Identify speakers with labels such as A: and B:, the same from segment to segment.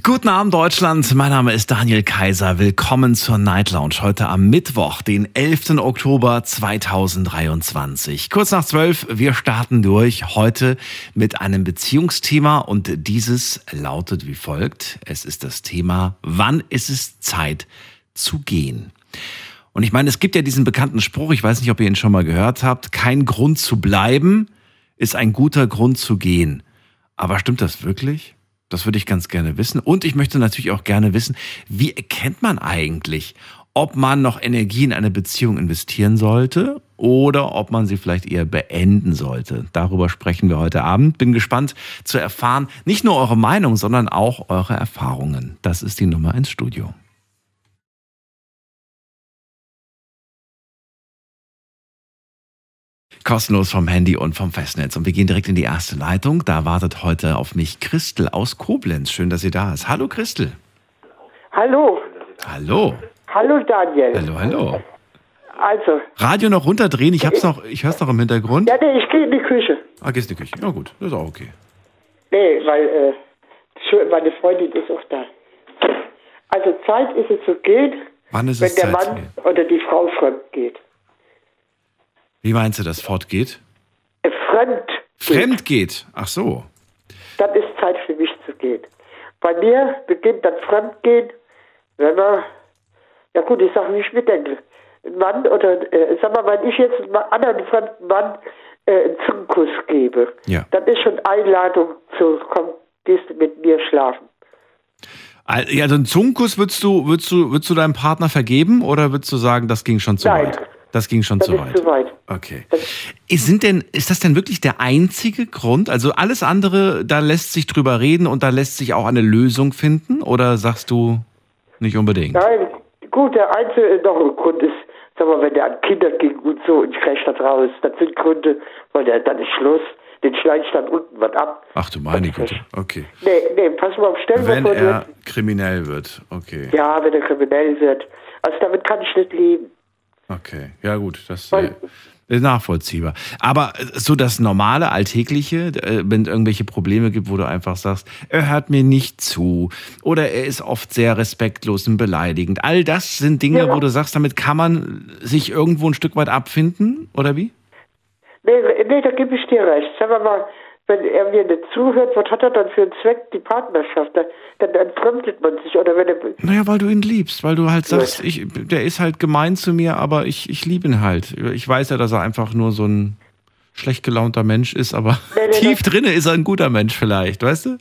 A: Guten Abend Deutschland, mein Name ist Daniel Kaiser. Willkommen zur Night Lounge heute am Mittwoch, den 11. Oktober 2023. Kurz nach 12, wir starten durch heute mit einem Beziehungsthema und dieses lautet wie folgt. Es ist das Thema, wann ist es Zeit zu gehen? Und ich meine, es gibt ja diesen bekannten Spruch, ich weiß nicht, ob ihr ihn schon mal gehört habt, kein Grund zu bleiben ist ein guter Grund zu gehen. Aber stimmt das wirklich? Das würde ich ganz gerne wissen. Und ich möchte natürlich auch gerne wissen, wie erkennt man eigentlich, ob man noch Energie in eine Beziehung investieren sollte oder ob man sie vielleicht eher beenden sollte. Darüber sprechen wir heute Abend. Bin gespannt zu erfahren, nicht nur eure Meinung, sondern auch eure Erfahrungen. Das ist die Nummer ins Studio. Kostenlos vom Handy und vom Festnetz. Und wir gehen direkt in die erste Leitung. Da wartet heute auf mich Christel aus Koblenz. Schön, dass sie da ist. Hallo Christel.
B: Hallo.
A: Hallo.
B: Hallo Daniel.
A: Hallo, hallo.
B: Also,
A: Radio noch runterdrehen. Ich hab's noch, ich hör's noch im Hintergrund.
B: ja, nee, ich gehe in die Küche.
A: Ah, gehst in die Küche. Ja gut, das ist auch okay.
B: Nee, weil äh, meine Freundin ist auch da. Also Zeit ist es zu gehen,
A: Wann ist
B: wenn
A: es
B: der
A: Zeit
B: Mann
A: gehen?
B: oder die Frau fremd geht.
A: Wie meinst du, das fortgeht?
B: Fremd.
A: Fremd geht. Ach so.
B: Dann ist Zeit für mich zu gehen. Bei mir beginnt dann Fremdgehen, wenn man, ja gut, ich sage, wie ich mir denke. Ein Mann oder, äh, sag mal, wenn ich jetzt einem anderen fremden Mann äh, einen Zungenkuss gebe,
A: Ja.
B: dann ist schon Einladung zu, komm, gehst du mit mir schlafen.
A: Al- Ja, so einen Zungenkuss würdest du, würdest du, würdest du deinem Partner vergeben oder würdest du sagen, das ging schon zu
B: Nein.
A: weit? Das ging schon
B: Das
A: zu weit.
B: zu weit.
A: Okay. Ist, sind denn, ist das denn wirklich der einzige Grund? Also alles andere, da lässt sich drüber reden und da lässt sich auch eine Lösung finden? Oder sagst du nicht unbedingt?
B: Nein, gut, der einzige noch ein Grund ist, sag mal, wenn der an Kinder ging und so und ich krieg das raus, das sind Gründe, weil der dann ist Schluss, den schneide ich dann unten was ab.
A: Ach du meine Güte. Okay.
B: Nee, nee, pass mal auf, stell
A: Wenn er
B: du-
A: kriminell wird. Okay.
B: ja, wenn er kriminell wird. Also damit kann ich nicht leben.
A: Okay. Ja gut, das äh, ist nachvollziehbar. Aber äh, so das normale, alltägliche, äh, wenn es irgendwelche Probleme gibt, wo du einfach sagst, er hört mir nicht zu oder er ist oft sehr respektlos und beleidigend. All das sind Dinge,
B: Ja.
A: wo du sagst, damit kann man sich irgendwo ein Stück weit abfinden, oder wie?
B: Nee, nee, da gebe ich dir recht. Sag mal, wenn er mir nicht zuhört, was hat er dann für einen Zweck, die Partnerschaft? Da- Dann entfremdet man sich. Oder wenn er,
A: Naja, weil du ihn liebst, weil du halt sagst, ich, der ist halt gemein zu mir, aber ich, ich liebe ihn halt. Ich weiß ja, dass er einfach nur so ein schlecht gelaunter Mensch ist, aber
B: Nee, nee,
A: tief
B: das-
A: drinne ist er ein guter Mensch vielleicht, weißt du?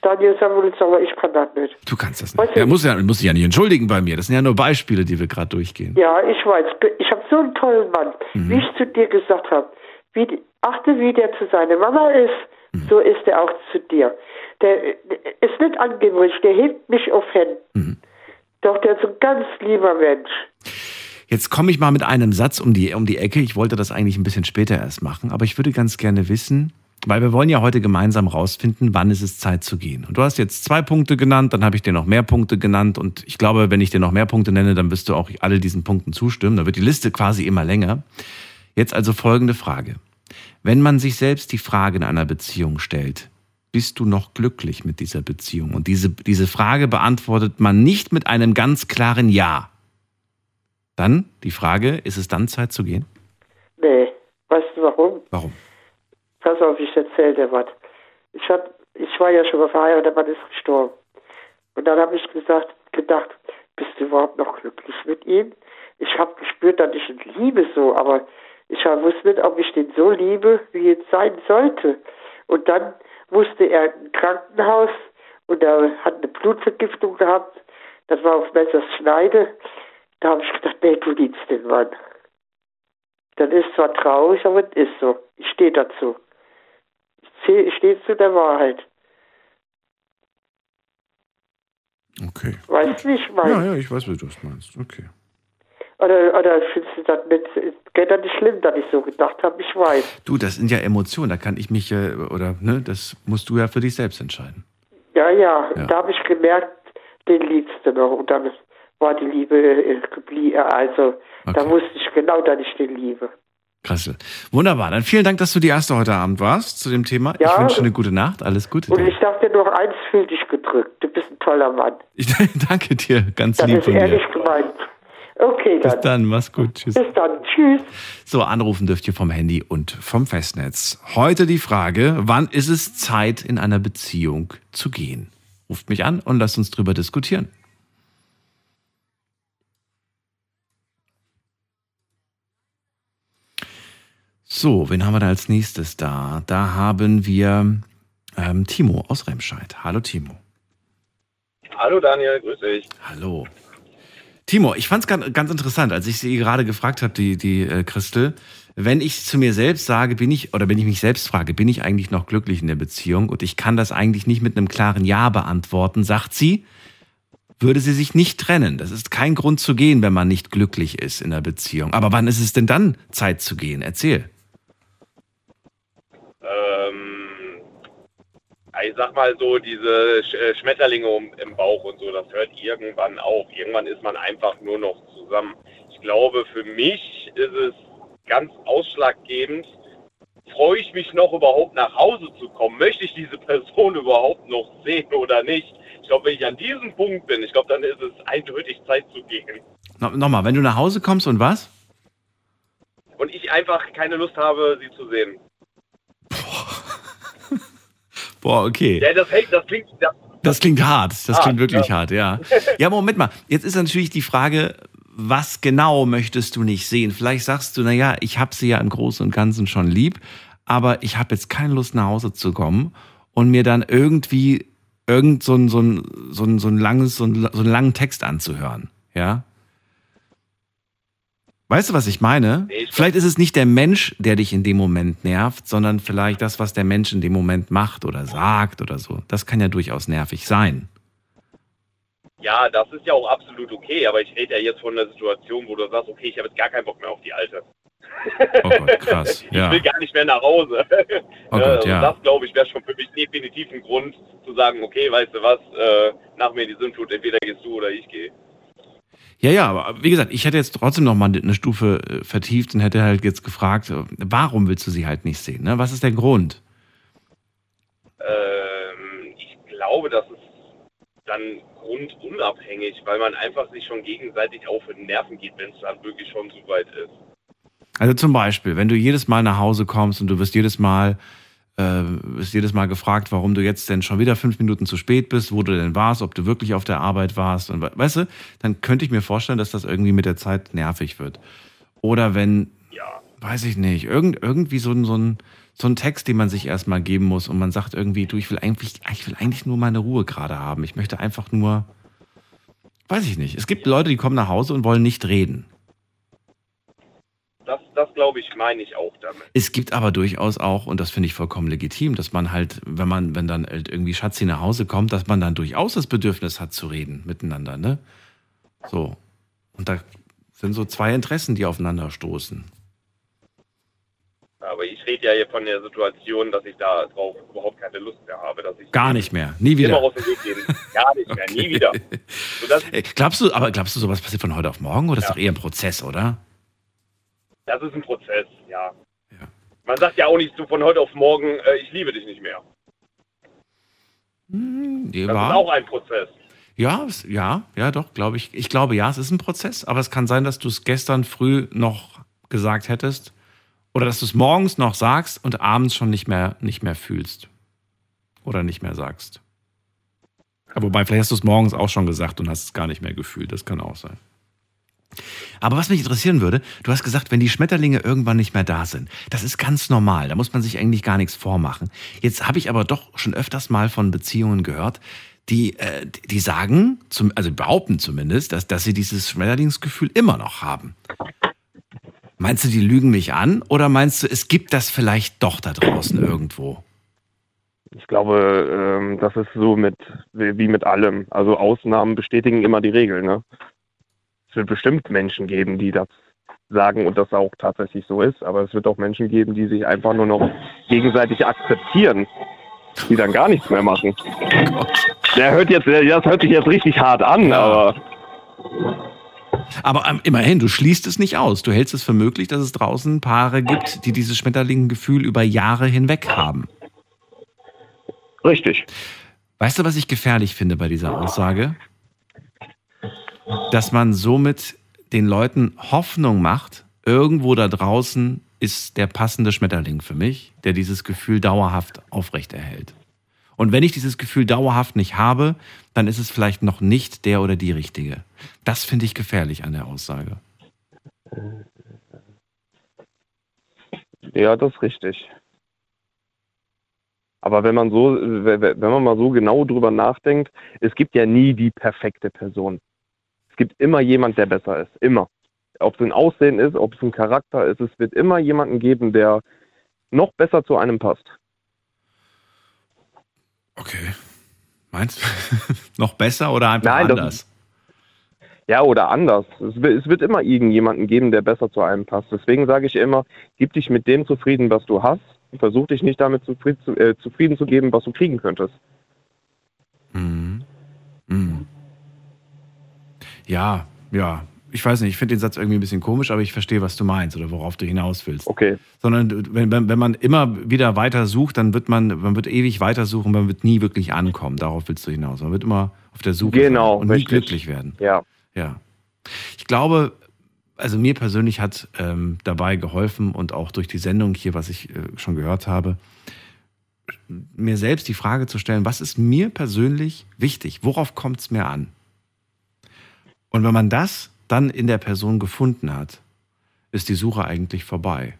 B: Daniel Samuel, sag mal, ich kann das nicht.
A: Du kannst das
B: Weißt
A: nicht.
B: du-
A: Er muss, ja, muss sich ja nicht entschuldigen bei mir. Das sind ja nur Beispiele, die wir gerade durchgehen.
B: Ja, ich weiß. Ich habe so einen tollen Mann. Wie ich zu dir gesagt habe, wie, achte, wie der zu seiner Mama ist, so ist er auch zu dir. Der, der ist nicht angeblich, der hebt mich auf Händen. Doch der ist ein ganz lieber Mensch.
A: Jetzt komme ich mal mit einem Satz um die, um die Ecke. Ich wollte das eigentlich ein bisschen später erst machen, aber ich würde ganz gerne wissen, weil wir wollen ja heute gemeinsam rausfinden, wann ist es Zeit zu gehen. Und du hast jetzt zwei Punkte genannt, dann habe ich dir noch mehr Punkte genannt und ich glaube, wenn ich dir noch mehr Punkte nenne, dann wirst du auch alle diesen Punkten zustimmen. Da wird die Liste quasi immer länger. Jetzt also folgende Frage. Wenn man sich selbst die Frage in einer Beziehung stellt, bist du noch glücklich mit dieser Beziehung? Und diese, diese Frage beantwortet man nicht mit einem ganz klaren Ja. Dann die Frage, ist es dann Zeit zu gehen?
B: Nee, weißt du warum?
A: Warum?
B: Pass auf, ich erzähl dir was. Ich, hab, ich war ja schon mal verheiratet, der Mann ist gestorben. Und dann habe ich gesagt, gedacht, bist du überhaupt noch glücklich mit ihm? Ich habe gespürt, dass ich ihn liebe so, aber ich wusste nicht, ob ich den so liebe, wie es sein sollte. Und dann musste er im Krankenhaus und er hat eine Blutvergiftung gehabt. Das war auf Messers Schneide. Da habe ich gedacht, nee, du liebst den Mann. Das ist zwar traurig, aber es ist so. Ich stehe dazu. Ich stehe zu der Wahrheit.
A: Okay.
B: Weißt du, wie ich meine?
A: Ja, ja, ich weiß, wie du das meinst. Okay.
B: Oder, oder findest du das nicht, geht das nicht schlimm, dass ich so gedacht habe? Ich weiß.
A: Du, das sind ja Emotionen, da kann ich mich, äh, oder, ne, das musst du ja für dich selbst entscheiden.
B: Ja, ja,
A: Ja.
B: da habe ich gemerkt, den liebst du noch. Und dann war die Liebe äh, geblieben. Also, da
A: Okay.
B: wusste ich genau, dass ich den liebe.
A: Krassel. Wunderbar. Dann vielen Dank, dass du die erste heute Abend warst zu dem Thema. Ich
B: Ja.
A: wünsche eine gute Nacht. Alles Gute
B: Und
A: dir.
B: ich dir noch eins, fühl dich gedrückt. Du bist ein toller Mann.
A: Ich danke dir ganz
B: Das
A: lieb
B: ist
A: von dir.
B: ehrlich gemeint. Okay,
A: Bis
B: dann.
A: dann. Mach's gut. Tschüss.
B: Bis dann. Tschüss.
A: So, anrufen dürft ihr vom Handy und vom Festnetz. Heute die Frage, wann ist es Zeit, in einer Beziehung zu gehen? Ruft mich an und lasst uns drüber diskutieren. So, wen haben wir da als nächstes da? Da haben wir ähm, Timo aus Remscheid. Hallo Timo.
C: Hallo Daniel, grüß dich.
A: Hallo. Timo, ich fand es ganz, ganz interessant, als ich sie gerade gefragt habe, die, die äh, Christel, wenn ich zu mir selbst sage, bin ich, oder wenn ich mich selbst frage, bin ich eigentlich noch glücklich in der Beziehung und ich kann das eigentlich nicht mit einem klaren Ja beantworten, sagt sie, würde sie sich nicht trennen. Das ist kein Grund zu gehen, wenn man nicht glücklich ist in der Beziehung. Aber wann ist es denn dann Zeit zu gehen? Erzähl.
C: Ähm, ich sag mal so, diese äh, Schmetterlinge im Bauch und so, das hört irgendwann auf. Irgendwann ist man einfach nur noch zusammen. Ich glaube, für mich ist es ganz ausschlaggebend, freue ich mich noch überhaupt nach Hause zu kommen? Möchte ich diese Person überhaupt noch sehen oder nicht? Ich glaube, wenn ich an diesem Punkt bin, ich glaube, dann ist es eindeutig Zeit zu gehen.
A: No, Nochmal, wenn du nach Hause kommst und was?
C: Und ich einfach keine Lust habe, sie zu sehen.
A: Boah, okay.
C: Ja, das, das klingt, das,
A: Das klingt hart. Das
C: Hart,
A: klingt wirklich
C: ja.
A: hart, ja. Ja, Moment mal. Jetzt ist natürlich die Frage, was genau möchtest du nicht sehen? Vielleicht sagst du, naja, ich habe sie ja im Großen und Ganzen schon lieb, aber ich habe jetzt keine Lust nach Hause zu kommen und mir dann irgendwie irgend so ein, so ein, so ein, so ein langes, so, ein, so einen langen Text anzuhören, ja? Weißt du, was ich meine?
C: Nee, ich-
A: Vielleicht ist es nicht der Mensch, der dich in dem Moment nervt, sondern vielleicht das, was der Mensch in dem Moment macht oder sagt oder so. Das kann ja durchaus nervig sein.
C: Ja, das ist ja auch absolut okay, aber ich rede ja jetzt von einer Situation, wo du sagst, okay, ich habe jetzt gar keinen Bock mehr auf die Alte.
A: Oh Gott, krass.
C: Ich
A: Ja.
C: will gar nicht mehr nach Hause.
A: Oh Gott,
C: also
A: ja.
C: Das, glaube ich, wäre schon für mich definitiv ein Grund zu sagen, okay, weißt du was, äh, nach mir die Sündflut, entweder gehst du oder ich gehe.
A: Ja, ja, aber wie gesagt, ich hätte jetzt trotzdem noch mal eine Stufe äh, vertieft und hätte halt jetzt gefragt, äh, warum willst du sie halt nicht sehen? Ne? Was ist der Grund?
C: Ähm, ich glaube, das ist dann grundunabhängig, weil man einfach sich schon gegenseitig auf den Nerven geht, wenn es dann wirklich schon so weit ist.
A: Also zum Beispiel, wenn du jedes Mal nach Hause kommst und du wirst jedes Mal, äh, wirst jedes Mal gefragt, warum du jetzt denn schon wieder fünf Minuten zu spät bist, wo du denn warst, ob du wirklich auf der Arbeit warst und we- weißt du, dann könnte ich mir vorstellen, dass das irgendwie mit der Zeit nervig wird. Oder wenn,
C: Ja.
A: weiß ich nicht, irgend, irgendwie so ein, so ein, so ein Text, den man sich erstmal geben muss und man sagt irgendwie, du, ich will eigentlich, ich will eigentlich nur meine Ruhe gerade haben. Ich möchte einfach nur, weiß ich nicht. Es gibt Leute, die kommen nach Hause und wollen nicht reden.
C: Das, das glaube ich, meine ich auch damit.
A: Es gibt aber durchaus auch, und das finde ich vollkommen legitim, dass man halt, wenn man, wenn dann halt irgendwie Schatzi nach Hause kommt, dass man dann durchaus das Bedürfnis hat zu reden miteinander, ne? So. Und da sind so zwei Interessen, die aufeinander stoßen.
C: Aber ich rede ja hier von der Situation, dass ich da drauf überhaupt keine Lust mehr habe, dass ich
A: Gar nicht mehr. Nie
C: immer
A: wieder.
C: aus dem Weg gehen. Gar nicht mehr, nie wieder.
A: Glaubst du, aber glaubst du, sowas passiert von heute auf morgen oder ist
C: Ja.
A: doch eher ein Prozess, oder?
C: Das ist ein Prozess, ja.
A: Ja.
C: Man sagt ja auch nicht so von heute auf morgen, äh, ich liebe dich nicht mehr. Das ist
A: Ja,
C: auch ein Prozess.
A: ja, es- ja, ja, doch, glaube ich. Ich glaube, ja, es ist ein Prozess, aber es kann sein, dass du es gestern früh noch gesagt hättest oder dass du es morgens noch sagst und abends schon nicht mehr, nicht mehr fühlst oder nicht mehr sagst. Aber wobei, vielleicht hast du es morgens auch schon gesagt und hast es gar nicht mehr gefühlt. Das kann auch sein. Aber was mich interessieren würde, du hast gesagt, wenn die Schmetterlinge irgendwann nicht mehr da sind, das ist ganz normal, da muss man sich eigentlich gar nichts vormachen. Jetzt habe ich aber doch schon öfters mal von Beziehungen gehört, die, äh, die sagen, zum, also behaupten zumindest, dass, dass sie dieses Schmetterlingsgefühl immer noch haben. Meinst du, die lügen mich an oder meinst du, es gibt das vielleicht doch da draußen irgendwo?
D: Ich glaube, ähm, das ist so mit wie mit allem. Also Ausnahmen bestätigen immer die Regel. Ne? Es wird bestimmt Menschen geben, die das sagen und das auch tatsächlich so ist. Aber es wird auch Menschen geben, die sich einfach nur noch gegenseitig akzeptieren. die dann gar nichts mehr machen. Der hört jetzt, das hört sich jetzt richtig hart an,
A: Ja.
D: aber
A: Aber ähm, immerhin, du schließt es nicht aus. Du hältst es für möglich, dass es draußen Paare gibt, die dieses Schmetterlingengefühl über Jahre hinweg haben.
D: richtig.
A: Weißt du, was ich gefährlich finde bei dieser Aussage? Dass man somit den Leuten Hoffnung macht, irgendwo da draußen ist der passende Schmetterling für mich, der dieses Gefühl dauerhaft aufrechterhält. Und wenn ich dieses Gefühl dauerhaft nicht habe, dann ist es vielleicht noch nicht der oder die richtige. Das finde ich gefährlich an der Aussage.
D: Ja, das ist richtig. Aber wenn man so, wenn man mal so genau drüber nachdenkt, es gibt ja nie die perfekte Person. Es gibt immer jemand, der besser ist. Immer. Ob es ein Aussehen ist, ob es ein Charakter ist, es wird immer jemanden geben, der noch besser zu einem passt.
A: Okay. Meinst du? noch besser oder einfach
D: Nein, das-
A: anders?
D: Ja, oder anders. Es wird, es wird immer irgendjemanden geben, der besser zu einem passt. Deswegen sage ich immer, gib dich mit dem zufrieden, was du hast. und Versuch dich nicht damit zufrieden zu, äh, zufrieden zu geben, was du kriegen könntest.
A: Mhm. Mhm. Ja, ja. Ich weiß nicht, ich finde den Satz irgendwie ein bisschen komisch, aber ich verstehe, was du meinst oder worauf du hinaus willst.
D: Okay.
A: Sondern wenn, wenn, wenn man immer wieder weiter sucht, dann wird man, man wird ewig weiter suchen, man wird nie wirklich ankommen. Darauf willst du hinaus. Man wird immer auf der Suche
D: Genau,
A: sein und nie
D: richtig.
A: glücklich werden.
D: Ja.
A: Ja. Ich glaube, also mir persönlich hat ähm, dabei geholfen und auch durch die Sendung hier, was ich äh, schon gehört habe, mir selbst die Frage zu stellen, was ist mir persönlich wichtig? Worauf kommt es mir an? Und wenn man das dann in der Person gefunden hat, ist die Suche eigentlich vorbei.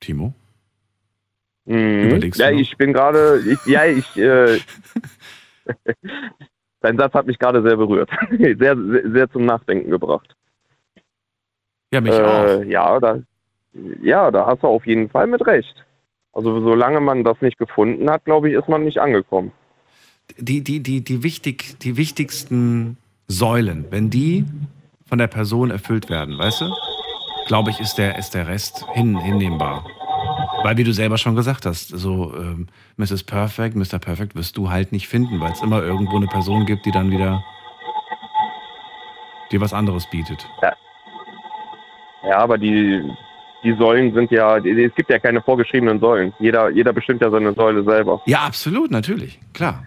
A: Timo?
D: Mhm.
A: Überlegst du
D: ja,
A: noch?
D: ich bin gerade, ja, ich, äh, dein Satz hat mich gerade sehr berührt. sehr, sehr, sehr zum Nachdenken gebracht.
A: Ja, mich auch.
D: Äh, ja, da, ja, da hast du auf jeden Fall mit recht. Also solange man das nicht gefunden hat, glaube ich, ist man nicht angekommen.
A: Die, die, die, die, wichtig, die wichtigsten Säulen, wenn die von der Person erfüllt werden, weißt du, glaube ich, ist der, ist der Rest hin, hinnehmbar. Weil, wie du selber schon gesagt hast, so ähm, Mrs. Perfect, Mr. Perfect wirst du halt nicht finden, weil es immer irgendwo eine Person gibt, die dann wieder dir was anderes bietet.
D: Ja, aber die, die Säulen sind ja, es gibt ja keine vorgeschriebenen Säulen. Jeder, jeder bestimmt ja seine Säule selber.
A: Ja, absolut, natürlich, klar.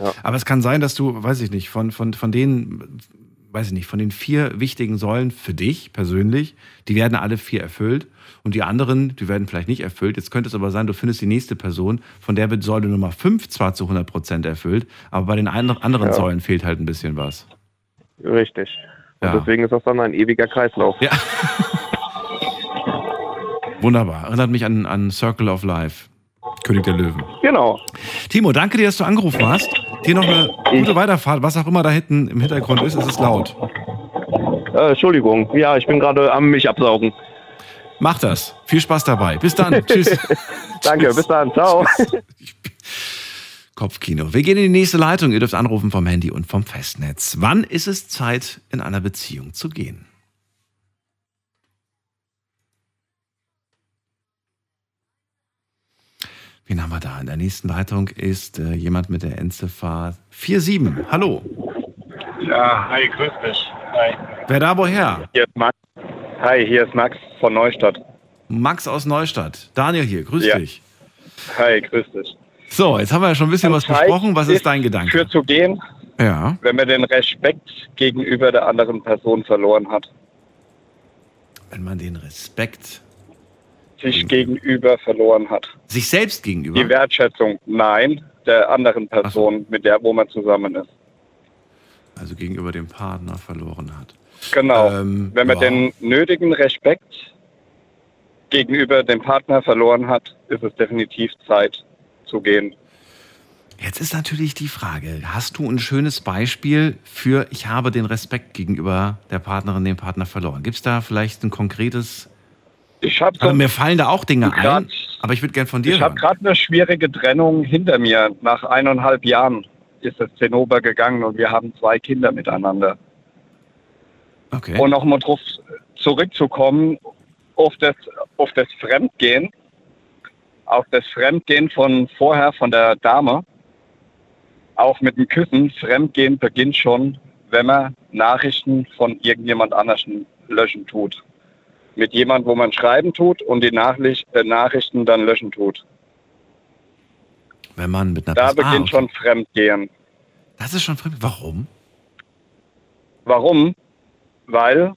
D: Ja.
A: Aber es kann sein, dass du, weiß ich nicht, von, von, von den, weiß ich nicht, von den vier wichtigen Säulen für dich persönlich, die werden alle vier erfüllt und die anderen, die werden vielleicht nicht erfüllt. Jetzt könnte es aber sein, du findest die nächste Person, von der wird Säule Nummer 5 zwar zu 100 Prozent erfüllt, aber bei den anderen anderen
D: Ja.
A: Säulen fehlt halt ein bisschen was.
D: Richtig. Und
A: Ja.
D: deswegen ist das dann ein ewiger Kreislauf.
A: Ja. Wunderbar. Erinnert mich an, an Circle of Life. König der Löwen.
D: Genau.
A: Timo, danke dir, dass du angerufen hast. Dir noch eine gute Weiterfahrt. Was auch immer da hinten im Hintergrund ist, es ist laut.
D: Äh, Entschuldigung. Ja, ich bin gerade am mich absaugen.
A: Mach das. Viel Spaß dabei. Bis dann. Tschüss.
D: Danke,
A: Tschüss.
D: bis dann. Ciao.
A: Kopfkino. Wir gehen in die nächste Leitung. Ihr dürft anrufen vom Handy und vom Festnetz. Wann ist es Zeit, in einer Beziehung zu gehen? Wen haben wir da? In der nächsten Leitung ist äh, jemand mit der Endziffer 47. Hallo.
E: Ja, hi, grüß dich. Hi.
A: Wer da woher?
E: Hier ist Max. Hi, hier ist Max von Neustadt.
A: Max aus Neustadt. Daniel hier. Grüß
E: Ja.
A: dich.
E: Hi, grüß dich.
A: So, jetzt haben wir ja schon ein bisschen was besprochen. Was ist dein Gedanke?
E: Für zu gehen,
A: Ja.
E: wenn man den Respekt gegenüber der anderen Person verloren hat.
A: Wenn man den Respekt
E: Sich gegenüber verloren hat.
A: sich selbst gegenüber.
E: Die Wertschätzung, nein, der anderen Person, mit der, wo man zusammen ist.
A: also gegenüber dem Partner verloren hat.
E: Genau.
A: Ähm,
E: wenn man
A: ja.
E: den nötigen Respekt gegenüber dem Partner verloren hat, ist es definitiv Zeit zu gehen.
A: Jetzt ist natürlich die Frage, hast du ein schönes Beispiel für ich habe den Respekt gegenüber der Partnerin, dem Partner verloren? Gibt es da vielleicht ein konkretes...
E: Ich habe
A: Also mir fallen da auch Dinge ein,
E: Grad-
A: aber ich würde gern von dir
E: Ich habe gerade eine schwierige Trennung hinter mir. Nach eineinhalb Jahren ist es Zinnober gegangen und wir haben zwei Kinder miteinander.
A: Okay.
E: Und nochmal drauf zurückzukommen, auf das, auf das Fremdgehen, auf das Fremdgehen von vorher von der Dame, auch mit dem Küssen, Fremdgehen beginnt schon, wenn man Nachrichten von irgendjemand anders löschen tut. Mit jemand, wo man schreiben tut und die Nachricht, äh, Nachrichten dann löschen tut.
A: Wenn man mit einer
E: Da
A: Ah,
E: beginnt
A: okay.
E: schon Fremdgehen.
A: Das ist schon fremd. Warum?
E: Warum? Weil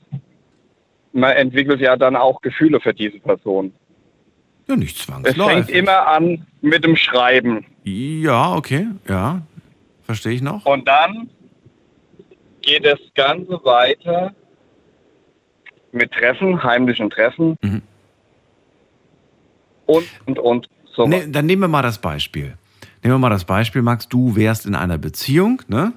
E: man entwickelt ja dann auch Gefühle für diese Person.
A: Ja, nicht
E: Es fängt
A: zwangsläufig.
E: immer an mit dem Schreiben.
A: Ja, okay. Ja. Verstehe ich noch.
E: Und dann geht das Ganze weiter mit Treffen, heimlichen Treffen
A: Mhm.
E: und, und, und so.
A: Nee, dann nehmen wir mal das Beispiel. Nehmen wir mal das Beispiel, Max, du wärst in einer Beziehung, ne?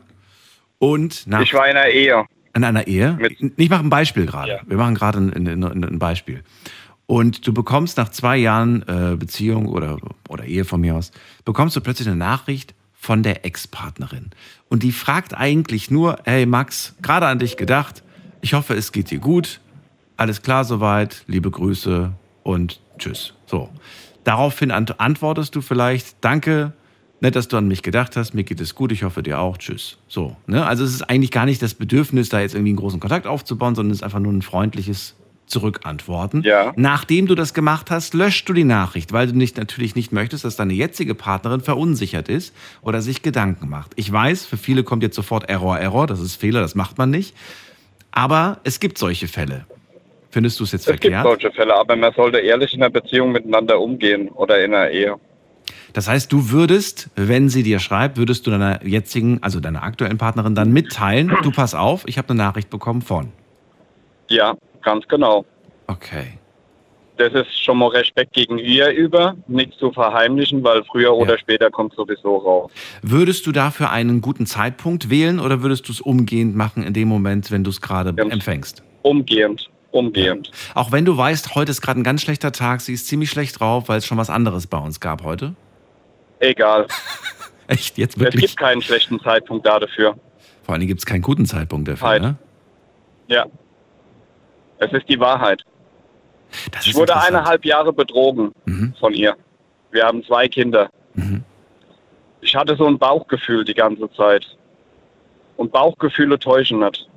A: Und nach
E: Ich war in einer Ehe.
A: in einer Ehe.
E: Mit-
A: ich mache ein Beispiel gerade.
E: Ja.
A: Wir machen gerade ein, ein, ein, ein Beispiel. Und du bekommst nach zwei Jahren äh, Beziehung oder, oder Ehe von mir aus, bekommst du plötzlich eine Nachricht von der Ex-Partnerin. Und die fragt eigentlich nur, hey Max, gerade an dich gedacht, ich hoffe, es geht dir gut, alles klar soweit, liebe Grüße und tschüss. So. Daraufhin ant antwortest du vielleicht, danke, nett, dass du an mich gedacht hast, mir geht es gut, ich hoffe dir auch, tschüss. So. Ne? Also es ist eigentlich gar nicht das Bedürfnis, da jetzt irgendwie einen großen Kontakt aufzubauen, sondern es ist einfach nur ein freundliches Zurückantworten.
E: Ja.
A: Nachdem du das gemacht hast, löscht du die Nachricht, weil du nicht, natürlich nicht möchtest, dass deine jetzige Partnerin verunsichert ist oder sich Gedanken macht. Ich weiß, für viele kommt jetzt sofort Error, Error, das ist Fehler, das macht man nicht. Aber es gibt solche Fälle. Findest du es jetzt
E: es gibt
A: verkehrt?
E: solche Fälle, aber man sollte ehrlich in einer Beziehung miteinander umgehen oder in einer Ehe.
A: Das heißt, du würdest, wenn sie dir schreibt, würdest du deiner jetzigen, also deiner aktuellen Partnerin dann mitteilen, du pass auf, ich habe eine Nachricht bekommen von.
E: Ja, ganz genau.
A: Okay.
E: Das ist schon mal Respekt gegen ihr über, nichts zu verheimlichen, weil früher oder später kommt sowieso raus.
A: Würdest du dafür einen guten Zeitpunkt wählen oder würdest du es umgehend machen in dem Moment, wenn du es gerade
E: Ja.
A: empfängst?
E: Umgehend, umgehend.
A: Auch wenn du weißt, heute ist gerade ein ganz schlechter Tag, sie ist ziemlich schlecht drauf, weil es schon was anderes bei uns gab heute.
E: Egal.
A: Echt, jetzt
E: Es
A: wirklich?
E: gibt keinen schlechten Zeitpunkt da dafür.
A: Vor allem gibt es keinen guten Zeitpunkt dafür,
E: Halt.
A: ne?
E: Ja. Es ist die Wahrheit.
A: Das
E: Ich wurde eineinhalb Jahre betrogen
A: Mhm.
E: von ihr. Wir haben zwei Kinder.
A: Mhm.
E: Ich hatte so ein Bauchgefühl die ganze Zeit. Und Bauchgefühle täuschen nicht.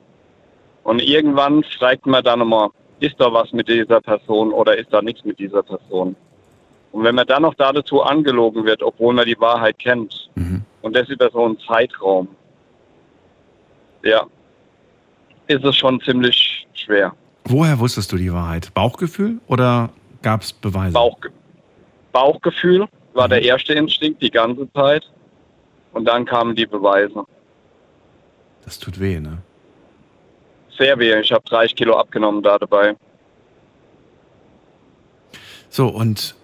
E: Und irgendwann fragt man dann immer, ist da was mit dieser Person oder ist da nichts mit dieser Person? Und wenn man dann noch dazu angelogen wird, obwohl man die Wahrheit kennt,
A: Mhm.
E: und das über so einen Zeitraum, ja, ist es schon ziemlich schwer.
A: Woher wusstest du die Wahrheit? Bauchgefühl oder gab es Beweise?
E: Bauchge Bauchgefühl war
A: Mhm.
E: der erste Instinkt die ganze Zeit. Und dann kamen die Beweise.
A: Das tut weh, ne?
E: Sehr weh. Ich habe 30 Kilo abgenommen da dabei.
A: So, und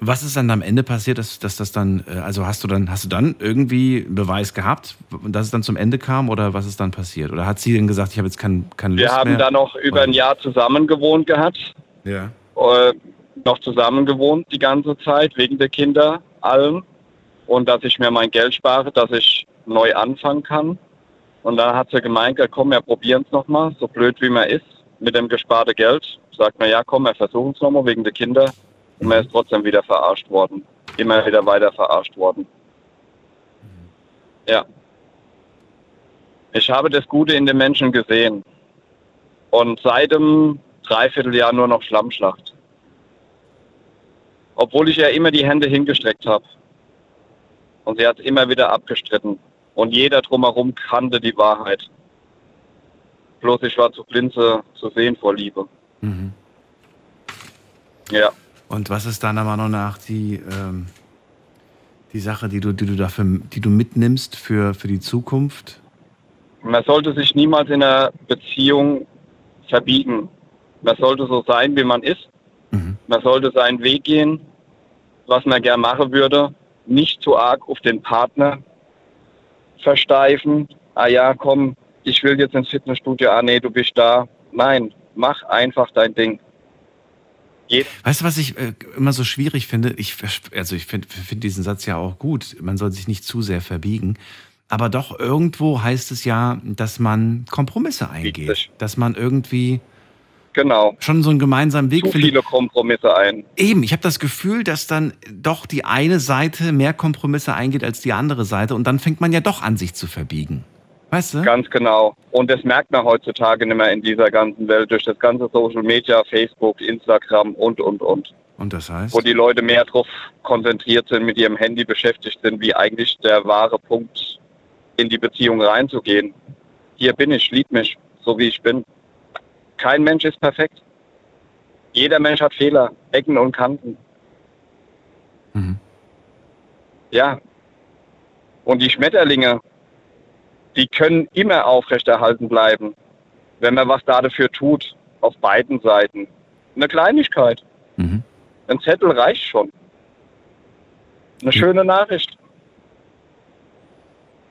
A: was ist dann am Ende passiert, dass, dass das dann, äh, also hast du dann, hast du dann irgendwie Beweis gehabt, dass es dann zum Ende kam oder was ist dann passiert? Oder hat sie denn gesagt, ich habe jetzt kein, keine Lust
E: Wir haben
A: mehr?
E: da noch über ein Jahr zusammen gewohnt gehabt.
A: ja.
E: Äh, noch zusammen gewohnt die ganze Zeit, wegen der Kinder, allem. Und dass ich mir mein Geld spare, dass ich neu anfangen kann. Und dann hat sie gemeint, ja, komm, wir probieren es nochmal, so blöd wie man ist, mit dem gesparten Geld. Sagt man, ja, komm, wir versuchen es nochmal wegen der Kinder. Und man ist trotzdem wieder verarscht worden. Immer wieder weiter verarscht worden. Ja. Ich habe das Gute in den Menschen gesehen. Und seit dem Dreivierteljahr nur noch Schlammschlacht. Obwohl ich ja immer die Hände hingestreckt habe. Und sie hat immer wieder abgestritten. Und jeder drumherum kannte die Wahrheit. Bloß ich war zu blind zu zu sehen vor Liebe.
A: Mhm.
E: Ja.
A: Und was ist deiner Meinung nach die, ähm, die Sache, die du, die du dafür, die du mitnimmst für, für die Zukunft?
E: Man sollte sich niemals in einer Beziehung verbiegen. Man sollte so sein, wie man ist.
A: Mhm.
E: Man sollte seinen Weg gehen, was man gern machen würde. Nicht zu arg auf den Partner versteifen. Ah ja, komm, ich will jetzt ins Fitnessstudio. Ah nee, du bist da. Nein, mach einfach dein Ding. Jeder
A: Weißt du, was ich äh, immer so schwierig finde? Ich, also ich finde find diesen Satz ja auch gut. Man soll sich nicht zu sehr verbiegen. Aber doch irgendwo heißt es ja, dass man Kompromisse eingeht.
E: Richtig.
A: Dass man irgendwie
E: Genau.
A: schon so einen gemeinsamen Weg
E: Zu viele Kompromisse ein.
A: Eben, ich habe das Gefühl, dass dann doch die eine Seite mehr Kompromisse eingeht als die andere Seite und dann fängt man ja doch an, sich zu verbiegen. Weißt du?
E: Ganz genau. Und das merkt man heutzutage nicht mehr in dieser ganzen Welt durch das ganze Social Media, Facebook, Instagram und, und, und.
A: Und das heißt?
E: Wo die Leute mehr darauf konzentriert sind, mit ihrem Handy beschäftigt sind, wie eigentlich der wahre Punkt in die Beziehung reinzugehen. Hier bin ich, lieb mich, so wie ich bin. Kein Mensch ist perfekt. Jeder Mensch hat Fehler, Ecken und Kanten.
A: Mhm.
E: Ja. Und die Schmetterlinge, die können immer aufrechterhalten bleiben, wenn man was da dafür tut, auf beiden Seiten. Eine Kleinigkeit.
A: Mhm.
E: Ein Zettel reicht schon. Eine schöne Nachricht.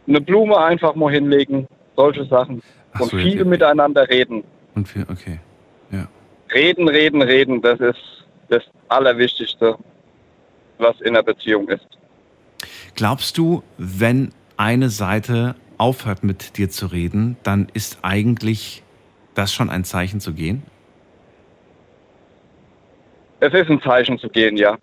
E: Eine Blume einfach mal hinlegen, solche Sachen.
A: Ach
E: Und
A: so,
E: viel
A: ja.
E: miteinander reden.
A: Und wir, okay. Ja.
E: Reden, reden, reden, das ist das Allerwichtigste, was in einer Beziehung ist.
A: Glaubst du, wenn eine Seite aufhört mit dir zu reden, dann ist eigentlich das schon ein Zeichen zu gehen?
E: Es ist ein Zeichen zu gehen, ja.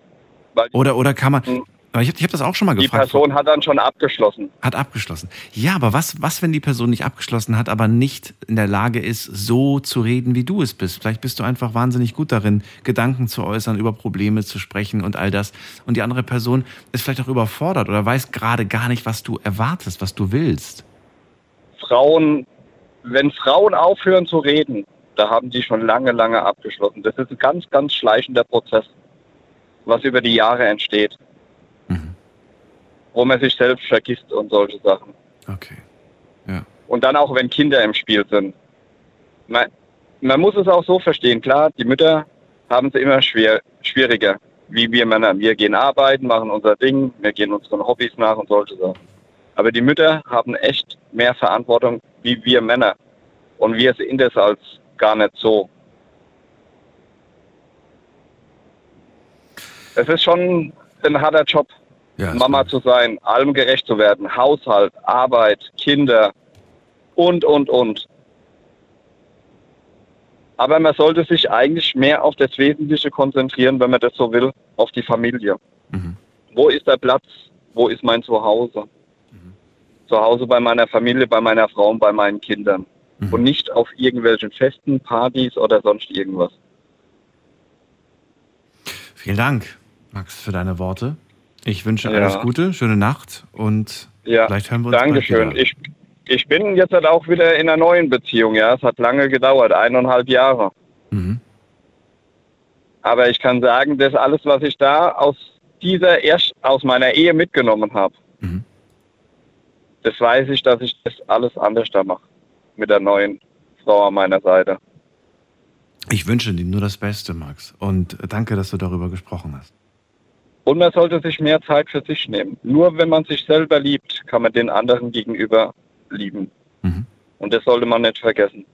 E: Weil
A: Oder, oder kann man. Aber ich habe ich hab das auch schon mal
E: die
A: gefragt.
E: Person hat dann schon abgeschlossen.
A: Hat abgeschlossen. Ja, aber was, was, wenn die Person nicht abgeschlossen hat, aber nicht in der Lage ist, so zu reden, wie du es bist? Vielleicht bist du einfach wahnsinnig gut darin, Gedanken zu äußern, über Probleme zu sprechen und all das. Und die andere Person ist vielleicht auch überfordert oder weiß gerade gar nicht, was du erwartest, was du willst.
E: Frauen, wenn Frauen aufhören zu reden, da haben die schon lange, lange abgeschlossen. Das ist ein ganz, ganz schleichender Prozess, was über die Jahre entsteht. Wo man sich selbst vergisst und solche Sachen.
A: Okay. Ja.
E: Und dann auch, wenn Kinder im Spiel sind. Man, man muss es auch so verstehen. Klar, die Mütter haben es immer schwer, schwieriger. Wie wir Männer. Wir gehen arbeiten, machen unser Ding, wir gehen unseren Hobbys nach und solche Sachen. Aber die Mütter haben echt mehr Verantwortung wie wir Männer. Und wir sehen das als gar nicht so. Es ist schon ein harter Job,
A: ja
E: Mama zu sein, allem gerecht zu werden, Haushalt, Arbeit, Kinder und, und, und. Aber man sollte sich eigentlich mehr auf das Wesentliche konzentrieren, wenn man das so will, auf die Familie.
A: Mhm.
E: Wo ist der Platz? Wo ist mein Zuhause? Zu Hause bei meiner Familie, bei meiner Frau und bei meinen Kindern.
A: Mhm.
E: Und nicht auf irgendwelchen Festen, Partys oder sonst irgendwas.
A: Vielen Dank, Max, für deine Worte. Ich wünsche
E: Ja.
A: alles Gute, schöne Nacht und
E: Ja,
A: vielleicht hören wir uns
E: Dankeschön.
A: bald wieder.
E: Ich, ich bin jetzt halt auch wieder in einer neuen Beziehung, ja. Es hat lange gedauert, eineinhalb Jahre.
A: Mhm.
E: Aber ich kann sagen, das alles, was ich da aus dieser erst aus meiner Ehe mitgenommen habe,
A: Mhm.
E: das weiß ich, dass ich das alles anders da mache. Mit der neuen Frau an meiner Seite.
A: Ich wünsche dir nur das Beste, Max. Und danke, dass du darüber gesprochen hast.
E: Und man sollte sich mehr Zeit für sich nehmen. Nur wenn man sich selber liebt, kann man den anderen gegenüber lieben.
A: Mhm.
E: Und das sollte man nicht vergessen.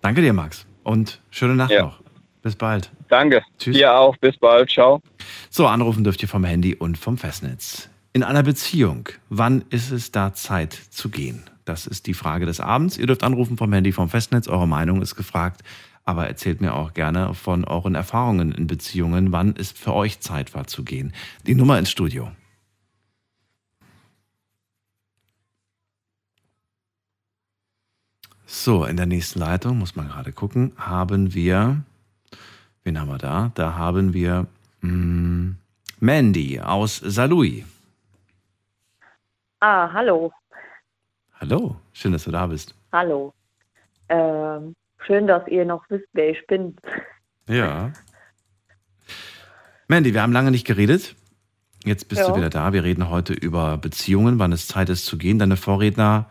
A: Danke dir, Max. Und schöne Nacht
E: Ja.
A: noch. Bis bald.
E: Danke.
A: Tschüss.
E: Dir auch. Bis bald. Ciao.
A: So, anrufen dürft ihr vom Handy und vom Festnetz. In einer Beziehung, wann ist es da Zeit zu gehen? Das ist die Frage des Abends. Ihr dürft anrufen vom Handy, vom Festnetz. Eure Meinung ist gefragt. Aber erzählt mir auch gerne von euren Erfahrungen in Beziehungen. Wann ist für euch Zeit war zu gehen? Die Nummer ins Studio. So, in der nächsten Leitung, muss man gerade gucken, haben wir, wen haben wir da? Da haben wir mh, Mandy aus Salui.
F: Ah, hallo.
A: Hallo, schön, dass du da bist.
F: Hallo. Ähm, schön, dass ihr noch wisst, wer ich bin.
A: Ja. Mandy, wir haben lange nicht geredet. Jetzt bist
F: Ja.
A: du wieder da. Wir reden heute über Beziehungen, wann es Zeit ist zu gehen. Deine Vorredner,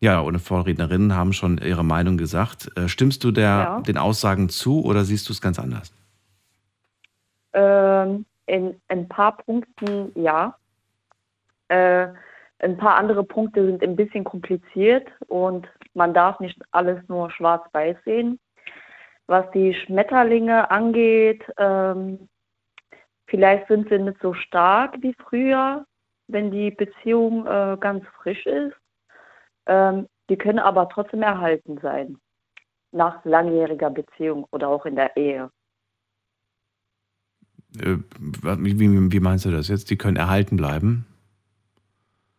A: ja, oder Vorrednerinnen haben schon ihre Meinung gesagt. Äh, Stimmst du der,
F: Ja.
A: den Aussagen zu oder siehst du es ganz anders?
F: Ähm, in ein paar Punkten ja. Äh, ein paar andere Punkte sind ein bisschen kompliziert und man darf nicht alles nur schwarz-weiß sehen. Was die Schmetterlinge angeht, ähm, vielleicht sind sie nicht so stark wie früher, wenn die Beziehung äh, ganz frisch ist. Ähm, die können aber trotzdem erhalten sein. nach langjähriger Beziehung oder auch in der Ehe.
A: Äh, wie, wie, meinst du das jetzt? Die können erhalten bleiben?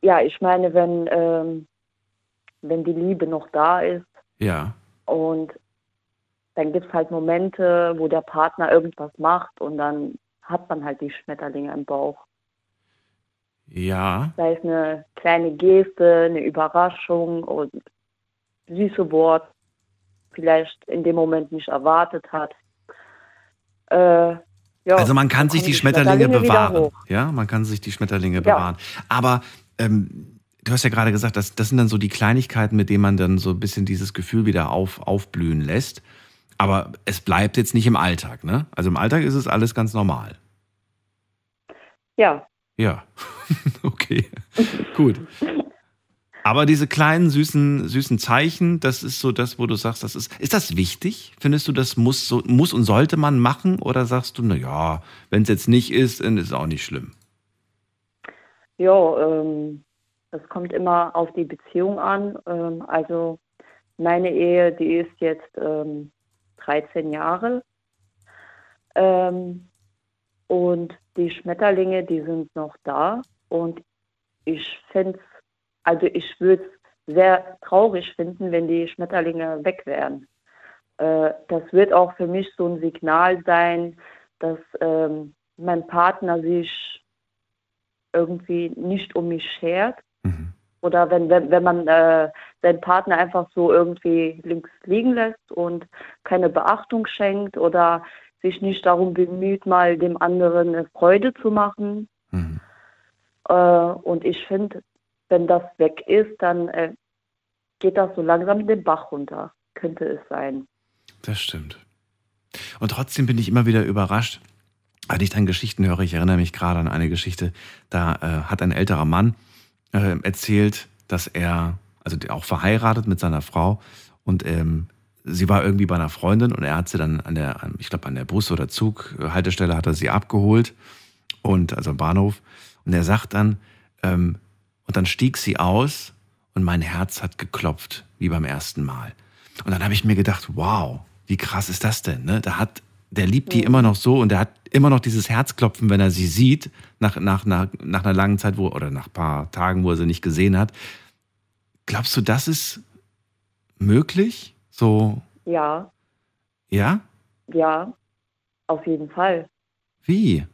F: Ja, ich meine, wenn, ähm, wenn die Liebe noch da ist.
A: Ja.
F: Und dann gibt es halt Momente, wo der Partner irgendwas macht und dann hat man halt die Schmetterlinge im Bauch.
A: Ja.
F: Sei es eine kleine Geste, eine Überraschung und süße Wort, vielleicht in dem Moment nicht erwartet hat. Äh,
A: ja, also man kann sich die Schmetterlinge, Schmetterlinge bewahren. Ja, man kann sich die Schmetterlinge ja. bewahren. Aber ähm, du hast ja gerade gesagt, das, das sind dann so die Kleinigkeiten, mit denen man dann so ein bisschen dieses Gefühl wieder auf, aufblühen lässt. Aber es bleibt jetzt nicht im Alltag, ne? Also im Alltag ist es alles ganz normal.
F: Ja.
A: Ja. okay. Gut. Aber diese kleinen süßen süßen Zeichen, das ist so das, wo du sagst, das ist ist das wichtig? Findest du, das muss so muss und sollte man machen oder sagst du, na ja, wenn es jetzt nicht ist, dann ist es auch nicht schlimm?
F: Ja, ähm, das kommt immer auf die Beziehung an. Ähm, also meine Ehe, die ist jetzt ähm, 13 Jahre. Ähm, und die Schmetterlinge, die sind noch da. Und ich fände es also ich würde es sehr traurig finden, wenn die Schmetterlinge weg wären. Äh, das wird auch für mich so ein Signal sein, dass ähm, mein Partner sich irgendwie nicht um mich schert. Mhm. Oder wenn, wenn, wenn man äh, seinen Partner einfach so irgendwie links liegen lässt und keine Beachtung schenkt oder sich nicht darum bemüht, mal dem anderen eine Freude zu machen. Mhm. Äh, und ich finde, wenn das weg ist, dann äh, geht das so langsam den Bach runter, könnte es sein.
A: Das stimmt. Und trotzdem bin ich immer wieder überrascht, wenn ich dann Geschichten höre. Ich erinnere mich gerade an eine Geschichte, da äh, hat ein älterer Mann äh, erzählt, dass er, also auch verheiratet mit seiner Frau und ähm, sie war irgendwie bei einer Freundin und er hat sie dann an der, ich glaube an der Bus- oder Zughaltestelle hat er sie abgeholt und also am Bahnhof und er sagt dann, ähm, und dann stieg sie aus und mein Herz hat geklopft, wie beim ersten Mal. Und dann habe ich mir gedacht, wow, wie krass ist das denn? Ne? Da hat, der liebt die immer noch so und der hat immer noch dieses Herzklopfen, wenn er sie sieht, nach, nach, nach, nach einer langen Zeit, wo, oder nach ein paar Tagen, wo er sie nicht gesehen hat. Glaubst du, das ist möglich? So.
F: Ja.
A: Ja?
F: Ja, auf jeden Fall.
A: Wie?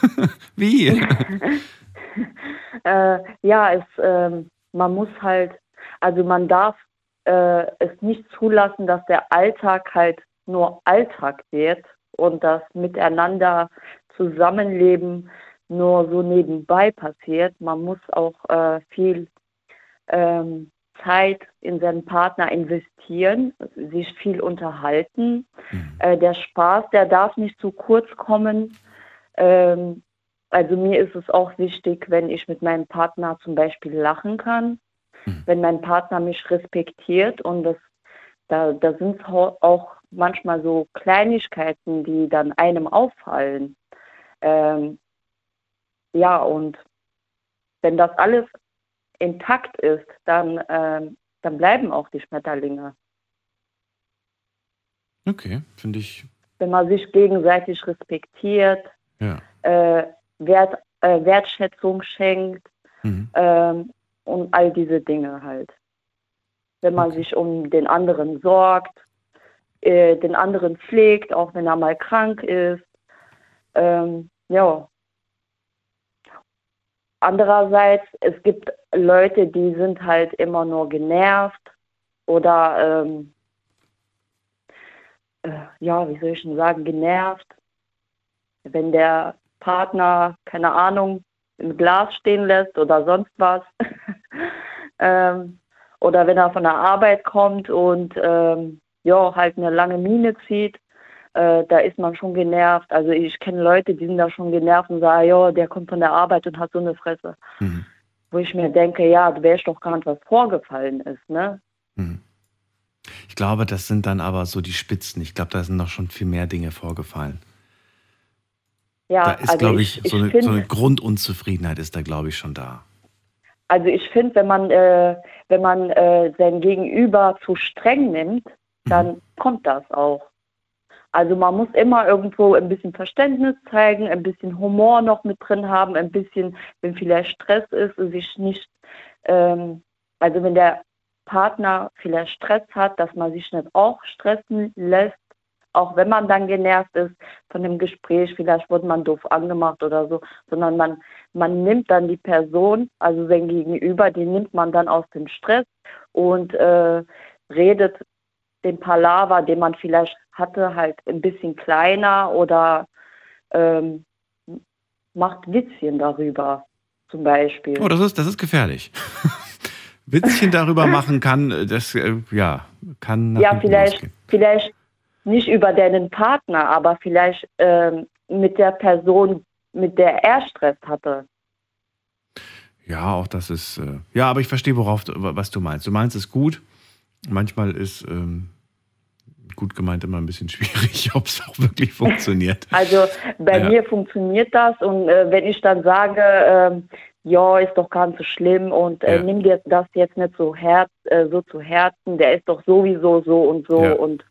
A: Wie?
F: äh, ja, es, äh, man muss halt, also man darf äh, es nicht zulassen, dass der Alltag halt nur Alltag wird und das Miteinander Zusammenleben nur so nebenbei passiert. Man muss auch äh, viel ähm, Zeit in seinen Partner investieren, sich viel unterhalten. Mhm. Äh, der Spaß, der darf nicht zu kurz kommen. Ähm, also mir ist es auch wichtig, wenn ich mit meinem Partner zum Beispiel lachen kann, mhm. wenn mein Partner mich respektiert und das, da, da sind auch manchmal so Kleinigkeiten, die dann einem auffallen. Ähm, ja, und wenn das alles intakt ist, dann, ähm, dann bleiben auch die Schmetterlinge.
A: Okay, finde ich.
F: Wenn man sich gegenseitig respektiert,
A: ja.
F: äh, Wert, äh, Wertschätzung schenkt mhm. ähm, und all diese Dinge halt. Wenn man okay. sich um den anderen sorgt, äh, den anderen pflegt, auch wenn er mal krank ist. Ähm, ja. Andererseits, es gibt Leute, die sind halt immer nur genervt oder ähm, äh, ja, wie soll ich schon sagen, genervt. Wenn der Partner, keine Ahnung, im Glas stehen lässt oder sonst was. ähm, oder wenn er von der Arbeit kommt und ähm, ja, halt eine lange Mine zieht, äh, da ist man schon genervt. Also ich kenne Leute, die sind da schon genervt und sagen, ja, der kommt von der Arbeit und hat so eine Fresse. Mhm. Wo ich mir denke, ja, du weißt doch gar nicht, was vorgefallen ist, ne? Mhm.
A: Ich glaube, das sind dann aber so die Spitzen. Ich glaube, da sind noch schon viel mehr Dinge vorgefallen. Ja, da ist, also glaube ich, ich, so, eine, find, so, eine, Grundunzufriedenheit ist da, glaube ich, schon da.
F: Also ich finde, wenn man, äh, wenn man äh, sein Gegenüber zu streng nimmt, dann kommt das auch. Also man muss immer irgendwo ein bisschen Verständnis zeigen, ein bisschen Humor noch mit drin haben, ein bisschen, wenn vielleicht Stress ist, sich nicht, ähm, also wenn der Partner vielleicht Stress hat, dass man sich nicht auch stressen lässt, auch wenn man dann genervt ist von dem Gespräch, vielleicht wurde man doof angemacht oder so, sondern man, man nimmt dann die Person, also sein Gegenüber, die nimmt man dann aus dem Stress und äh, redet den Palaver, den man vielleicht hatte, halt ein bisschen kleiner oder ähm, macht Witzchen darüber zum Beispiel.
A: Oh, das ist, das ist gefährlich. Witzchen darüber machen kann, das äh, ja, kann.
F: Ja, vielleicht,
A: losgehen.
F: vielleicht nicht über deinen Partner, aber vielleicht ähm, mit der Person, mit der er Stress hatte.
A: Ja, auch das ist. Äh, ja, aber ich verstehe, worauf du, was du meinst. Du meinst es gut. Manchmal ist ähm, gut gemeint immer ein bisschen schwierig, ob es auch wirklich funktioniert.
F: Also bei
A: Ja.
F: mir funktioniert das und äh, wenn ich dann sage, ähm, ja, ist doch ganz so schlimm und äh,
A: Ja.
F: nimm dir das jetzt nicht so, Herz, äh, so zu Herzen, der ist doch sowieso so und so
A: Ja.
F: und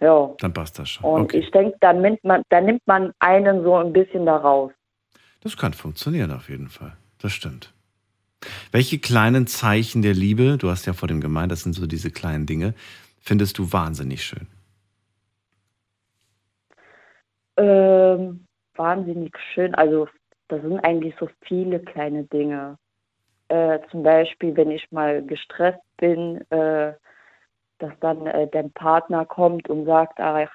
F: ja.
A: Dann passt das schon.
F: Und
A: Okay.
F: ich denke, dann nimmt man, dann nimmt man einen so ein bisschen da raus.
A: Das kann funktionieren auf jeden Fall. Das stimmt. Welche kleinen Zeichen der Liebe, du hast ja vor dem gemeint, das sind so diese kleinen Dinge, findest du wahnsinnig schön?
F: Ähm, wahnsinnig schön. Also das sind eigentlich so viele kleine Dinge. Äh, zum Beispiel, wenn ich mal gestresst bin, äh, dass dann äh, der Partner kommt und sagt, ach,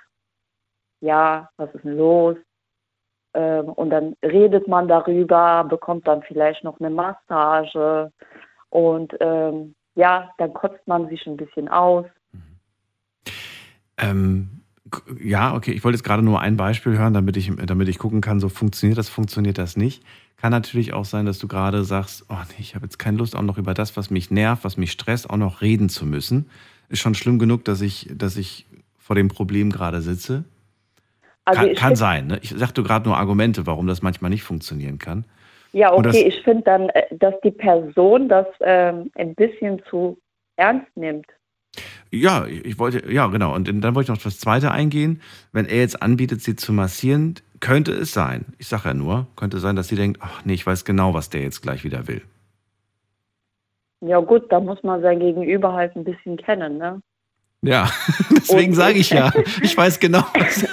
F: ja, was ist denn los? Ähm, und dann redet man darüber, bekommt dann vielleicht noch eine Massage und ähm, ja, dann kotzt man sich ein bisschen aus.
A: Ähm, g- ja, okay, ich wollte jetzt gerade nur ein Beispiel hören, damit ich, damit ich gucken kann, so funktioniert das, funktioniert das nicht. Kann natürlich auch sein, dass du gerade sagst, oh nee, ich habe jetzt keine Lust, auch noch über das, was mich nervt, was mich stresst, auch noch reden zu müssen. Ist schon schlimm genug, dass ich, dass ich vor dem Problem gerade sitze.
F: Also
A: kann kann sein. Ne? Ich sagte gerade nur Argumente, warum das manchmal nicht funktionieren kann.
F: Ja,
A: Und das-
F: okay, ich finde dann, äh, dass die Person das ähm, ein bisschen zu ernst nimmt.
A: Ja, ich wollte, ja, genau. Und dann wollte ich noch auf das zweite eingehen. Wenn er jetzt anbietet, sie zu massieren, könnte es sein, ich sage ja nur, könnte sein, dass sie denkt, ach nee, ich weiß genau, was der jetzt gleich wieder will.
F: Ja gut, da muss man sein Gegenüber halt ein bisschen kennen, ne?
A: Ja, deswegen sage ich ja, ich weiß genau. Was,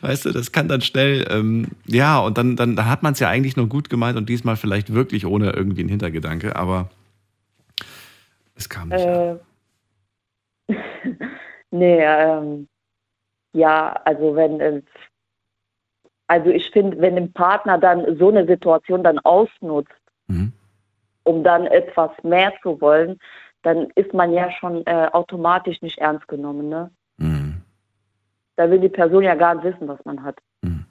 A: weißt du, das kann dann schnell, ähm, ja, und dann, dann, dann hat man es ja eigentlich nur gut gemeint und diesmal vielleicht wirklich ohne irgendwie einen Hintergedanke, aber es kam nicht.
F: Äh, nee, ähm, ja, also wenn es, also ich finde, wenn ein Partner dann so eine Situation dann ausnutzt,
A: Mhm.
F: um dann etwas mehr zu wollen, dann ist man ja schon äh, automatisch nicht ernst genommen, ne? Da will die Person ja gar nicht wissen, was man hat.
A: Mhm.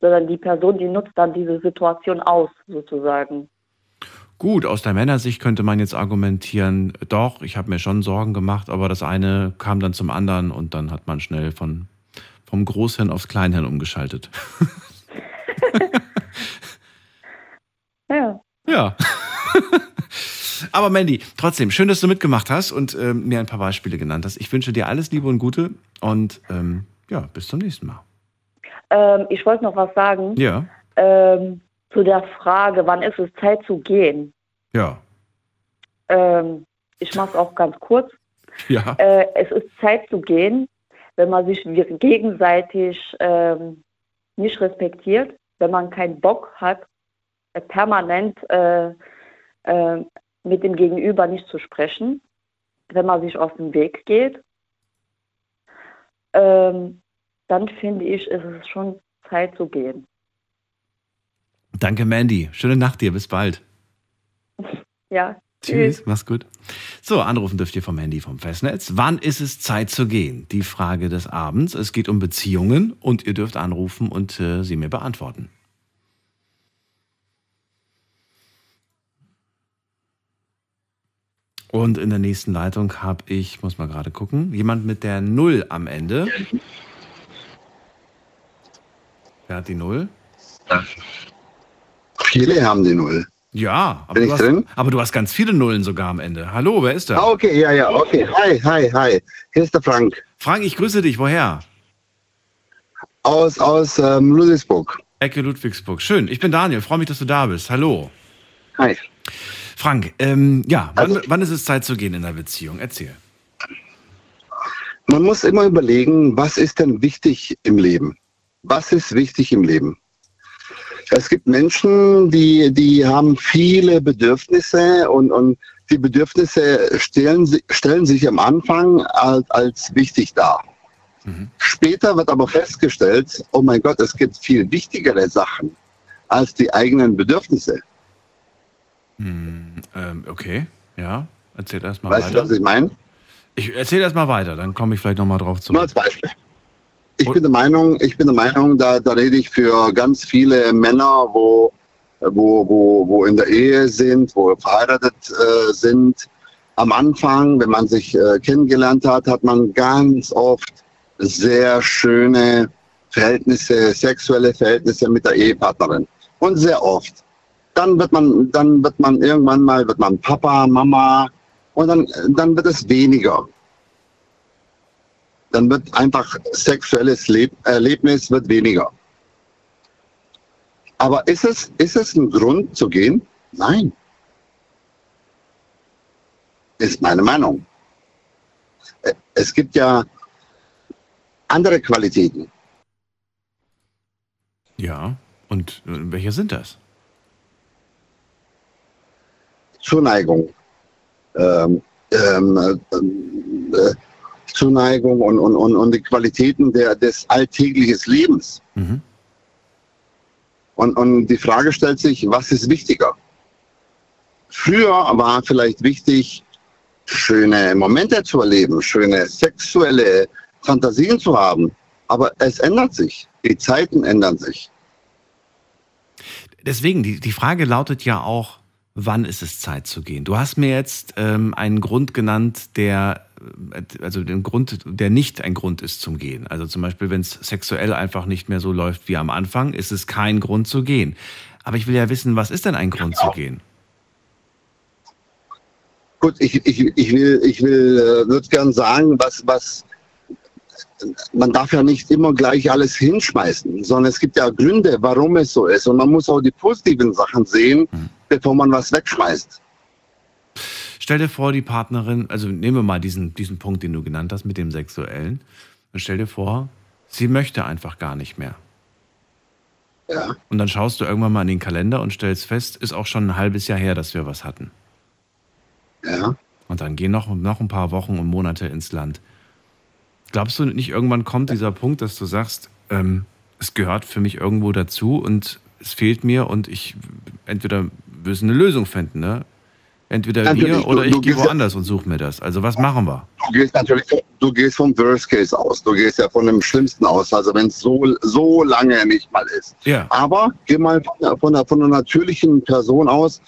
F: Sondern die Person, die nutzt dann diese Situation aus, sozusagen.
A: Gut, aus der Männersicht könnte man jetzt argumentieren, doch, ich habe mir schon Sorgen gemacht, aber das eine kam dann zum anderen und dann hat man schnell von, vom Großhirn aufs Kleinhirn umgeschaltet.
F: Ja.
A: Ja. aber Mandy, trotzdem, schön, dass du mitgemacht hast und ähm, mir ein paar Beispiele genannt hast. Ich wünsche dir alles Liebe und Gute und ähm, ja, bis zum nächsten Mal.
F: Ähm, ich wollte noch was sagen.
A: Ja,
F: Ähm, zu der Frage, wann ist es Zeit zu gehen?
A: ja,
F: Ähm, ich mache es auch ganz kurz.
A: ja.
F: Äh, es ist Zeit zu gehen, wenn man sich gegenseitig ähm, nicht respektiert, wenn man keinen Bock hat, permanent äh, äh, mit dem Gegenüber nicht zu sprechen, wenn man sich aus dem Weg geht. Ähm, dann finde ich, ist es schon Zeit zu gehen.
A: Danke, Mandy. Schöne Nacht dir. Bis bald.
F: Ja,
A: Tschüss, mach's gut. So, anrufen dürft ihr vom Handy vom Festnetz. Wann ist es Zeit zu gehen? Die Frage des Abends. Es geht um Beziehungen und ihr dürft anrufen und äh, sie mir beantworten. Und in der nächsten Leitung habe ich, muss mal gerade gucken, jemand mit der Null am Ende. Wer hat die Null?
G: Viele haben die Null.
A: Ja, aber
G: Bin
A: du,
G: ich
A: hast,
G: drin?
A: aber du hast ganz viele Nullen sogar am Ende. Hallo, wer ist da?
G: Ah, okay, ja, ja, okay. Hi, hi, hi. Hier ist der Frank
A: Frank, ich grüße dich. Woher?
G: aus, aus ähm, Ludwigsburg.
A: Ecke Ludwigsburg. Schön. Ich bin Daniel. Freue mich, dass du da bist. Hallo.
G: Hi.
A: Frank, ähm, ja, wann,
G: Also-
A: wann ist es Zeit zu gehen in der Beziehung? Erzähl.
G: Man muss immer überlegen, was ist denn wichtig im Leben? Was ist wichtig im Leben? Es gibt Menschen, die, die haben viele Bedürfnisse und, und die Bedürfnisse stellen, stellen sich am Anfang als, als wichtig dar. Später wird aber festgestellt, oh mein Gott, es gibt viel wichtigere Sachen als die eigenen Bedürfnisse.
A: Hm, ähm, okay, ja. Erzähl erst mal
G: Weißt du,
A: weiter.
G: was ich meine?
A: Ich erzähl erst mal weiter, dann komme ich vielleicht nochmal drauf
G: Nur
A: zurück.
G: als Beispiel. Ich bin der Meinung, ich bin der Meinung, da, da rede ich für ganz viele Männer, wo, wo, wo, wo in der Ehe sind, wo verheiratet äh, sind. Am Anfang, wenn man sich äh, kennengelernt hat, hat man ganz oft sehr schöne Verhältnisse, sexuelle Verhältnisse mit der Ehepartnerin. Und sehr oft. Dann wird man, dann wird man irgendwann mal, wird man Papa, Mama, und dann, dann wird es weniger dann wird einfach sexuelles Leb Erlebnis wird weniger. Aber ist es, ist es ein Grund zu gehen? Nein. Ist meine Meinung. Es gibt ja andere Qualitäten.
A: Ja, und äh, welche sind das?
G: Zuneigung. Ähm, ähm, äh, äh, Zuneigung und, und, und, und die Qualitäten der, des alltäglichen Lebens.
A: Mhm.
G: Und, und die Frage stellt sich, was ist wichtiger? Früher war vielleicht wichtig, schöne Momente zu erleben, schöne sexuelle Fantasien zu haben. Aber es ändert sich. Die Zeiten ändern sich.
A: Deswegen, die, die Frage lautet ja auch, wann ist es Zeit zu gehen? Du hast mir jetzt ähm, einen Grund genannt, der, äh, also den Grund, der nicht ein Grund ist zum Gehen. Also zum Beispiel, wenn es sexuell einfach nicht mehr so läuft wie am Anfang, ist es kein Grund zu gehen. Aber ich will ja wissen, was ist denn ein Grund zu gehen?
G: Gut, ich, ich, ich will, ich will, äh, würde gern sagen, was, was, man darf ja nicht immer gleich alles hinschmeißen, sondern es gibt ja Gründe, warum es so ist. Und man muss auch die positiven Sachen sehen, bevor man was wegschmeißt.
A: Stell dir vor, die Partnerin, also nehmen wir mal diesen, diesen Punkt, den du genannt hast mit dem Sexuellen. Und stell dir vor, sie möchte einfach gar nicht mehr.
G: Ja.
A: Und dann schaust du irgendwann mal in den Kalender und stellst fest, ist auch schon ein halbes Jahr her, dass wir was hatten.
G: Ja.
A: Und dann gehen noch, noch ein paar Wochen und Monate ins Land. Glaubst du nicht, irgendwann kommt dieser Punkt, dass du sagst, ähm, es gehört für mich irgendwo dazu und es fehlt mir und ich entweder müssen eine Lösung finden, ne? Entweder
G: Natürlich,
A: wir
G: du-
A: oder
G: du
A: ich gehe
G: gehst ja-
A: woanders und suche mir das. Also was machen wir?
G: Du gehst natürlich, du gehst vom Worst Case aus. Du gehst ja von dem Schlimmsten aus. Also wenn es so, so lange nicht mal ist.
A: Ja.
G: Aber geh mal von von von der natürlichen Person aus.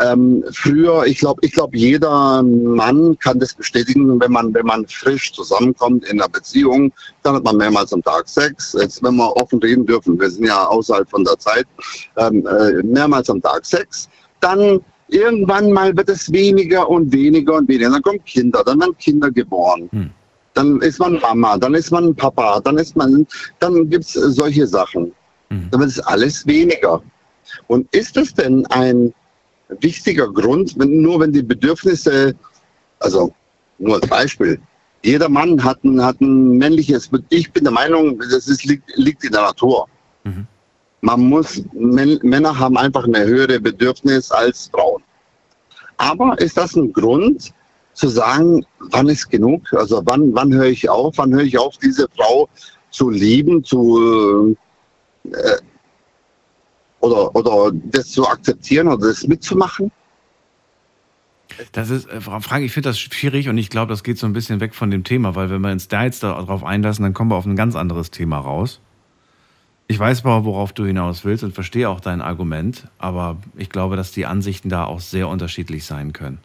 G: Ähm, früher, ich glaube, ich glaube, jeder Mann kann das bestätigen, wenn man, wenn man frisch zusammenkommt in einer Beziehung, dann hat man mehrmals am Tag Sex. Jetzt, wenn wir offen reden dürfen, wir sind ja außerhalb von der Zeit, ähm, äh, mehrmals am Tag Sex. Dann irgendwann mal wird es weniger und weniger und weniger. Dann kommen Kinder, dann werden Kinder geboren.
A: Hm.
G: Dann ist man Mama, dann ist man Papa, dann ist man, dann gibt's solche Sachen.
A: Mhm.
G: Dann wird es alles weniger. Und ist es denn ein wichtiger Grund, wenn, nur wenn die Bedürfnisse, also nur als Beispiel, jeder Mann hat ein, hat ein männliches, ich bin der Meinung, das ist, liegt, liegt in der Natur.
A: Mhm.
G: Man muss, Män- Männer haben einfach eine höhere Bedürfnis als Frauen. Aber ist das ein Grund zu sagen, wann ist genug? Also wann, wann höre ich auf? Wann höre ich auf, diese Frau zu lieben, zu äh, oder, oder das zu akzeptieren oder das mitzumachen?
A: Das ist, äh, Frau Frank, ich finde das schwierig und ich glaube, das geht so ein bisschen weg von dem Thema, weil wenn wir uns da jetzt darauf einlassen, dann kommen wir auf ein ganz anderes Thema raus. Ich weiß aber, worauf du hinaus willst und verstehe auch dein Argument, aber ich glaube, dass die Ansichten da auch sehr unterschiedlich sein können.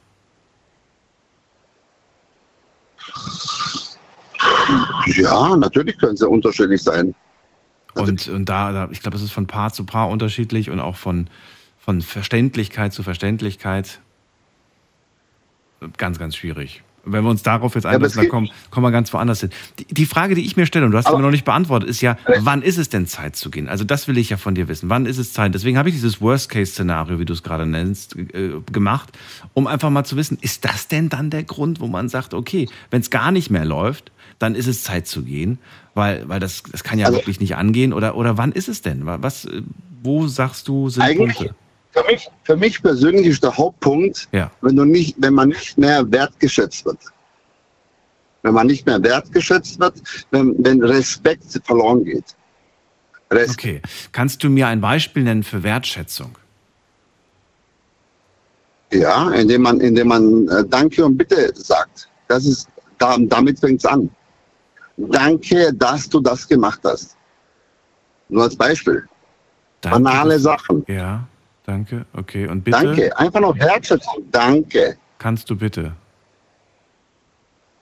G: Ja, natürlich können sie unterschiedlich sein.
A: Und, und da, da, ich glaube, es ist von Paar zu Paar unterschiedlich und auch von, von Verständlichkeit zu Verständlichkeit. Ganz, ganz schwierig. Wenn wir uns darauf jetzt einlassen,
G: es
A: dann kommen, kommen wir ganz woanders hin. Die, die Frage, die ich mir stelle, und du hast sie mir noch nicht beantwortet, ist ja, wann ist es denn Zeit zu gehen? Also das will ich ja von dir wissen. Wann ist es Zeit? Deswegen habe ich dieses Worst-Case-Szenario, wie du es gerade nennst, äh, gemacht, um einfach mal zu wissen, ist das denn dann der Grund, wo man sagt, okay, wenn es gar nicht mehr läuft, dann ist es Zeit zu gehen, weil, weil das, das kann ja
G: Also-
A: wirklich nicht angehen. Oder, oder wann ist es denn? Was, äh, wo sagst du, sind
G: Eigentlich,
A: Punkte?
G: für mich, für mich persönlich ist der Hauptpunkt,
A: Ja.
G: wenn, du nicht, wenn man nicht mehr wertgeschätzt wird. Wenn man nicht mehr wertgeschätzt wird, wenn, wenn Respekt verloren geht. Respekt.
A: Okay. Kannst du mir ein Beispiel nennen für Wertschätzung?
G: Ja, indem man, indem man äh, Danke und Bitte sagt. Das ist, da, damit fängt es an. Danke, dass du das gemacht hast. Nur als Beispiel.
A: Danke.
G: Banale Sachen.
A: Ja, danke. Okay. Und bitte?
G: Danke. Einfach noch Wertschätzung. Danke.
A: Kannst du bitte?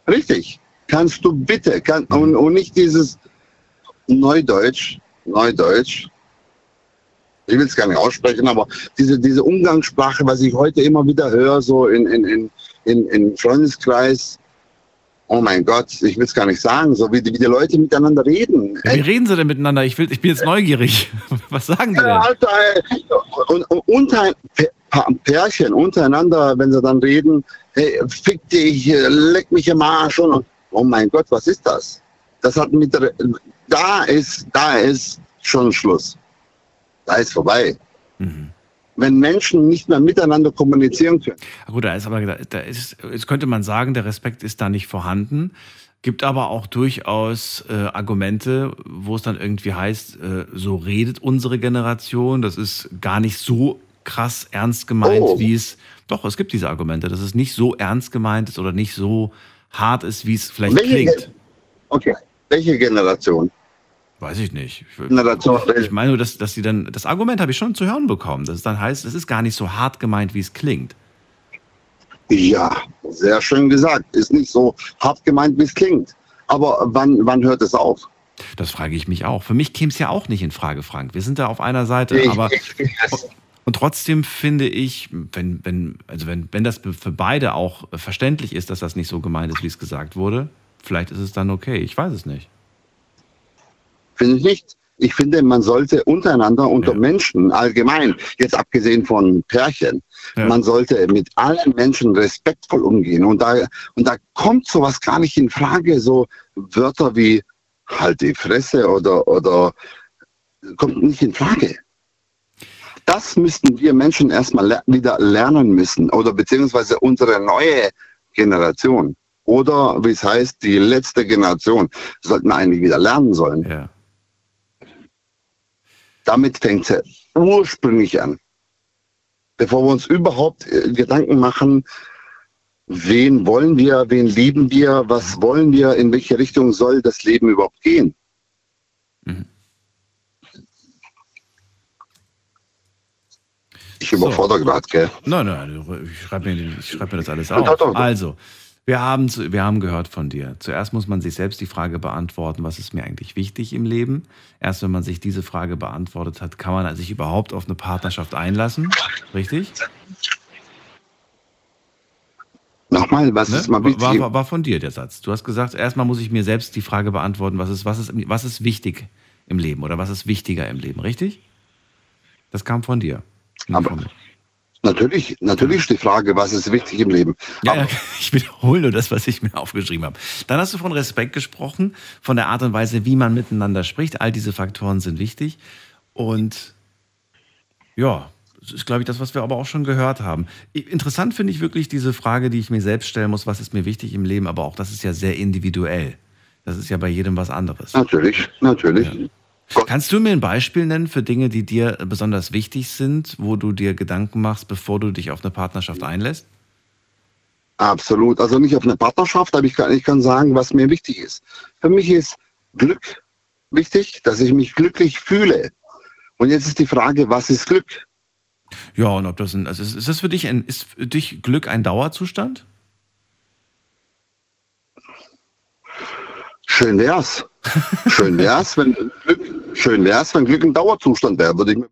G: Richtig. Kannst du bitte. Kann,
A: Mhm.
G: und, und nicht dieses Neudeutsch. Neudeutsch. Ich will es gar nicht aussprechen, aber diese, diese Umgangssprache, was ich heute immer wieder höre, so in, in, in, in, in Freundeskreis. Oh mein Gott, ich will es gar nicht sagen, so wie die, wie die Leute miteinander reden.
A: Ja, wie reden sie denn miteinander? Ich, will, ich bin jetzt neugierig. Was sagen die denn?
G: Alter, ey. und, und unter, Pärchen untereinander, wenn sie dann reden, hey, fick dich, leck mich im Arsch und oh mein Gott, was ist das? Das hat mit der, da ist, da ist schon Schluss. Da ist vorbei.
A: Mhm.
G: Wenn Menschen nicht mehr miteinander kommunizieren können.
A: Gut, da ist aber, da ist, jetzt könnte man sagen, der Respekt ist da nicht vorhanden. Gibt aber auch durchaus äh, Argumente, wo es dann irgendwie heißt, äh, so redet unsere Generation. Das ist gar nicht so krass ernst gemeint,
G: Oh.
A: wie es. Doch, es gibt diese Argumente, dass es nicht so ernst gemeint ist oder nicht so hart ist, wie es vielleicht
G: Welche,
A: klingt.
G: Ge- okay, welche Generation?
A: Weiß ich nicht. Ich,
G: Generation.
A: ich meine nur, dass, dass sie dann, das Argument habe ich schon zu hören bekommen, dass es dann heißt, es ist gar nicht so hart gemeint, wie es klingt.
G: Ja, sehr schön gesagt. Ist nicht so hart gemeint, wie es klingt. Aber wann, wann hört es auf?
A: Das frage ich mich auch. Für mich käme es ja auch nicht in Frage, Frank. Wir sind da auf einer Seite,
G: Ich-
A: aber
G: ich-
A: und trotzdem finde ich, wenn, wenn, also wenn, wenn das für beide auch verständlich ist, dass das nicht so gemeint ist, wie es gesagt wurde, vielleicht ist es dann okay. Ich weiß es nicht.
G: Finde ich nicht. Ich finde, man sollte untereinander, unter
A: Ja.
G: Menschen allgemein, jetzt abgesehen von Pärchen,
A: Ja.
G: man sollte mit allen Menschen respektvoll umgehen. Und da, und da kommt sowas gar nicht in Frage, so Wörter wie halt die Fresse oder, oder kommt nicht in Frage. Das müssten wir Menschen erstmal le wieder lernen müssen oder beziehungsweise unsere neue Generation oder wie es heißt, die letzte Generation sollten eigentlich wieder lernen sollen.
A: Ja.
G: Damit fängt es ursprünglich an. Bevor wir uns überhaupt äh, Gedanken machen, wen wollen wir, wen lieben wir, was wollen wir, in welche Richtung soll das Leben überhaupt gehen.
A: Mhm.
G: Ich überfordere gerade, gell?
A: Nein, nein, ich schreibe mir, ich schreib mir das alles
G: Ja,
A: auf.
G: doch, doch.
A: Also, wir haben, wir haben gehört von dir. Zuerst muss man sich selbst die Frage beantworten, was ist mir eigentlich wichtig im Leben? Erst wenn man sich diese Frage beantwortet hat, kann man sich überhaupt auf eine Partnerschaft einlassen. Richtig?
G: Nochmal, was
A: Ne?
G: ist mal wichtig?
A: War, war, war von dir der Satz. Du hast gesagt, erstmal muss ich mir selbst die Frage beantworten, was ist, was ist, was ist wichtig im Leben oder was ist wichtiger im Leben, richtig? Das kam von dir.
G: Aber-
A: von mir.
G: Natürlich, natürlich ist die Frage, was ist wichtig im Leben.
A: Ja, ja, ich wiederhole nur das, was ich mir aufgeschrieben habe. Dann hast du von Respekt gesprochen, von der Art und Weise, wie man miteinander spricht. All diese Faktoren sind wichtig. Und ja, das ist, glaube ich, das, was wir aber auch schon gehört haben. Interessant finde ich wirklich diese Frage, die ich mir selbst stellen muss, was ist mir wichtig im Leben, aber auch das ist ja sehr individuell. Das ist ja bei jedem was anderes.
G: natürlich, natürlich.
A: Kannst du mir ein Beispiel nennen für Dinge, die dir besonders wichtig sind, wo du dir Gedanken machst, bevor du dich auf eine Partnerschaft einlässt?
G: Absolut. Also nicht auf eine Partnerschaft, aber ich kann, ich kann sagen, was mir wichtig ist. Für mich ist Glück wichtig, dass ich mich glücklich fühle. Und jetzt ist die Frage, was ist Glück?
A: Ja, und ob das ein, also ist ist das für dich ein, ist für dich Glück ein Dauerzustand?
G: Schön wär's. Schön wär's, wenn Glück, schön wär's, wenn Glück ein Dauerzustand wäre, würde ich mir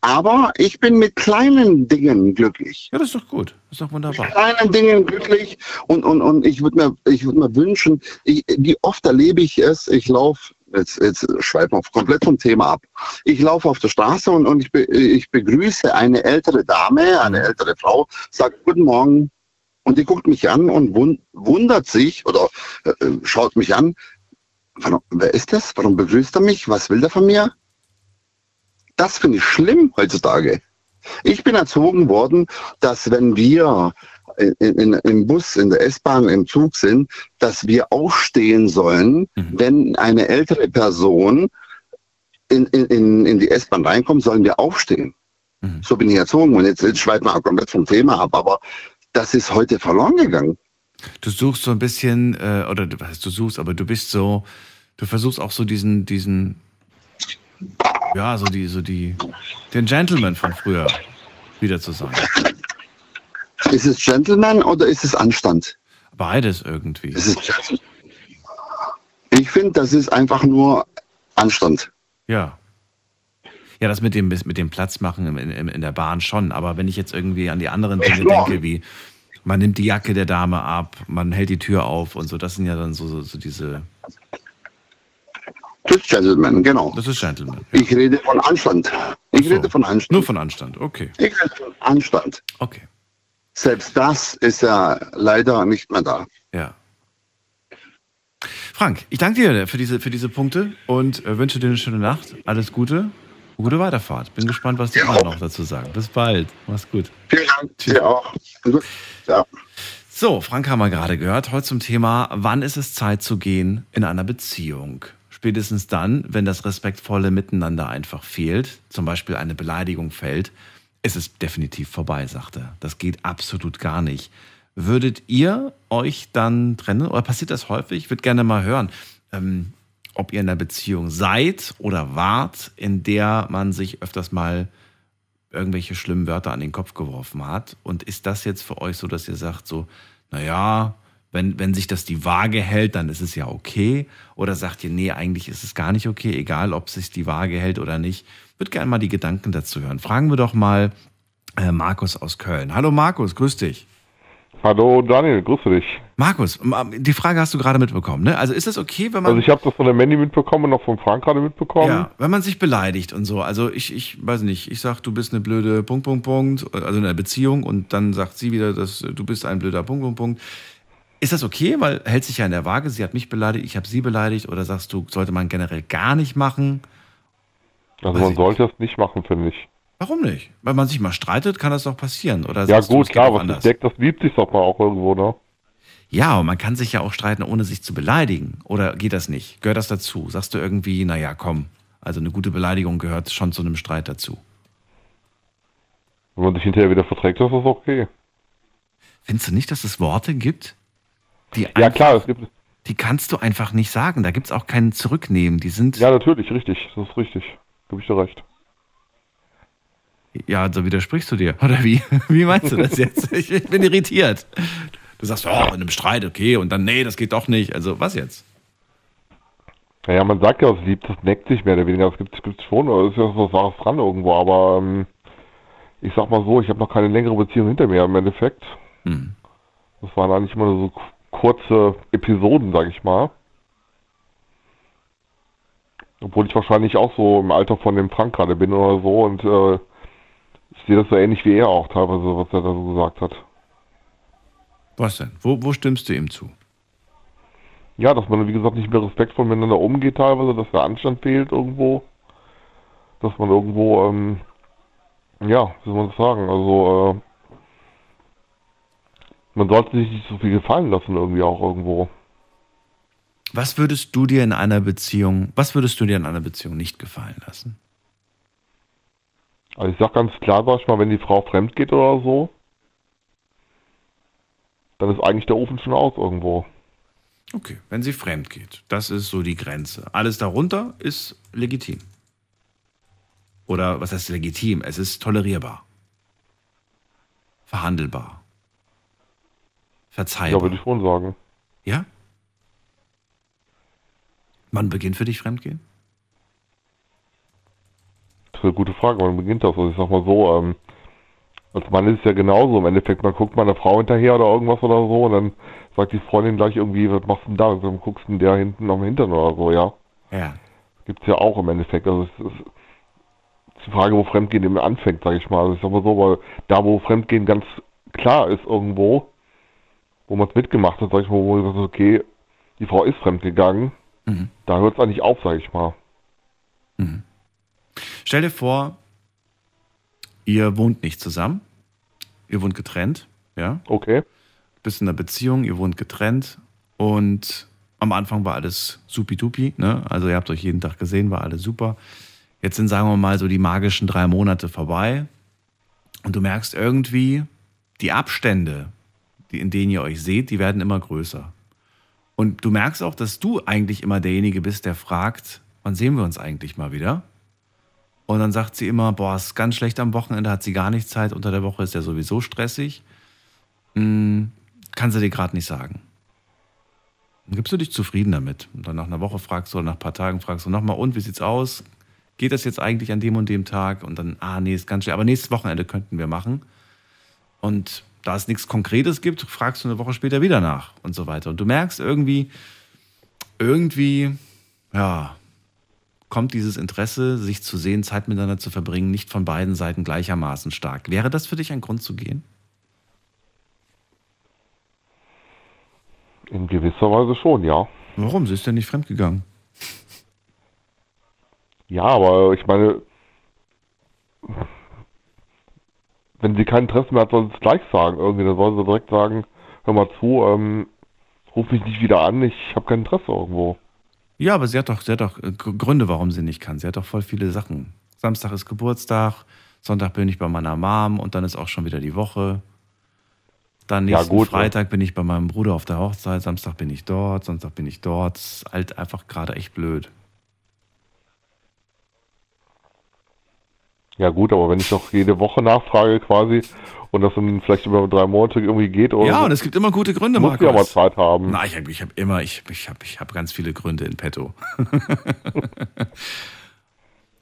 G: Aber ich bin mit kleinen Dingen glücklich.
A: Ja, das ist doch gut. Das ist doch wunderbar.
G: Mit kleinen Dingen glücklich und, und, und ich würde mir, ich würde mir wünschen, ich, wie oft erlebe ich es, ich laufe, jetzt, jetzt schweifen wir komplett vom Thema ab. Ich laufe auf der Straße und, und ich, be, ich begrüße eine ältere Dame, eine ältere Frau, sagt Guten Morgen. Und die guckt mich an und wund, wundert sich oder äh, schaut mich an. Warum, wer ist das? Warum begrüßt er mich? Was will der von mir? Das finde ich schlimm heutzutage. Ich bin erzogen worden, dass wenn wir in, in, im Bus, in der S-Bahn, im Zug sind, dass wir aufstehen sollen,
A: Mhm.
G: wenn eine ältere Person in, in, in die S-Bahn reinkommt, sollen wir aufstehen.
A: Mhm.
G: So bin ich erzogen. Und jetzt, jetzt schweifen wir komplett vom Thema ab, aber das ist heute verloren gegangen.
A: Du suchst so ein bisschen, äh, oder du- du suchst, aber du bist so, du versuchst auch so diesen, diesen, ja, so die, so die, den Gentleman von früher wieder zu sein.
G: Ist es Gentleman oder ist es Anstand?
A: Beides irgendwie.
G: Ich finde, das ist einfach nur Anstand.
A: Ja. Ja, das mit dem, mit dem Platz machen in, in, in der Bahn schon. Aber wenn ich jetzt irgendwie an die anderen Dinge denke, wie man nimmt die Jacke der Dame ab, man hält die Tür auf und so, das sind ja dann so, so, so diese,
G: Das ist Gentleman, genau.
A: das ist Gentleman. Ja.
G: Ich rede von Anstand. Ich
A: so.
G: rede von Anstand.
A: Nur von Anstand, okay.
G: Ich rede von Anstand.
A: Okay.
G: Selbst das ist ja leider nicht mehr da.
A: Ja. Frank, ich danke dir für diese, für diese Punkte und äh, wünsche dir eine schöne Nacht. Alles Gute. Gute Weiterfahrt. Bin gespannt, was die anderen noch dazu sagen. Bis bald. Mach's gut.
G: Vielen Dank. Dir auch. Ja.
A: So, Frank haben wir gerade gehört. Heute zum Thema, wann ist es Zeit zu gehen in einer Beziehung? Spätestens dann, wenn das respektvolle Miteinander einfach fehlt, zum Beispiel eine Beleidigung fällt, ist es definitiv vorbei, sagt er. Das geht absolut gar nicht. Würdet ihr euch dann trennen oder passiert das häufig? Ich würde gerne mal hören, ähm, ob ihr in einer Beziehung seid oder wart, in der man sich öfters mal irgendwelche schlimmen Wörter an den Kopf geworfen hat. Und ist das jetzt für euch so, dass ihr sagt, so, naja, wenn, wenn sich das die Waage hält, dann ist es ja okay? Oder sagt ihr, nee, eigentlich ist es gar nicht okay, egal ob sich die Waage hält oder nicht? Würde gerne mal die Gedanken dazu hören. Fragen wir doch mal äh, Markus aus Köln. Hallo Markus, grüß dich.
H: Hallo Daniel, grüße dich.
A: Markus, die Frage hast du gerade mitbekommen, ne? Also ist es okay, wenn man.
H: Also ich habe das von der Mandy mitbekommen und auch von Frank gerade mitbekommen.
A: Ja, wenn man sich beleidigt und so. Also ich, ich weiß nicht, ich sag, du bist eine blöde Punkt, Punkt, Punkt, also in einer Beziehung und dann sagt sie wieder, dass du bist ein blöder Punkt, Punkt, Punkt. Ist das okay, weil hält sich ja in der Waage, sie hat mich beleidigt, ich habe sie beleidigt oder sagst du, sollte man generell gar nicht machen?
H: Also
A: Weiß
H: man sollte das nicht machen, finde ich.
A: Warum nicht? Weil man sich mal streitet, kann das doch passieren. Oder
H: Ja
A: du,
H: gut,
A: geht
H: klar, was
A: anders?
H: deckt, das liebt sich doch mal auch irgendwo, ne?
A: Ja, und man kann sich ja auch streiten, ohne sich zu beleidigen. Oder geht das nicht? Gehört das dazu? Sagst du irgendwie, naja, komm, also eine gute Beleidigung gehört schon zu einem Streit dazu.
H: Wenn man sich hinterher wieder verträgt, ist das okay.
A: Findest du nicht, dass es Worte gibt, die,
H: Ja
A: einfach,
H: klar, es gibt
A: die kannst du einfach nicht sagen? Da gibt es auch kein Zurücknehmen. Die sind,
H: Ja natürlich, richtig, das ist richtig. Gebe ich dir recht.
A: Ja, also widersprichst du dir. Oder wie? Wie meinst du das jetzt? Ich, ich bin irritiert. Du sagst, oh, in einem Streit, okay, und dann, nee, das geht doch nicht. Also, was jetzt?
H: Naja, man sagt ja, es liebt, das neckt sich mehr oder weniger. Das gibt es schon, da ist ja was Wahres dran irgendwo, aber ähm, ich sag mal so, ich habe noch keine längere Beziehung hinter mir im Endeffekt.
A: Hm.
H: Das waren eigentlich immer nur so kurze Episoden, sag ich mal. Obwohl ich wahrscheinlich auch so im Alter von dem Frank gerade bin oder so und äh, ich sehe das so ähnlich wie er auch teilweise, was er da so gesagt hat.
A: Was denn? Wo, wo stimmst du ihm zu?
H: Ja, dass man, wie gesagt, nicht mehr respektvoll miteinander umgeht teilweise, dass der Anstand fehlt irgendwo. Dass man irgendwo, ähm, ja, wie soll man das sagen, also, äh, man sollte sich nicht so viel gefallen lassen irgendwie auch irgendwo.
A: Was würdest du dir in einer Beziehung, was würdest du dir in einer Beziehung nicht gefallen lassen?
H: Also ich sag ganz klar, sag ich mal, wenn die Frau fremd geht oder so, dann ist eigentlich der Ofen schon aus irgendwo.
A: Okay, wenn sie fremd geht, das ist so die Grenze. Alles darunter ist legitim. Oder was heißt legitim? Es ist tolerierbar. Verhandelbar.
H: Ja,
A: Verzeihbar.
H: würde ich schon sagen.
A: Ja? Wann beginnt für dich Fremdgehen?
H: Ist eine gute Frage. Wann beginnt das? Also ich sag mal so, ähm, als Mann ist es ja genauso. Im Endeffekt, man guckt mal eine Frau hinterher oder irgendwas oder so und dann sagt die Freundin gleich irgendwie, was machst du denn da? Und dann guckst du der hinten am Hintern oder so, ja.
A: Ja.
H: Gibt's ja auch im Endeffekt. Also es ist, ist die Frage, wo Fremdgehen eben anfängt, sag ich mal. Also ich sag mal so, weil da, wo Fremdgehen ganz klar ist irgendwo, wo man es mitgemacht hat, sag ich mal, wo man sagt, okay, die Frau ist fremdgegangen,
A: Mhm.
H: da hört es eigentlich auf, sag ich mal.
A: Stell dir vor, ihr wohnt nicht zusammen, ihr wohnt getrennt, ja,
H: Okay.
A: bist in einer Beziehung, ihr wohnt getrennt und am Anfang war alles supidupi, ne? Also ihr habt euch jeden Tag gesehen, war alles super. Jetzt sind, sagen wir mal, so die magischen drei Monate vorbei und du merkst irgendwie, die Abstände, die, in denen ihr euch seht, die werden immer größer. Und du merkst auch, dass du eigentlich immer derjenige bist, der fragt, wann sehen wir uns eigentlich mal wieder? Und dann sagt sie immer, boah, ist ganz schlecht am Wochenende, hat sie gar nicht Zeit, unter der Woche ist ja sowieso stressig. Hm, kann sie dir gerade nicht sagen. Dann gibst du dich zufrieden damit. Und dann nach einer Woche fragst du oder nach ein paar Tagen fragst du nochmal, und wie sieht's aus? Geht das jetzt eigentlich an dem und dem Tag? Und dann, ah, nee, ist ganz schlecht. Aber nächstes Wochenende könnten wir machen. Und da es nichts Konkretes gibt, fragst du eine Woche später wieder nach und so weiter. Und du merkst irgendwie, irgendwie, ja, kommt dieses Interesse, sich zu sehen, Zeit miteinander zu verbringen, nicht von beiden Seiten gleichermaßen stark. Wäre das für dich ein Grund zu gehen?
H: In gewisser Weise schon, ja.
A: Warum? Sie ist ja nicht fremdgegangen.
H: Ja, aber ich meine, wenn sie kein Interesse mehr hat, soll sie es gleich sagen. Irgendwie, dann soll sie direkt sagen, hör mal zu, ähm, ruf mich nicht wieder an, ich habe kein Interesse irgendwo.
A: Ja, aber sie hat doch, sie hat doch äh, Gr- Gründe, warum sie nicht kann. Sie hat doch voll viele Sachen. Samstag ist Geburtstag, Sonntag bin ich bei meiner Mom und dann ist auch schon wieder die Woche. Dann
H: Ja,
A: nächsten
H: gut,
A: Freitag bin ich bei meinem Bruder auf der Hochzeit, Samstag bin ich dort, Sonntag bin ich dort. Das ist halt einfach gerade echt blöd.
H: Ja gut, aber wenn ich doch jede Woche nachfrage quasi und das dann vielleicht über drei Monate irgendwie geht oder
A: Ja,
H: so,
A: und es gibt immer gute Gründe,
H: muss ich ja mal
A: Markus.
H: Zeit haben.
A: Na, ich habe ich hab immer, ich, ich habe ich hab ganz viele Gründe in petto.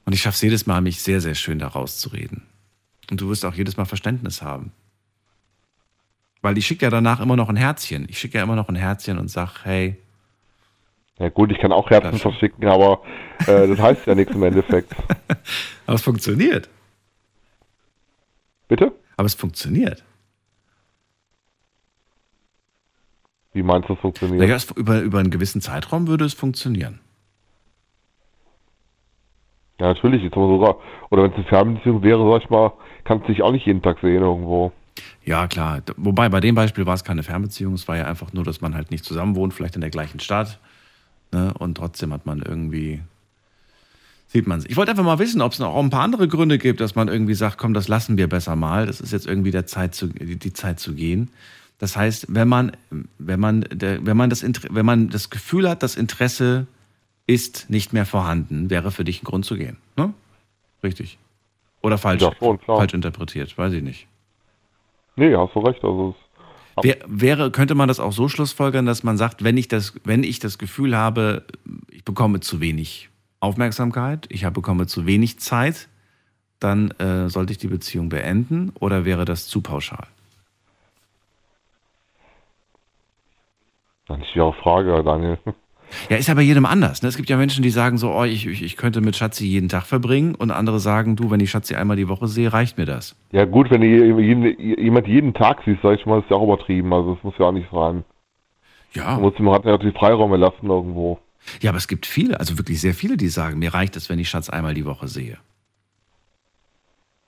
A: und ich schaffe es jedes Mal, mich sehr, sehr schön da rauszureden. Und du wirst auch jedes Mal Verständnis haben. Weil ich schicke ja danach immer noch ein Herzchen. Ich schicke ja immer noch ein Herzchen und sag, hey,
H: Ja gut, ich kann auch Herzen
A: Das
H: verschicken, aber äh, das heißt ja nichts im Endeffekt.
A: aber es funktioniert.
H: Bitte?
A: Aber es funktioniert.
H: Wie meinst du, das funktioniert?
A: Naja, es, über, über einen gewissen Zeitraum würde es funktionieren.
H: Ja, natürlich, jetzt sogar. Oder wenn es eine Fernbeziehung wäre, sag ich mal, kannst du dich auch nicht jeden Tag sehen irgendwo.
A: Ja, klar. Wobei bei dem Beispiel war es keine Fernbeziehung, es war ja einfach nur, dass man halt nicht zusammen wohnt, vielleicht in der gleichen Stadt. Ne? Und trotzdem hat man irgendwie. Sieht man sich. Ich wollte einfach mal wissen, ob es noch ein paar andere Gründe gibt, dass man irgendwie sagt, komm, das lassen wir besser mal. Das ist jetzt irgendwie der Zeit zu, die Zeit zu gehen. Das heißt, wenn man, wenn man, wenn man das, wenn man das Gefühl hat, das Interesse ist nicht mehr vorhanden, wäre für dich ein Grund zu gehen. Ne? Richtig. Oder falsch,
H: Ja, schon,
A: falsch interpretiert, weiß ich nicht.
H: Nee, hast du recht. Also es,
A: Wär, wäre, könnte man das auch so schlussfolgern, dass man sagt, wenn ich das, wenn ich das Gefühl habe, ich bekomme zu wenig Aufmerksamkeit, ich habe, bekomme zu wenig Zeit, dann äh, sollte ich die Beziehung beenden oder wäre das zu pauschal?
H: das ist ja auch Frage, Daniel.
A: Ja, ist ja bei jedem anders. Ne? Es gibt ja Menschen, die sagen so, oh, ich, ich, ich könnte mit Schatzi jeden Tag verbringen und andere sagen, du, wenn ich Schatzi einmal die Woche sehe, reicht mir das.
H: Ja gut, wenn du jemand jeden Tag siehst, sag ich mal, ist ja auch übertrieben. Also das muss ja auch nicht sein.
A: Ja.
H: Man muss dem Rad natürlich Freiräume lassen irgendwo.
A: Ja, aber es gibt viele, also wirklich sehr viele, die sagen, mir reicht es, wenn ich Schatz einmal die Woche sehe.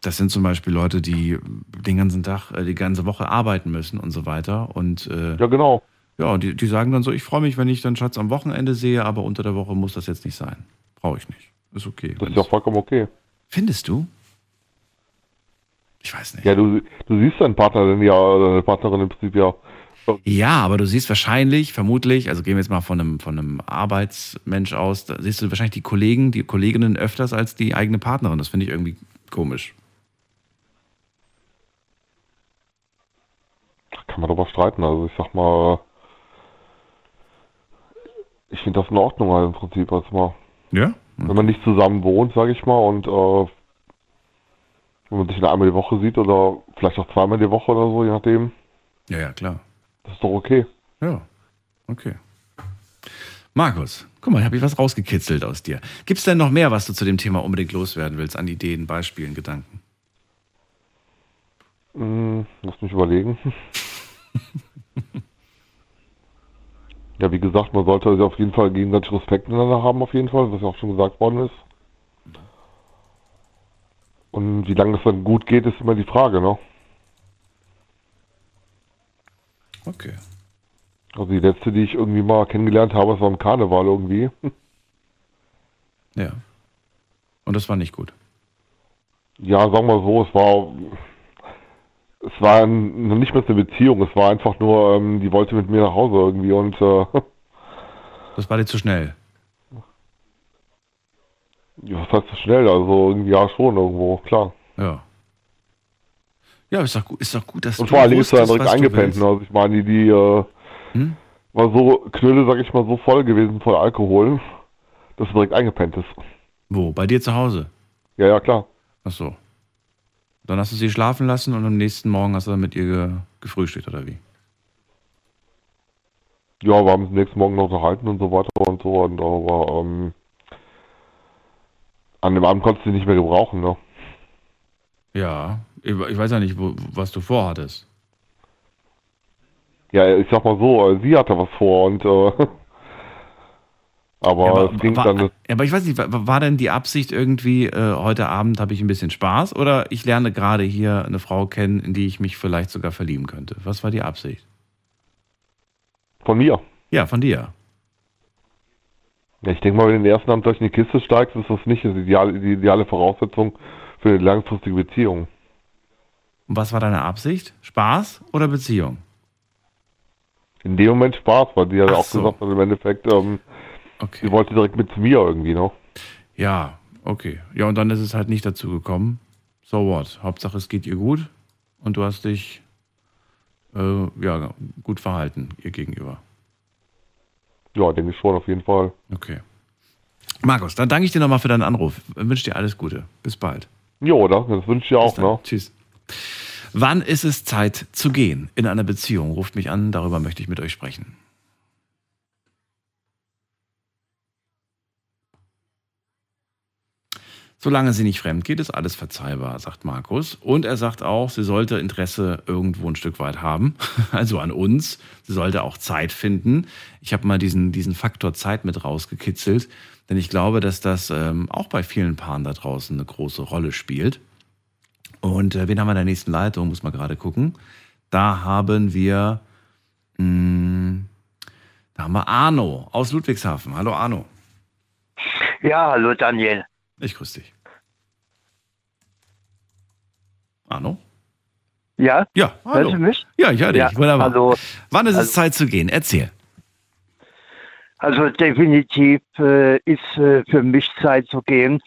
A: Das sind zum Beispiel Leute, die den ganzen Tag, äh, die ganze Woche arbeiten müssen und so weiter. Und äh,
H: Ja genau.
A: ja, die, die sagen dann so, ich freue mich, wenn ich dann Schatz am Wochenende sehe, aber unter der Woche muss das jetzt nicht sein. Brauche ich nicht. Ist okay.
H: Das ist ja vollkommen okay.
A: Findest du? Ich weiß nicht.
H: Ja, du, du siehst deinen Partner denn ja, deine Partnerin im Prinzip ja.
A: Ja, aber du siehst wahrscheinlich, vermutlich, also gehen wir jetzt mal von einem, von einem Arbeitsmensch aus, da siehst du wahrscheinlich die Kollegen, die Kolleginnen öfters als die eigene Partnerin. Das finde ich irgendwie komisch.
H: Kann man darüber streiten. Also ich sag mal, ich finde das in Ordnung halt im Prinzip. Also mal,
A: Ja?
H: wenn man nicht zusammen wohnt, sag ich mal, und äh, Wenn man sich einmal die Woche sieht oder vielleicht auch zweimal die Woche oder so, je nachdem.
A: Ja, ja, klar.
H: Das ist doch okay.
A: Ja, okay. Markus, guck mal, habe ich was rausgekitzelt aus dir. Gibt es denn noch mehr, was du zu dem Thema unbedingt loswerden willst, an Ideen, Beispielen, Gedanken?
H: Hm, lass mich überlegen. ja, wie gesagt, man sollte also auf jeden Fall gegenseitig Respekt miteinander haben, auf jeden Fall, was ja auch schon gesagt worden ist. Und wie lange es dann gut geht, ist immer die Frage, ne?
A: Okay.
H: Also die letzte, die ich irgendwie mal kennengelernt habe, das war im Karneval irgendwie.
A: Ja. Und das war nicht gut.
H: Ja, sagen wir so, es war es war ein, nicht mehr eine Beziehung, es war einfach nur, ähm, die wollte mit mir nach Hause irgendwie und äh,
A: Das war dir zu schnell.
H: ja, was heißt so schnell? Also irgendwie ja schon irgendwo, klar.
A: Ja. Ja, ist doch, gut- ist doch gut, dass
H: Und
A: du
H: vor allem ist er direkt
A: du willst.
H: Ne? Also ich meine, die, die äh,
A: Hm?
H: war so Knülle, sag ich mal, so voll gewesen, voll Alkohol, dass er direkt eingepennt ist.
A: Wo? Bei dir zu Hause?
H: Ja, ja, klar.
A: Ach so. Dann hast du sie schlafen lassen und am nächsten Morgen hast du dann mit ihr ge gefrühstückt, oder wie?
H: Ja, wir haben uns am nächsten Morgen noch unterhalten und so weiter und so. Und aber ähm, an dem Abend konntest du sie nicht mehr gebrauchen, ne?
A: Ja. Ich, ich weiß ja nicht, wo, was du vorhattest.
H: Ja, ich sag mal so, äh, sie hatte was vor und äh, aber,
A: ja, aber,
H: es
A: war,
H: dann
A: aber ich weiß nicht, war, war denn die Absicht irgendwie, äh, heute Abend habe ich ein bisschen Spaß oder ich lerne gerade hier eine Frau kennen, in die ich mich vielleicht sogar verlieben könnte? Was war die Absicht?
H: von mir.
A: Ja, von dir.
H: Ja, ich denke mal, wenn du den ersten Abend durch in die Kiste steigst, ist das nicht die ideale, die ideale Voraussetzung für eine langfristige Beziehung.
A: Und was war deine Absicht? Spaß oder Beziehung?
H: In dem Moment Spaß, weil die ja
A: Ach
H: auch
A: so.
H: gesagt hat, im Endeffekt, ähm,
A: Okay.
H: sie wollte direkt mit mir irgendwie, ne?
A: Ja, okay. Ja, und dann ist es halt nicht dazu gekommen. So what? Hauptsache es geht ihr gut und du hast dich äh, ja, gut verhalten ihr gegenüber.
H: Ja, denke ich schon, auf jeden Fall.
A: Okay. Markus, dann danke ich dir nochmal für deinen Anruf. Ich wünsche dir alles Gute. Bis bald.
H: Jo, das, das wünsche ich dir auch,
A: dann.
H: ne?
A: Tschüss. Wann ist es Zeit zu gehen in einer Beziehung? Ruft mich an, darüber möchte ich mit euch sprechen. Solange sie nicht fremd geht, ist alles verzeihbar, sagt Markus. Und er sagt auch, sie sollte Interesse irgendwo ein Stück weit haben, also an uns. Sie sollte auch Zeit finden. Ich habe mal diesen, diesen Faktor Zeit mit rausgekitzelt, denn ich glaube, dass das ähm, auch bei vielen Paaren da draußen eine große Rolle spielt. Und äh, wen haben wir in der nächsten Leitung? Muss man gerade gucken. Da haben wir, mh, da haben wir Arno aus Ludwigshafen. Hallo Arno.
I: Ja, hallo Daniel.
A: Ich grüße dich. Arno?
I: Ja?
A: Ja, hallo.
I: Hörst du mich?
A: Ja, ich höre dich.
I: Ja,
A: Wunderbar.
I: hallo.
A: Wann ist es
I: Also-
A: Zeit zu gehen? Erzähl.
I: Also definitiv äh, ist äh, für mich Zeit zu gehen,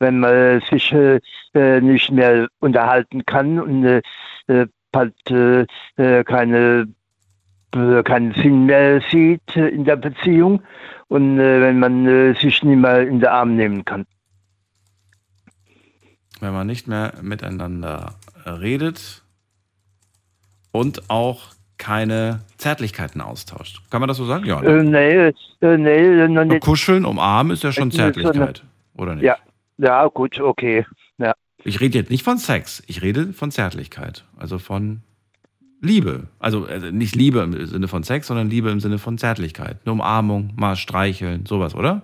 I: wenn man sich äh, äh, nicht mehr unterhalten kann und äh, keine, keinen Sinn mehr sieht in der Beziehung und wenn man sich nicht mehr in den Arm nehmen kann.
A: Wenn man nicht mehr miteinander redet und auch keine Zärtlichkeiten austauscht. Kann man das so sagen? Ja. Ne?
I: Äh, nee, äh, nee, noch nicht.
A: Kuscheln, umarmen ist ja schon
I: Äh,
A: Zärtlichkeit. Oder nicht?
I: Ja, ja, gut, okay. Ja.
A: Ich rede jetzt nicht von Sex, ich rede von Zärtlichkeit. Also von Liebe. Also äh, nicht Liebe im Sinne von Sex, sondern Liebe im Sinne von Zärtlichkeit. Eine Umarmung, mal streicheln, sowas, oder?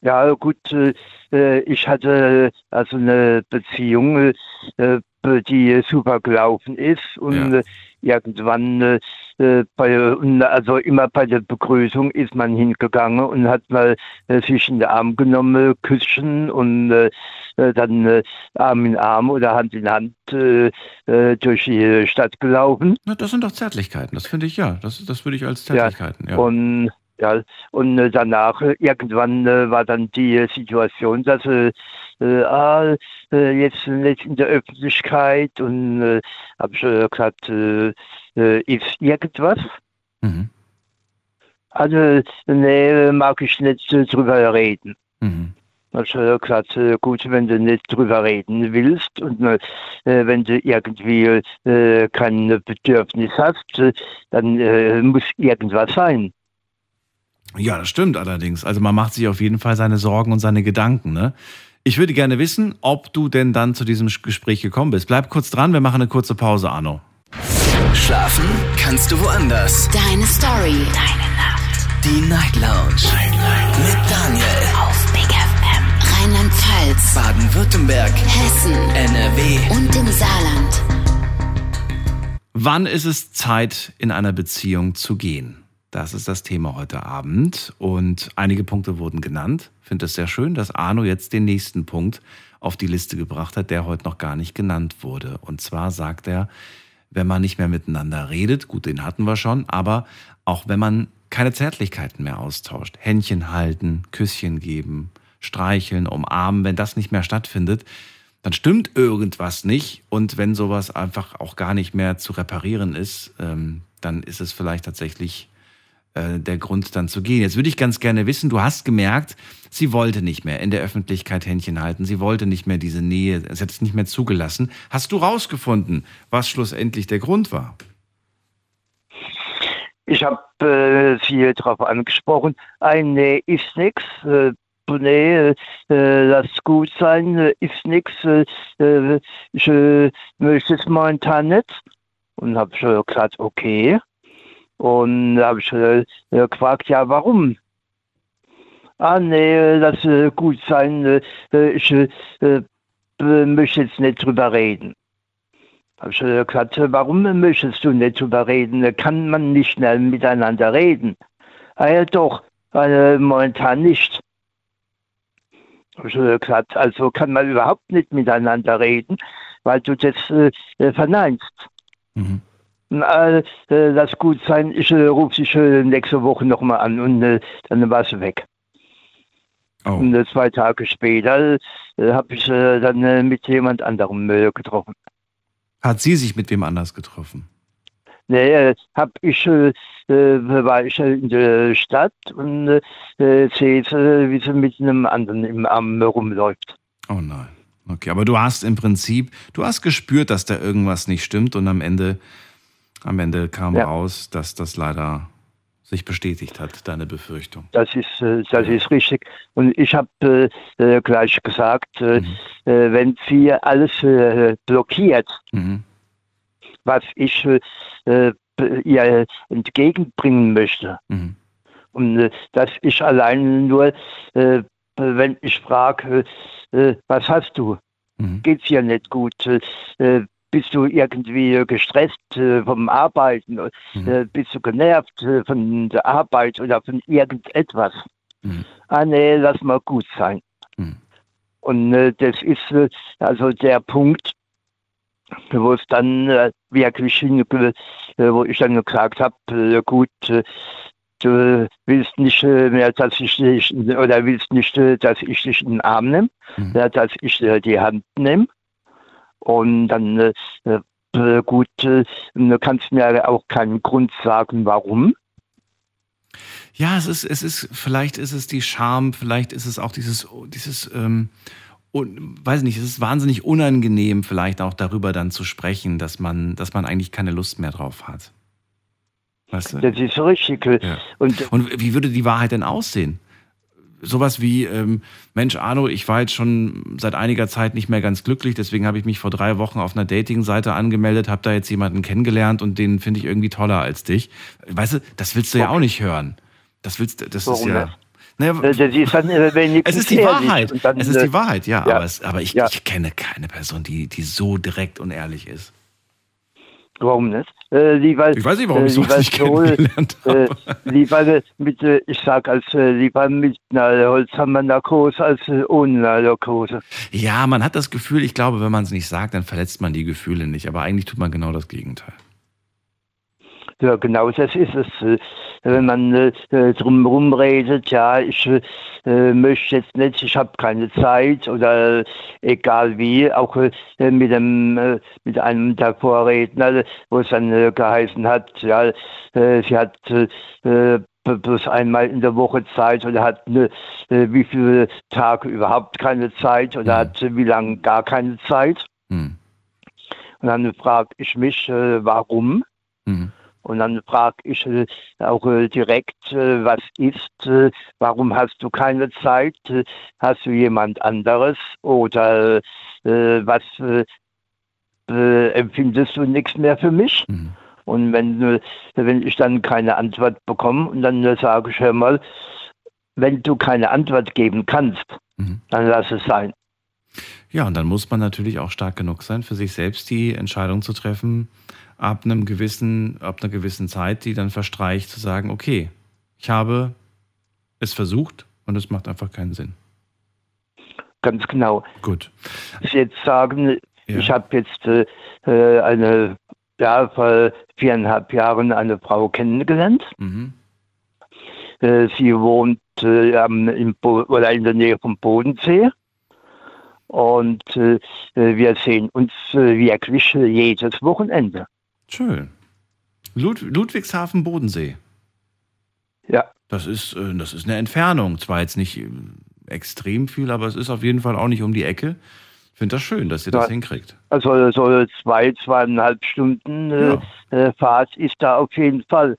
I: Ja, gut, äh, äh, ich hatte also eine Beziehung, äh, die super gelaufen ist und
A: Ja.
I: Irgendwann, äh, äh, bei, also immer bei der Begrüßung ist man hingegangen und hat mal äh, sich in den Arm genommen, Küsschen und äh, äh, dann äh, Arm in Arm oder Hand in Hand durch die Stadt gelaufen.
A: Na, das sind doch Zärtlichkeiten, das finde ich ja. Das, das würde ich als Zärtlichkeiten, ja.
I: Und ja, und danach irgendwann war dann die Situation, dass äh, ah, jetzt nicht in der Öffentlichkeit und äh, habe ich äh, gesagt, äh, äh, ist irgendwas?
A: Mhm.
I: Also nee, mag ich nicht drüber reden.
A: Mhm.
I: Also gesagt, äh, gut, wenn du nicht drüber reden willst und äh, wenn du irgendwie äh, kein Bedürfnis hast, dann äh, muss irgendwas sein.
A: Ja, das stimmt allerdings. Also man macht sich auf jeden Fall seine Sorgen und seine Gedanken. Ne? Ich würde gerne wissen, ob du denn dann zu diesem Gespräch gekommen bist. Bleib kurz dran, wir machen eine kurze Pause, Arno.
J: Schlafen kannst du woanders.
K: Deine Story. Deine Nacht.
J: Die Night Lounge. Night, Night. Mit Daniel.
K: Auf Big FM. Rheinland-Pfalz.
J: Baden-Württemberg.
K: Hessen.
J: NRW.
K: Und im Saarland.
A: Wann ist es Zeit, in einer Beziehung zu gehen? Das ist das Thema heute Abend. Und einige Punkte wurden genannt. Ich finde es sehr schön, dass Arno jetzt den nächsten Punkt auf die Liste gebracht hat, der heute noch gar nicht genannt wurde. Und zwar sagt er, wenn man nicht mehr miteinander redet, gut, den hatten wir schon, aber auch wenn man keine Zärtlichkeiten mehr austauscht, Händchen halten, Küsschen geben, streicheln, umarmen, wenn das nicht mehr stattfindet, dann stimmt irgendwas nicht. Und wenn sowas einfach auch gar nicht mehr zu reparieren ist, ähm, dann ist es vielleicht tatsächlich äh, der Grund, dann zu gehen. Jetzt würde ich ganz gerne wissen, du hast gemerkt, sie wollte nicht mehr in der Öffentlichkeit Händchen halten, sie wollte nicht mehr diese Nähe, sie hat es nicht mehr zugelassen. Hast du rausgefunden, was schlussendlich der Grund war?
I: Ich habe äh, sie darauf angesprochen, ein Nee ist nichts. Äh, nee, äh, lass gut sein, äh, ist nichts. Äh, äh, ich äh, möchte es momentan nicht. Und habe gesagt, okay. Und da habe ich äh, gefragt, ja, warum? Ah, nee, lass äh, gut sein, äh, ich äh, äh, möchte jetzt nicht drüber reden. Habe ich äh, gesagt, äh, warum möchtest du nicht drüber reden? Kann man nicht schnell miteinander reden? Ah ja, doch, momentan nicht. Habe ich gesagt, also kann man überhaupt nicht miteinander reden, weil du das verneinst.
A: Mhm.
I: Äh, äh, lass gut sein, ich äh, rufe dich äh, nächste Woche nochmal an und äh, dann war sie weg.
A: Oh.
I: Und äh, zwei Tage später äh, habe ich dann mit jemand anderem getroffen.
A: Hat sie sich mit wem anders getroffen?
I: Nee, hab ich, war ich äh, in der Stadt und äh, sehe, wie sie mit einem anderen im Arm rumläuft.
A: Oh nein. Okay, aber du hast im Prinzip, du hast gespürt, dass da irgendwas nicht stimmt und am Ende, am Ende kam
I: Ja.
A: raus, dass das leider sich bestätigt hat, deine Befürchtung.
I: Das ist, äh, das ist richtig. Und ich habe äh, äh, gleich gesagt, äh, äh, wenn sie alles äh, blockiert,
A: Mhm.
I: was ich ihr entgegenbringen möchte,
A: Mhm.
I: und dass ich allein nur, wenn ich frage, was hast du?
A: Mhm.
I: Geht's dir nicht gut? Bist du irgendwie gestresst äh, vom Arbeiten?
A: Mhm.
I: Äh, bist du genervt äh, von der Arbeit oder von irgendetwas?
A: Mhm.
I: Ah nee, lass mal gut sein.
A: Mhm.
I: Und äh, das ist äh, also der Punkt, wo es dann äh, wirklich äh, wo ich dann gesagt habe, gut, du willst nicht mehr, dass ich dich, oder willst nicht, dass ich dich in den Arm nehme,
A: Mhm.
I: dass ich die Hand nehme. Und dann, äh, äh, gut, äh, du kannst mir auch keinen Grund sagen, warum.
A: Ja, es ist, es ist, vielleicht ist es die Scham, vielleicht ist es auch dieses, dieses, ähm, un, weiß nicht, es ist wahnsinnig unangenehm, vielleicht auch darüber dann zu sprechen, dass man, dass man eigentlich keine Lust mehr drauf hat. Weißt du?
I: Das ist richtig.
A: Ja.
I: Und
A: Und wie würde die Wahrheit denn aussehen? Sowas wie, ähm, Mensch, Arno, ich war jetzt schon seit einiger Zeit nicht mehr ganz glücklich, deswegen habe ich mich vor drei Wochen auf einer Dating-Seite angemeldet, habe da jetzt jemanden kennengelernt und den finde ich irgendwie toller als dich. Weißt du, das willst du ja auch nicht hören. Das willst du, das ist
I: Warum
A: ja. Naja,
I: äh, ist dann äh, wenigstens
A: es ist die. Wahrheit.
I: Dann,
A: es ist
I: äh,
A: die Wahrheit, ja.
I: ja.
A: Aber, es, aber ich,
I: Ja.
A: ich kenne keine Person, die, die so direkt und ehrlich ist.
I: Warum nicht? Äh, lieber,
A: Ich weiß nicht, warum ich sowas
I: lieber
A: nicht kennengelernt
I: äh,
A: habe.
I: lieber äh, mit, äh, ich sag als äh, lieber mit einer Holzhammer-Narkose als äh, ohne Narkose.
A: Ja, man hat das Gefühl, ich glaube, wenn man es nicht sagt, dann verletzt man die Gefühle nicht. Aber eigentlich tut man genau das Gegenteil.
I: Ja, genau das ist es. Äh, Wenn man äh, äh, drumherum redet, ja, ich äh, möchte jetzt nicht, ich habe keine Zeit oder egal wie, auch äh, mit, dem, äh, mit einem der Vorredner, wo es dann geheißen hat, ja, sie hat bloß einmal in der Woche Zeit oder hat eine, wie viele Tage überhaupt keine Zeit oder
A: Mhm.
I: hat wie lange gar keine Zeit.
A: Hm.
I: Und dann frage ich mich, warum.
A: Mhm.
I: Und dann frage ich äh, auch äh, direkt, äh, was ist, warum hast du keine Zeit? Hast du jemand anderes? Oder was empfindest du nichts mehr für mich?
A: Mhm.
I: Und wenn, wenn ich dann keine Antwort bekomme, und dann sage ich, hör mal, wenn du keine Antwort geben kannst,
A: Mhm.
I: dann lass es sein.
A: Ja, und dann muss man natürlich auch stark genug sein, für sich selbst die Entscheidung zu treffen, ab einem gewissen, ab einer gewissen Zeit, die dann verstreicht, zu sagen, okay, ich habe es versucht und es macht einfach keinen Sinn.
I: Ganz genau.
A: Gut.
I: Ich jetzt sagen,
A: Ja.
I: ich habe jetzt äh, eine, ja, vor viereinhalb Jahren eine Frau kennengelernt.
A: Mhm.
I: Äh, sie wohnt äh, am, im Bo oder in der Nähe vom Bodensee. Und äh, äh, wir sehen uns äh, wirklich jedes Wochenende.
A: Schön. Lud Ludwigshafen Bodensee.
I: Ja.
A: Das ist, äh, das ist eine Entfernung. Zwar jetzt nicht äh, extrem viel, aber es ist auf jeden Fall auch nicht um die Ecke. Ich finde das schön, dass ihr das
I: Ja.
A: hinkriegt.
I: Also so zwei, zweieinhalb Stunden äh, äh, Fahrt ist da auf jeden Fall.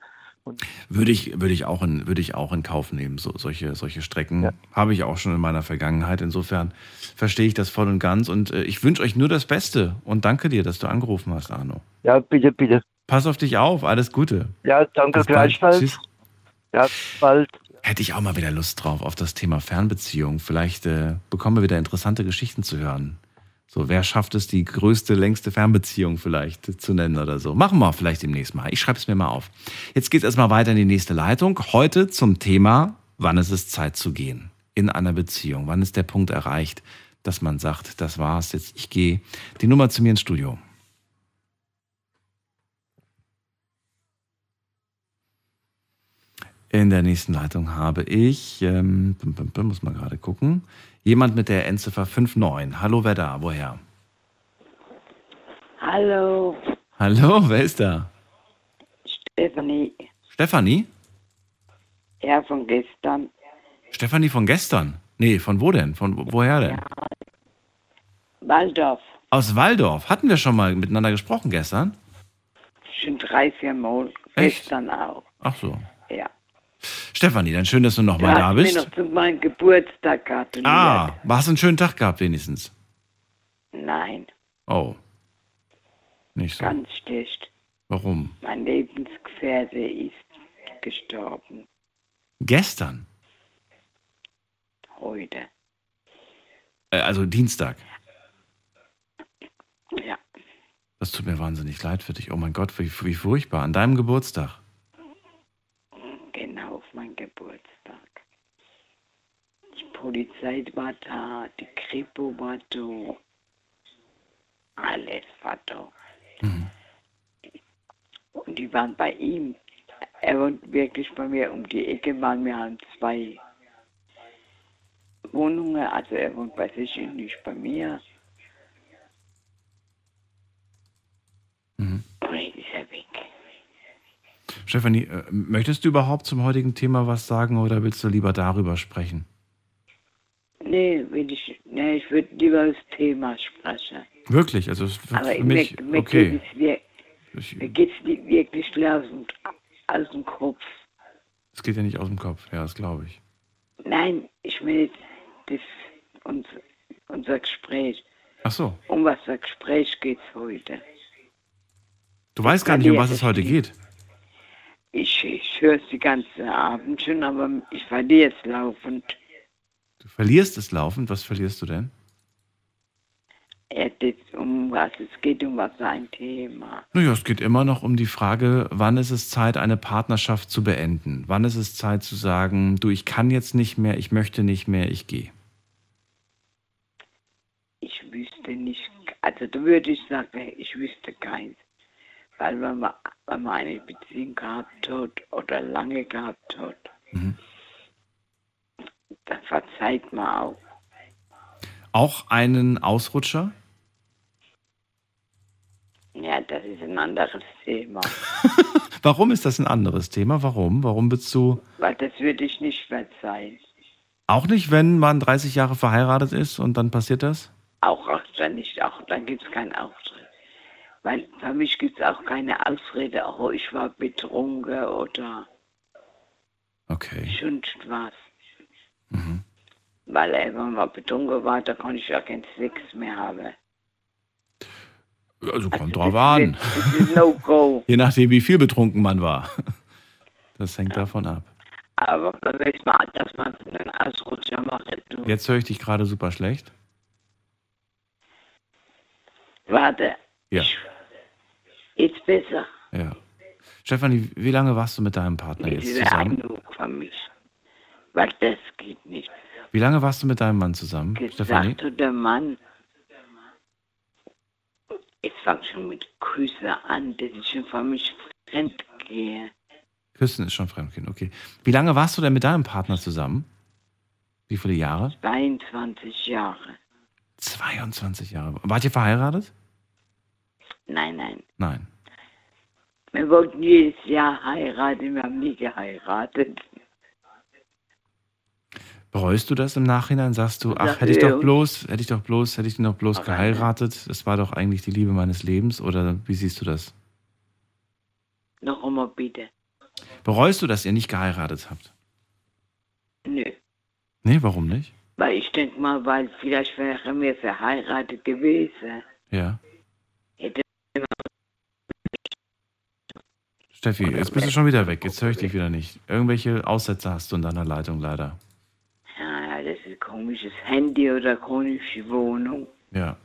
A: Würde ich, würde ich, auch, in, würde ich auch in Kauf nehmen. So, solche, solche Strecken habe ich auch schon in meiner Vergangenheit. Insofern verstehe ich das voll und ganz. Und äh, ich wünsche euch nur das Beste. Und danke dir, dass du angerufen hast, Arno.
I: Ja, bitte, bitte.
A: Pass auf dich auf. Alles Gute.
I: Ja, danke
A: Bis
I: gleichfalls.
A: Tschüss.
I: Ja, bald.
A: Hätte ich auch mal wieder Lust drauf auf das Thema Fernbeziehung. Vielleicht äh, bekommen wir wieder interessante Geschichten zu hören. So, wer schafft es, die größte, längste Fernbeziehung vielleicht zu nennen oder so? Machen wir vielleicht demnächst mal. Ich schreibe es mir mal auf. Jetzt geht es erstmal weiter in die nächste Leitung. Heute zum Thema, wann ist es Zeit zu gehen in einer Beziehung? Wann ist der Punkt erreicht, dass man sagt, das war's, jetzt ich gehe. Die Nummer zu mir ins Studio. In der nächsten Leitung habe ich, ähm, muss man gerade gucken, jemand mit der Endziffer 59. Hallo, wer da? Woher?
L: Hallo,
A: Hallo, wer ist da?
L: Stephanie.
A: Stefanie?
L: Ja, von gestern.
A: Stefanie von gestern? Nee, von wo denn? Von wo- woher denn?
L: Waldorf.
A: Aus Waldorf. Hatten wir schon mal miteinander gesprochen gestern?
L: Schon drei, vier Mal.
A: Echt?
L: Gestern auch.
A: Ach so. Stefanie, dann schön, dass du nochmal da
L: hast mir
A: bist.
L: noch zu meinem Geburtstag gratuliert.
A: Ah, hast du einen schönen Tag gehabt wenigstens?
L: Nein,
A: Oh. Nicht so.
L: ganz schlecht.
A: Warum?
L: Mein Lebensgefährte ist gestorben.
A: Gestern?
L: Heute.
A: Äh, also Dienstag.
L: Ja.
A: Das tut mir wahnsinnig leid für dich. Oh mein Gott, wie, wie furchtbar. An deinem Geburtstag.
L: Genau auf meinen Geburtstag. Die Polizei war da, die Kripo war da. Alles war da. Und die waren bei ihm. Er wohnt wirklich bei mir um die Ecke, waren wir haben zwei Wohnungen. Also er wohnt bei sich und nicht bei mir.
A: Mhm.
L: Und jetzt ist er weg.
A: Stefanie, äh, möchtest du überhaupt zum heutigen Thema was sagen oder willst du lieber darüber sprechen?
L: Nee, will ich, nee, ich würde lieber das Thema sprechen.
A: Wirklich? Also es wird
L: Aber
A: für mich
L: mir
A: okay.
L: geht es mir geht's nicht wirklich aus dem, aus dem Kopf.
A: es geht ja nicht aus dem Kopf. Ja, das glaube ich.
L: Nein, ich will das, uns, unser Gespräch.
A: Ach so.
L: Um was für Gespräch geht's heute?
A: Du weißt gar nicht, um was es heute geht.
L: Ich, ich höre es die ganze Abend schon, aber ich verliere es laufend.
A: Du verlierst es laufend. Was verlierst du denn?
L: Um was es geht, um was für ein Thema.
A: Naja, es geht immer noch um die Frage, wann ist es Zeit, eine Partnerschaft zu beenden? Wann ist es Zeit zu sagen, du, ich kann jetzt nicht mehr, ich möchte nicht mehr, ich gehe?
L: Ich wüsste nicht, also da würde ich sagen, ich wüsste keins. Weil wenn man, wenn man eine Beziehung gehabt hat oder lange gehabt hat,
A: Mhm.
L: dann verzeiht man auch.
A: Auch einen Ausrutscher?
L: Ja, das ist ein anderes Thema.
A: Warum ist das ein anderes Thema? Warum? Warum bist du
L: Weil das würde ich nicht verzeihen.
A: auch nicht, wenn man 30 Jahre verheiratet ist und dann passiert das?
L: Auch, auch dann nicht, auch dann gibt es keinen Auftritt. Weil für mich gibt es auch keine Ausrede, oh, ich war betrunken oder
A: Okay.
L: sonst was. Weil ey, wenn man betrunken war, da kann ich ja keinen Sex mehr haben.
A: Also kommt drauf an.
L: Ist No-Go.
A: Je nachdem, wie viel betrunken man war. Das hängt davon ab.
L: Aber weiß mal, dass man einen Ausrutscher macht. Du.
A: Jetzt höre ich dich gerade super schlecht.
L: Warte,
A: Ja,
L: jetzt besser.
A: ja. Stefanie, wie lange warst du mit deinem Partner jetzt
L: ist
A: zusammen?
L: genug für mich. Weil das geht nicht.
A: Wie lange warst du mit deinem Mann zusammen, Stefanie?
L: Sagte der Mann, ich fang schon mit Küssen an, dass ich schon für mich fremd gehe.
A: Küssen ist schon Fremdkind, okay. Wie lange warst du denn mit deinem Partner zusammen? Wie viele Jahre?
L: 22 Jahre.
A: 22 Jahre. Wart ihr verheiratet?
L: Nein, nein.
A: Nein.
L: Wir wollten jedes Jahr heiraten, wir haben nie geheiratet.
A: Bereust du das im Nachhinein? Sagst du, ach, hätte ich doch bloß, hätte ich doch bloß, hätte ich ihn doch bloß
L: Ach,
A: geheiratet? Das war doch eigentlich die Liebe meines Lebens. Oder wie siehst du das?
L: Noch einmal bitte.
A: Bereust du, dass ihr nicht geheiratet habt?
L: Nö.
A: Nee, warum nicht?
L: Weil ich denke mal, weil vielleicht wären wir verheiratet gewesen.
A: Ja.
L: Hätte
A: Steffi, jetzt bist du schon wieder weg. Jetzt höre ich dich wieder nicht. Irgendwelche Aussätze hast du in deiner Leitung leider.
L: ja, das ist ein komisches Handy oder komische Wohnung.
A: Ja.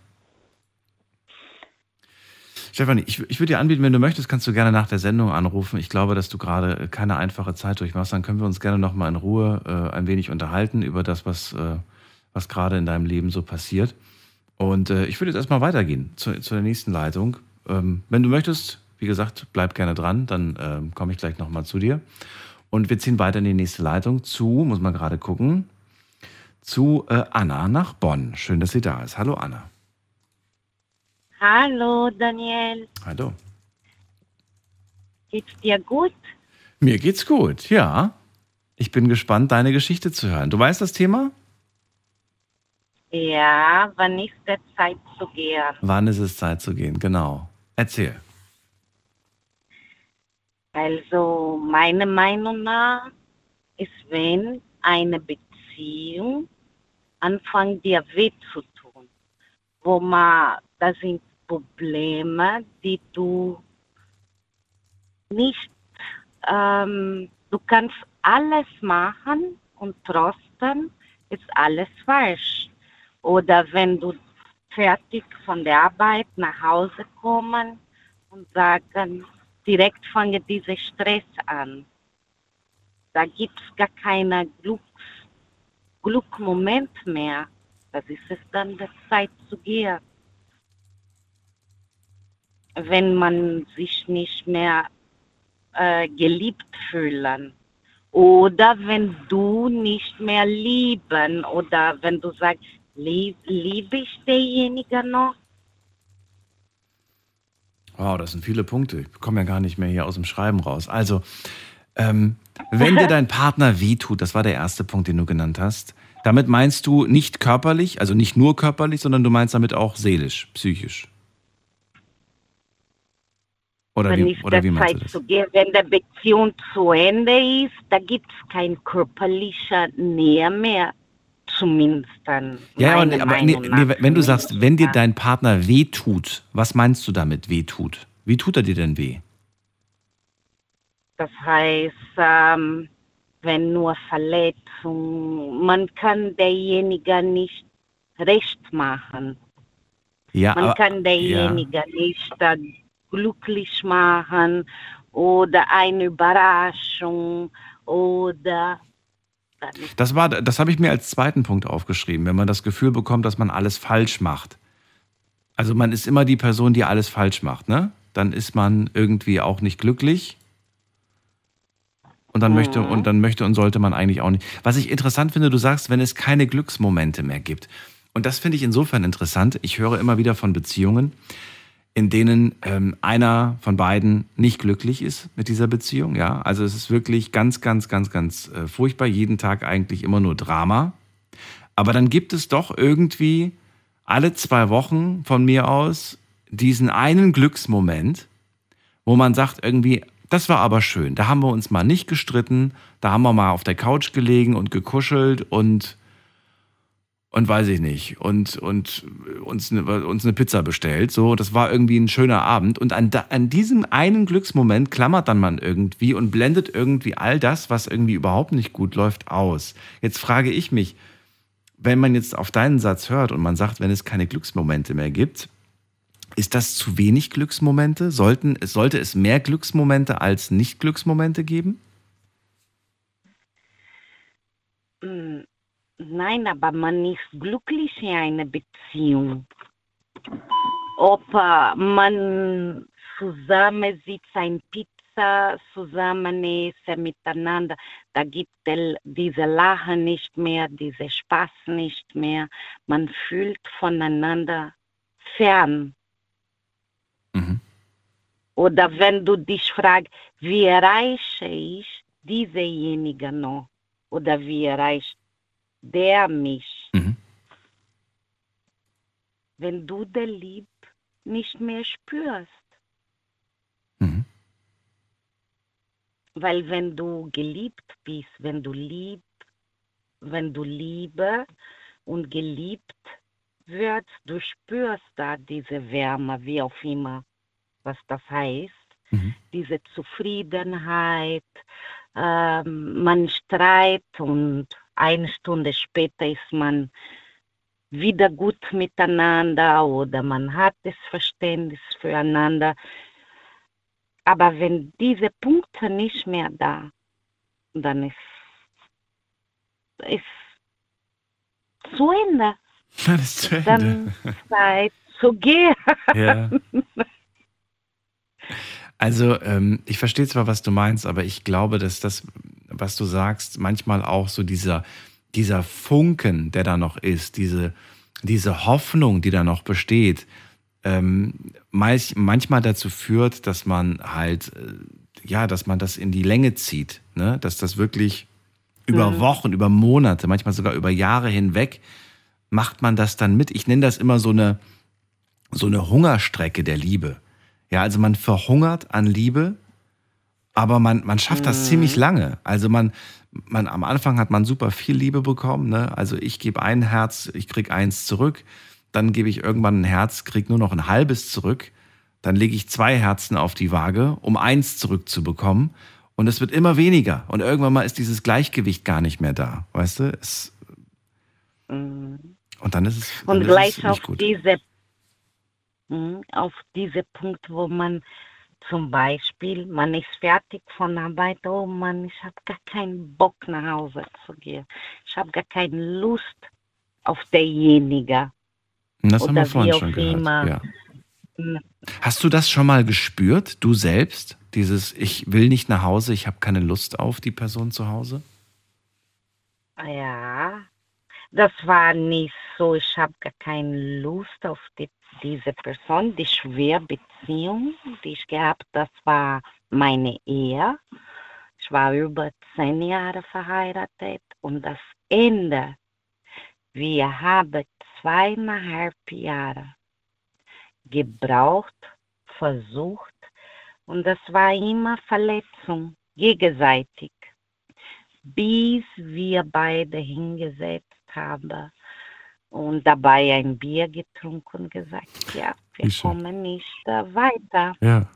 A: Stefanie, ich, ich würde dir anbieten, wenn du möchtest, kannst du gerne nach der Sendung anrufen. Ich glaube, dass du gerade keine einfache Zeit durchmachst. Dann können wir uns gerne nochmal in Ruhe äh, ein wenig unterhalten über das, was, äh, was gerade in deinem Leben so passiert. Und äh, ich würde jetzt erstmal weitergehen zu, zu der nächsten Leitung. Ähm, wenn du möchtest, wie gesagt, bleib gerne dran, dann ähm, komme ich gleich nochmal zu dir. Und wir ziehen weiter in die nächste Leitung zu, muss man gerade gucken, zu äh, Anna nach Bonn. Schön, dass sie da ist. Hallo Anna.
M: Hallo Daniel,
A: Hallo.
M: geht's dir gut?
A: Mir geht's gut, ja. Ich bin gespannt, deine Geschichte zu hören. Du weißt das Thema?
M: Ja, wann ist der Zeit zu gehen?
A: Wann ist es Zeit zu gehen? Genau. Erzähl.
M: Also meiner Meinung nach ist, wenn eine Beziehung anfängt dir weh zu tun, wo man, das sind Probleme, die du nicht, ähm, du kannst alles machen und trotzdem ist alles falsch. Oder wenn du fertig von der Arbeit nach Hause kommen und sagen, direkt fange dieser Stress an. Da gibt es gar keinen Glücks, Glückmoment mehr. Das ist es dann der Zeit zu gehen. Wenn man sich nicht mehr äh, geliebt fühlen. Oder wenn du nicht mehr lieben oder wenn du sagst, lieb, liebe ich derjenige noch?
A: Wow, das sind viele Punkte. Ich komme ja gar nicht mehr hier aus dem Schreiben raus. Also, ähm, wenn dir dein Partner wehtut, das war der erste Punkt, den du genannt hast, damit meinst du nicht körperlich, also nicht nur körperlich, sondern du meinst damit auch seelisch, psychisch. Oder
M: wenn
A: wie, oder
M: der
A: wie meinst du
M: Zeit
A: das?
M: zu gehen, wenn der Beziehung zu Ende ist, da gibt es keine körperliche Nähe mehr, zumindest dann.
A: Ja,
M: meiner
A: aber nee, nee, wenn du sagst, wenn dir dein Partner wehtut, was meinst du damit wehtut? Wie tut er dir denn weh?
M: Das heißt, ähm, wenn nur Verletzung, man kann derjenige nicht recht machen.
A: Ja,
M: man
A: aber,
M: kann derjenige nicht äh, glücklich machen oder eine Überraschung oder
A: Das war, das habe ich mir als zweiten Punkt aufgeschrieben, wenn man das Gefühl bekommt, dass man alles falsch macht. Also man ist immer die Person, die alles falsch macht, ne? Dann ist man irgendwie auch nicht glücklich. Und dann möchte, und dann möchte und sollte man eigentlich auch nicht. Was ich interessant finde, du sagst, wenn es keine Glücksmomente mehr gibt. Und das finde ich insofern interessant. Ich höre immer wieder von Beziehungen, in denen ähm, einer von beiden nicht glücklich ist mit dieser Beziehung. Ja, also es ist wirklich ganz, ganz, ganz, ganz äh, furchtbar. Jeden Tag eigentlich immer nur Drama. Aber dann gibt es doch irgendwie alle zwei Wochen von mir aus diesen einen Glücksmoment, wo man sagt irgendwie, das war aber schön. Da haben wir uns mal nicht gestritten, da haben wir mal auf der Couch gelegen und gekuschelt und und weiß ich nicht und und uns eine, uns eine Pizza bestellt. So, das war irgendwie ein schöner Abend und an, an diesem einen Glücksmoment klammert dann man irgendwie und blendet irgendwie all das, was irgendwie überhaupt nicht gut läuft, aus. Jetzt frage ich mich, wenn man jetzt auf deinen Satz hört und man sagt, wenn es keine Glücksmomente mehr gibt, ist das zu wenig Glücksmomente? Sollten, sollte es mehr Glücksmomente als Nicht-Glücksmomente geben?
M: Nein, aber man ist glücklich in einer Beziehung. Ob man zusammen sitzt, ein Pizza zusammen isst, miteinander, da gibt es diese Lachen nicht mehr, diese Spaß nicht mehr. Man fühlt voneinander fern. Oder wenn du dich fragst, wie erreiche ich diesejenige noch? Oder wie erreicht der mich? Wenn du der Lieb nicht mehr spürst. Weil wenn du geliebt bist, wenn du lieb, wenn du Liebe und geliebt wirst, du spürst da diese Wärme, wie auch immer, was das heißt, diese Zufriedenheit, ähm, man streitet und eine Stunde später ist man wieder gut miteinander oder man hat das Verständnis füreinander. Aber wenn diese Punkte nicht mehr da, dann ist ist zu Ende.
A: Dann ist zu Ende.
M: Dann Zeit zu gehen.
A: Ja. Also, ähm, ich verstehe zwar, was du meinst, aber ich glaube, dass das, was du sagst, manchmal auch so dieser, dieser Funken, der da noch ist, diese, diese Hoffnung, die da noch besteht, ähm, manchmal dazu führt, dass man halt, äh, ja, dass man das in die Länge zieht, ne? dass das wirklich über
N: Mhm.
A: Wochen, über Monate, manchmal sogar über Jahre hinweg, macht man das dann mit. Ich nenne das immer so eine, so eine Hungerstrecke der Liebe. Ja, also man verhungert an Liebe, aber man, man schafft das
N: Mhm.
A: ziemlich lange. Also man, man, am Anfang hat man super viel Liebe bekommen. Ne? Also ich gebe ein Herz, ich krieg eins zurück. Dann gebe ich irgendwann ein Herz, krieg nur noch ein halbes zurück. Dann lege ich zwei Herzen auf die Waage, um eins zurückzubekommen. Und es wird immer weniger. Und irgendwann mal ist dieses Gleichgewicht gar nicht mehr da. Weißt du? Es,
M: Mhm.
A: und dann ist es, dann
M: Und
A: ist
M: gleich
A: es nicht
M: auf
A: gut.
M: diese, Mhm, auf diese Punkt, wo man zum Beispiel, man ist fertig von Arbeit, oh Mann, ich habe gar keinen Bock nach Hause zu gehen. Ich habe gar keine Lust auf derjenige.
A: Das haben wir
M: Oder
A: vorhin schon gehört. Ja.
M: Mhm.
A: Hast du das schon mal gespürt, du selbst? Dieses, ich will nicht nach Hause, ich habe keine Lust auf die Person zu Hause?
M: Ja, das war nicht so, ich habe gar keine Lust auf die, diese Person. Die schwere Beziehung, die ich gehabt das war meine Ehe. Ich war über zehn Jahre verheiratet und das Ende, wir haben zweieinhalb Jahre gebraucht, versucht und das war immer Verletzung, gegenseitig bis wir beide hingesetzt haben und dabei ein Bier getrunken und gesagt, ja, wir
A: schön.
M: kommen nicht äh, weiter.
A: Ja.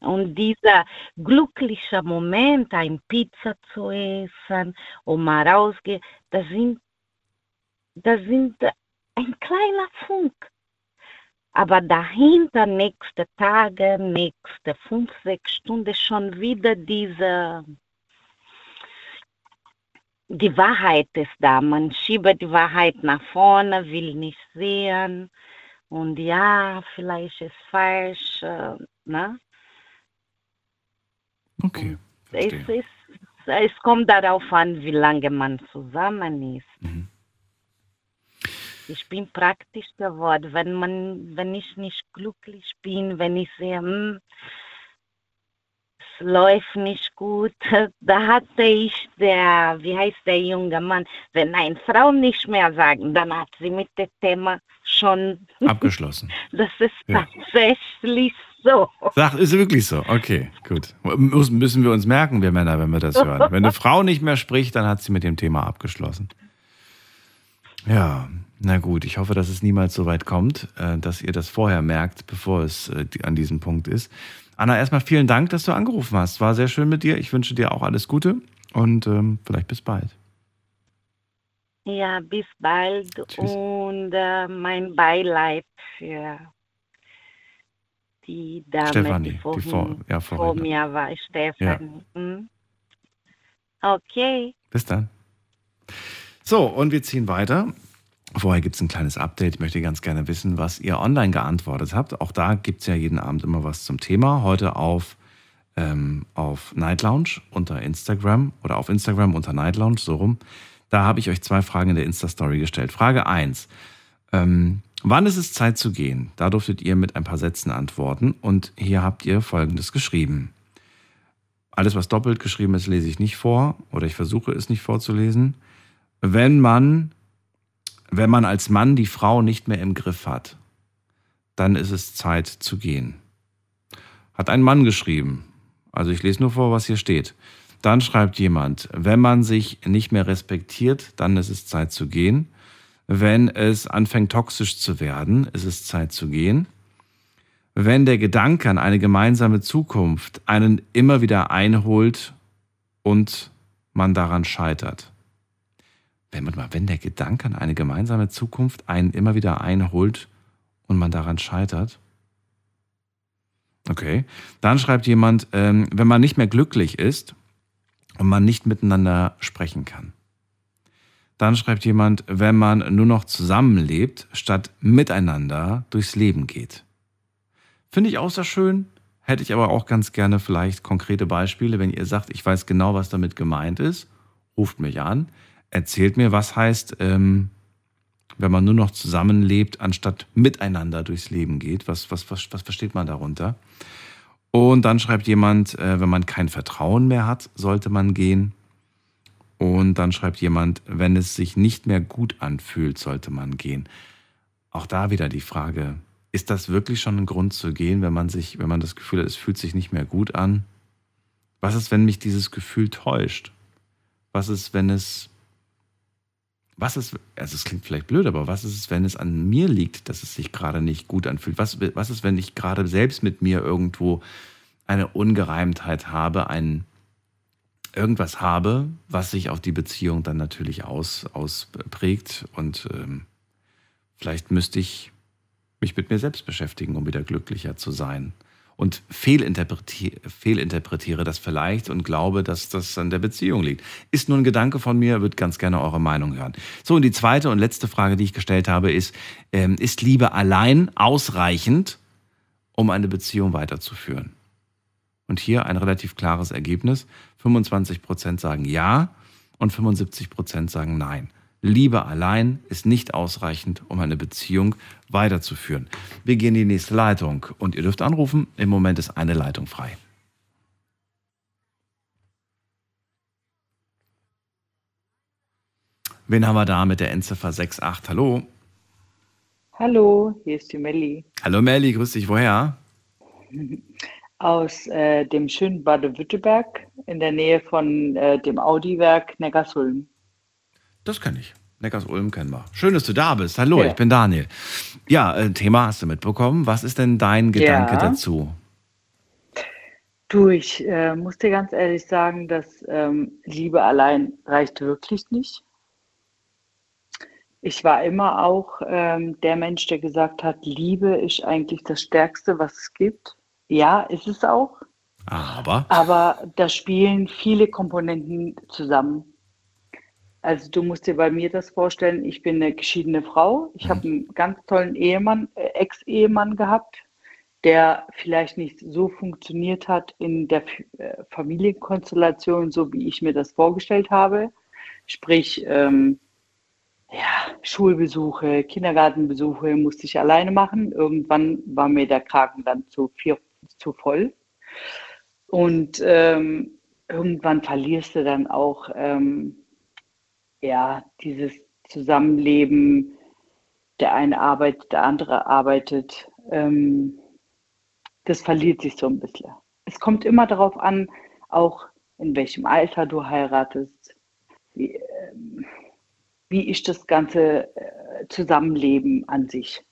M: Und dieser glückliche Moment, ein Pizza zu essen und mal rausgehen, das sind, das sind äh, ein kleiner Funk. Aber dahinter, nächste Tage, nächste fünf, sechs Stunden schon wieder diese, die Wahrheit ist da. Man schiebt die Wahrheit nach vorne, will nicht sehen. Und ja, vielleicht ist falsch. Äh, ne?
A: Okay.
M: Es, ist, es kommt darauf an, wie lange man zusammen ist. Ich bin praktisch geworden. Wenn man, wenn ich nicht glücklich bin, wenn ich sehe, hm, es läuft nicht gut, da hatte ich der, wie heißt der junge Mann, wenn eine Frau nicht mehr sagen, dann hat sie mit dem Thema schon
A: Abgeschlossen.
M: Das ist
A: Ja.
M: tatsächlich so.
A: Sag, ist wirklich so. Okay, gut. Muss, müssen wir uns merken, wir Männer, wenn wir das hören. Wenn eine Frau nicht mehr spricht, dann hat sie mit dem Thema abgeschlossen. Ja, na gut. Ich hoffe, dass es niemals so weit kommt, äh, dass ihr das vorher merkt, bevor es äh, an diesem Punkt ist. Anna, erstmal vielen Dank, dass du angerufen hast. War sehr schön mit dir. Ich wünsche dir auch alles Gute und ähm, vielleicht bis bald.
M: Ja, bis bald und äh, mein Beileid für die Dame,
A: Stefanie,
M: die
A: die
M: vorhin
A: vor- ja,
M: vor mir war, Stefanie. Hm? Okay.
A: Bis dann. So, und wir ziehen weiter. Vorher gibt es ein kleines Update. Ich möchte ganz gerne wissen, was ihr online geantwortet habt. Auch da gibt es ja jeden Abend immer was zum Thema. Heute auf, ähm, auf Night Lounge unter Instagram oder auf Instagram unter Night Lounge, so rum. Da habe ich euch zwei Fragen in der Insta-Story gestellt. Frage 1. Ähm, wann ist es Zeit zu gehen? Da durftet ihr mit ein paar Sätzen antworten. Und hier habt ihr Folgendes geschrieben. Alles, was doppelt geschrieben ist, lese ich nicht vor oder ich versuche es nicht vorzulesen. Wenn man, wenn man als Mann die Frau nicht mehr im Griff hat, dann ist es Zeit zu gehen. Hat ein Mann geschrieben. Also ich lese nur vor, was hier steht. Dann schreibt jemand, wenn man sich nicht mehr respektiert, dann ist es Zeit zu gehen. Wenn es anfängt toxisch zu werden, ist es Zeit zu gehen. Wenn der Gedanke an eine gemeinsame Zukunft einen immer wieder einholt und man daran scheitert. Wenn, mal, wenn der Gedanke an eine gemeinsame Zukunft einen immer wieder einholt und man daran scheitert. Okay. Dann schreibt jemand, ähm, wenn man nicht mehr glücklich ist und man nicht miteinander sprechen kann. Dann schreibt jemand, wenn man nur noch zusammenlebt, statt miteinander durchs Leben geht. Finde ich auch sehr schön. Hätte ich aber auch ganz gerne vielleicht konkrete Beispiele. Wenn ihr sagt, ich weiß genau, was damit gemeint ist, ruft mich an, erzählt mir, was heißt, ähm, wenn man nur noch zusammenlebt, anstatt miteinander durchs Leben geht. Was, was, was, was versteht man darunter? Und dann schreibt jemand, äh, wenn man kein Vertrauen mehr hat, sollte man gehen. Und dann schreibt jemand, wenn es sich nicht mehr gut anfühlt, sollte man gehen. Auch da wieder die Frage, ist das wirklich schon ein Grund zu gehen, wenn man sich, wenn man das Gefühl hat, es fühlt sich nicht mehr gut an? Was ist, wenn mich dieses Gefühl täuscht? Was ist, wenn es, was ist, also es klingt vielleicht blöd, aber was ist es, wenn es an mir liegt, dass es sich gerade nicht gut anfühlt? Was, was ist, wenn ich gerade selbst mit mir irgendwo eine Ungereimtheit habe, ein, irgendwas habe, was sich auf die Beziehung dann natürlich aus, ausprägt und ähm, vielleicht müsste ich mich mit mir selbst beschäftigen, um wieder glücklicher zu sein. Und fehlinterpretiere, fehlinterpretiere das vielleicht und glaube, dass das an der Beziehung liegt. Ist nur ein Gedanke von mir, würde ganz gerne eure Meinung hören. So, und die zweite und letzte Frage, die ich gestellt habe, ist, ähm, ist Liebe allein ausreichend, um eine Beziehung weiterzuführen? Und hier ein relativ klares Ergebnis. 25 Prozent sagen ja und 75 Prozent sagen nein. Liebe allein ist nicht ausreichend, um eine Beziehung weiterzuführen. Wir gehen in die nächste Leitung und ihr dürft anrufen. Im Moment ist eine Leitung frei. Wen haben wir da mit der Endziffer 68? Hallo.
N: Hallo, hier ist die Melli
A: Hallo Melli, grüß dich. Woher?
N: aus äh, dem schönen Baden-Württemberg in der Nähe von äh, dem Audi-Werk Neckarsulm.
A: Das kenne ich. Neckars-Ulm kennen wir. Schön, dass du da bist. Hallo,
N: Ja.
A: ich bin Daniel. Ja, äh, Thema hast du mitbekommen. Was ist denn dein Gedanke
N: Ja.
A: dazu?
N: Du, ich äh, muss dir ganz ehrlich sagen, dass ähm, Liebe allein reicht wirklich nicht. Ich war immer auch ähm, der Mensch, der gesagt hat, Liebe ist eigentlich das Stärkste, was es gibt. Ja, ist es auch.
A: Aber
N: Aber da spielen viele Komponenten zusammen. Also du musst dir bei mir das vorstellen, ich bin eine geschiedene Frau. Ich habe einen ganz tollen Ehemann, äh, Ex-Ehemann gehabt, der vielleicht nicht so funktioniert hat in der äh, Familienkonstellation, so wie ich mir das vorgestellt habe. Sprich, ähm, ja, Schulbesuche, Kindergartenbesuche musste ich alleine machen. Irgendwann war mir der Kragen dann zu, viel, zu voll. Und ähm, irgendwann verlierst du dann auch ähm, ja, dieses Zusammenleben. Der eine arbeitet, der andere arbeitet. Ähm, das verliert sich so ein bisschen. Es kommt immer darauf an, auch in welchem Alter du heiratest, wie, ähm, wie ist das ganze äh, Zusammenleben an sich.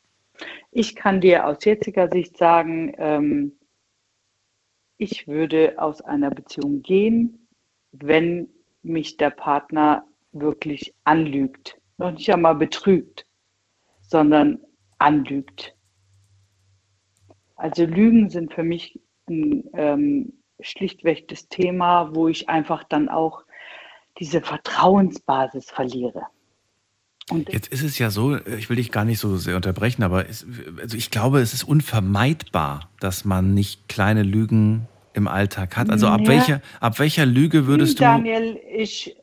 N: Ich kann dir aus jetziger Sicht sagen, ähm, ich würde aus einer Beziehung gehen, wenn mich der Partner wirklich anlügt. Noch nicht einmal betrügt, sondern anlügt. Also Lügen sind für mich ein ähm, schlichtweg das Thema, wo ich einfach dann auch diese Vertrauensbasis verliere.
A: Und Jetzt ist es ja so, ich will dich gar nicht so sehr unterbrechen, aber es, also ich glaube, es ist unvermeidbar, dass man nicht kleine Lügen im Alltag hat. Also ab, ja. welcher, ab welcher Lüge würdest
N: Daniel, du. Daniel, ich,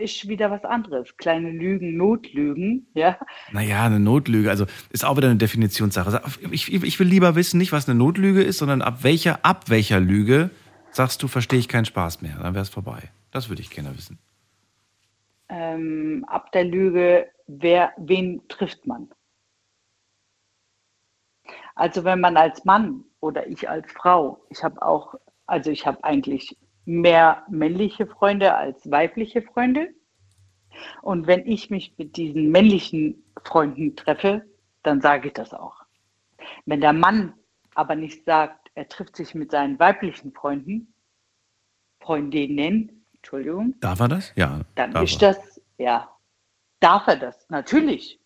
N: ist wieder was anderes. Kleine Lügen, Notlügen, ja.
A: Naja, eine Notlüge, also ist auch wieder eine Definitionssache. Ich, ich will lieber wissen, nicht was eine Notlüge ist, sondern ab welcher, ab welcher Lüge sagst du, verstehe ich keinen Spaß mehr. Dann wäre es vorbei. Das würde ich gerne wissen.
N: Ähm, ab der Lüge wer, wen trifft man? Also wenn man als Mann oder ich als Frau, ich habe auch, also ich habe eigentlich mehr männliche Freunde als weibliche Freunde. Und wenn ich mich mit diesen männlichen Freunden treffe, dann sage ich das auch. Wenn der Mann aber nicht sagt, er trifft sich mit seinen weiblichen Freunden, Freundinnen, Entschuldigung.
A: Darf er das? Ja.
N: Dann ist er. das, ja, darf er das, natürlich.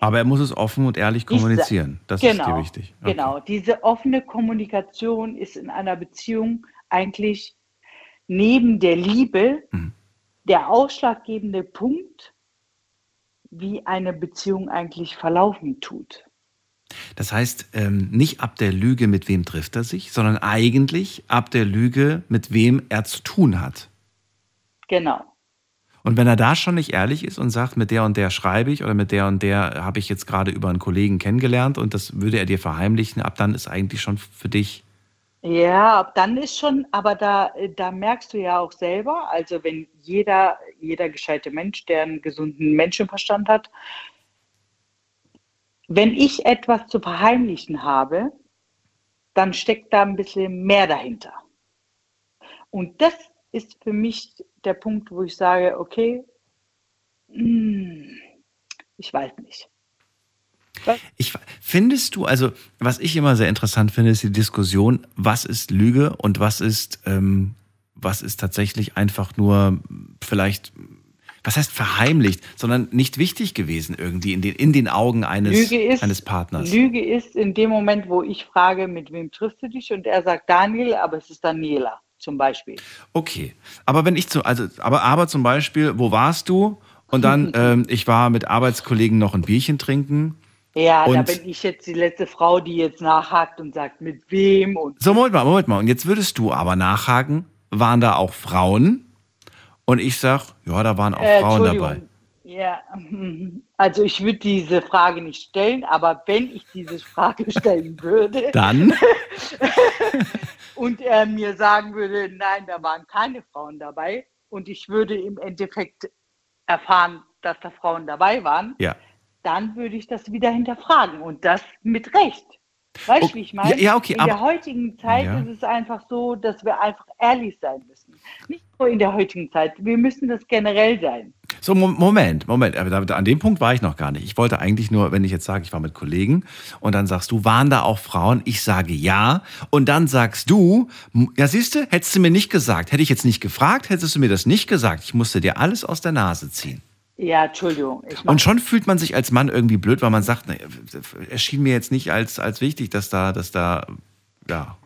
A: Aber er muss es offen und ehrlich kommunizieren. Das genau, ist dir wichtig.
N: Okay. Genau, diese offene Kommunikation ist in einer Beziehung eigentlich neben der Liebe mhm. der ausschlaggebende Punkt, wie eine Beziehung eigentlich verlaufen tut.
A: Das heißt, ähm, nicht ab der Lüge, mit wem trifft er sich, sondern eigentlich ab der Lüge, mit wem er zu tun hat.
N: Genau.
A: Und wenn er da schon nicht ehrlich ist und sagt, mit der und der schreibe ich oder mit der und der habe ich jetzt gerade über einen Kollegen kennengelernt und das würde er dir verheimlichen, ab dann ist eigentlich schon für dich.
N: Ja, dann ist schon, aber da, da merkst du ja auch selber, also wenn jeder, jeder gescheite Mensch, der einen gesunden Menschenverstand hat, wenn ich etwas zu verheimlichen habe, dann steckt da ein bisschen mehr dahinter. Und das ist für mich der Punkt, wo ich sage, okay, hm, ich weiß nicht.
A: Ich, findest du, also was ich immer sehr interessant finde, ist die Diskussion, was ist Lüge und was ist, ähm, was ist tatsächlich einfach nur vielleicht, was heißt verheimlicht, sondern nicht wichtig gewesen irgendwie in den, in den Augen eines, ist, eines Partners.
N: Lüge ist in dem Moment, wo ich frage, mit wem triffst du dich und er sagt Daniel, aber es ist Daniela zum Beispiel.
A: Okay, aber wenn ich zu, also, aber, aber zum Beispiel, wo warst du? Und dann, ähm, ich war mit Arbeitskollegen noch ein Bierchen trinken.
N: Ja, und da bin ich jetzt die letzte Frau, die jetzt nachhakt und sagt, mit wem und.
A: So, Moment mal, Moment mal. Und jetzt würdest du aber nachhaken, waren da auch Frauen? Und ich sag, ja, da waren auch äh, Frauen dabei.
N: Ja, also ich würde diese Frage nicht stellen, aber wenn ich diese Frage stellen würde,
A: dann
N: und er mir sagen würde, nein, da waren keine Frauen dabei und ich würde im Endeffekt erfahren, dass da Frauen dabei waren,
A: ja.
N: Dann würde ich das wieder hinterfragen und das mit Recht. Weißt du, okay. wie ich meine?
A: Ja, ja, okay,
N: in der heutigen Zeit ja. ist es einfach so, dass wir einfach ehrlich sein müssen. Nicht nur in der heutigen Zeit, wir müssen das generell sein.
A: So, Moment, Moment, aber an dem Punkt war ich noch gar nicht. Ich wollte eigentlich nur, wenn ich jetzt sage, ich war mit Kollegen und dann sagst du, waren da auch Frauen? Ich sage ja. Und dann sagst du, ja siehst du, hättest du mir nicht gesagt, hätte ich jetzt nicht gefragt, hättest du mir das nicht gesagt. Ich musste dir alles aus der Nase ziehen.
N: Ja, Entschuldigung.
A: Und schon fühlt man sich als Mann irgendwie blöd, weil man sagt, na, erschien mir jetzt nicht als, als wichtig, dass da, dass da, ja.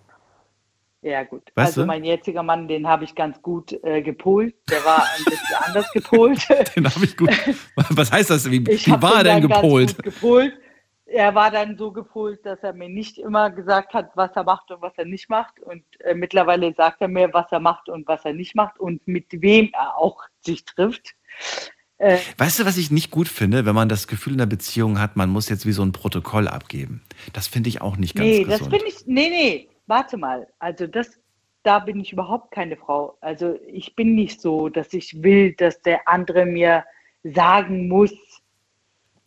N: Ja, gut. Weißt also du? mein jetziger Mann, den habe ich ganz gut äh, gepolt. Der war ein bisschen anders gepolt.
A: den habe ich gut. Was heißt das? Wie, wie war er denn gepolt?
N: gepolt? Er war dann so gepolt, dass er mir nicht immer gesagt hat, was er macht und was er nicht macht. Und äh, mittlerweile sagt er mir, was er macht und was er nicht macht und mit wem er auch sich trifft. Äh,
A: Weißt du, was ich nicht gut finde, wenn man das Gefühl in der Beziehung hat, man muss jetzt wie so ein Protokoll abgeben? Das finde ich auch nicht ganz
N: nee, das
A: gesund.
N: finde ich, nee, nee, warte mal. Also das, da bin ich überhaupt keine Frau. Also ich bin nicht so, dass ich will, dass der andere mir sagen muss,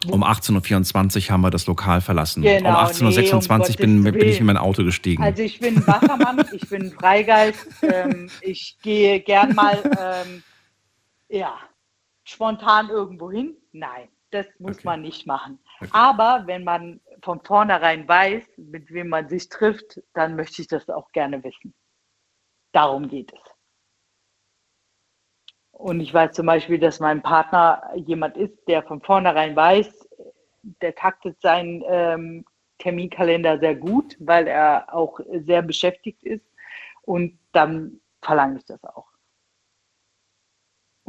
A: um 18.24 Uhr haben wir das Lokal verlassen.
N: Genau,
A: um 18.26 Uhr
N: nee, um
A: bin, bin ich in mein Auto gestiegen.
N: Also ich bin ein Wassermann, ich bin Freigeist, ähm, ich gehe gern mal ähm, ja, spontan irgendwo hin. Nein, das muss man nicht machen. Aber wenn man von vornherein weiß, mit wem man sich trifft, dann möchte ich das auch gerne wissen. Darum geht es. Und ich weiß zum Beispiel, dass mein Partner jemand ist, der von vornherein weiß, der taktet seinen ähm, Terminkalender sehr gut, weil er auch sehr beschäftigt ist. Und dann verlange ich das auch.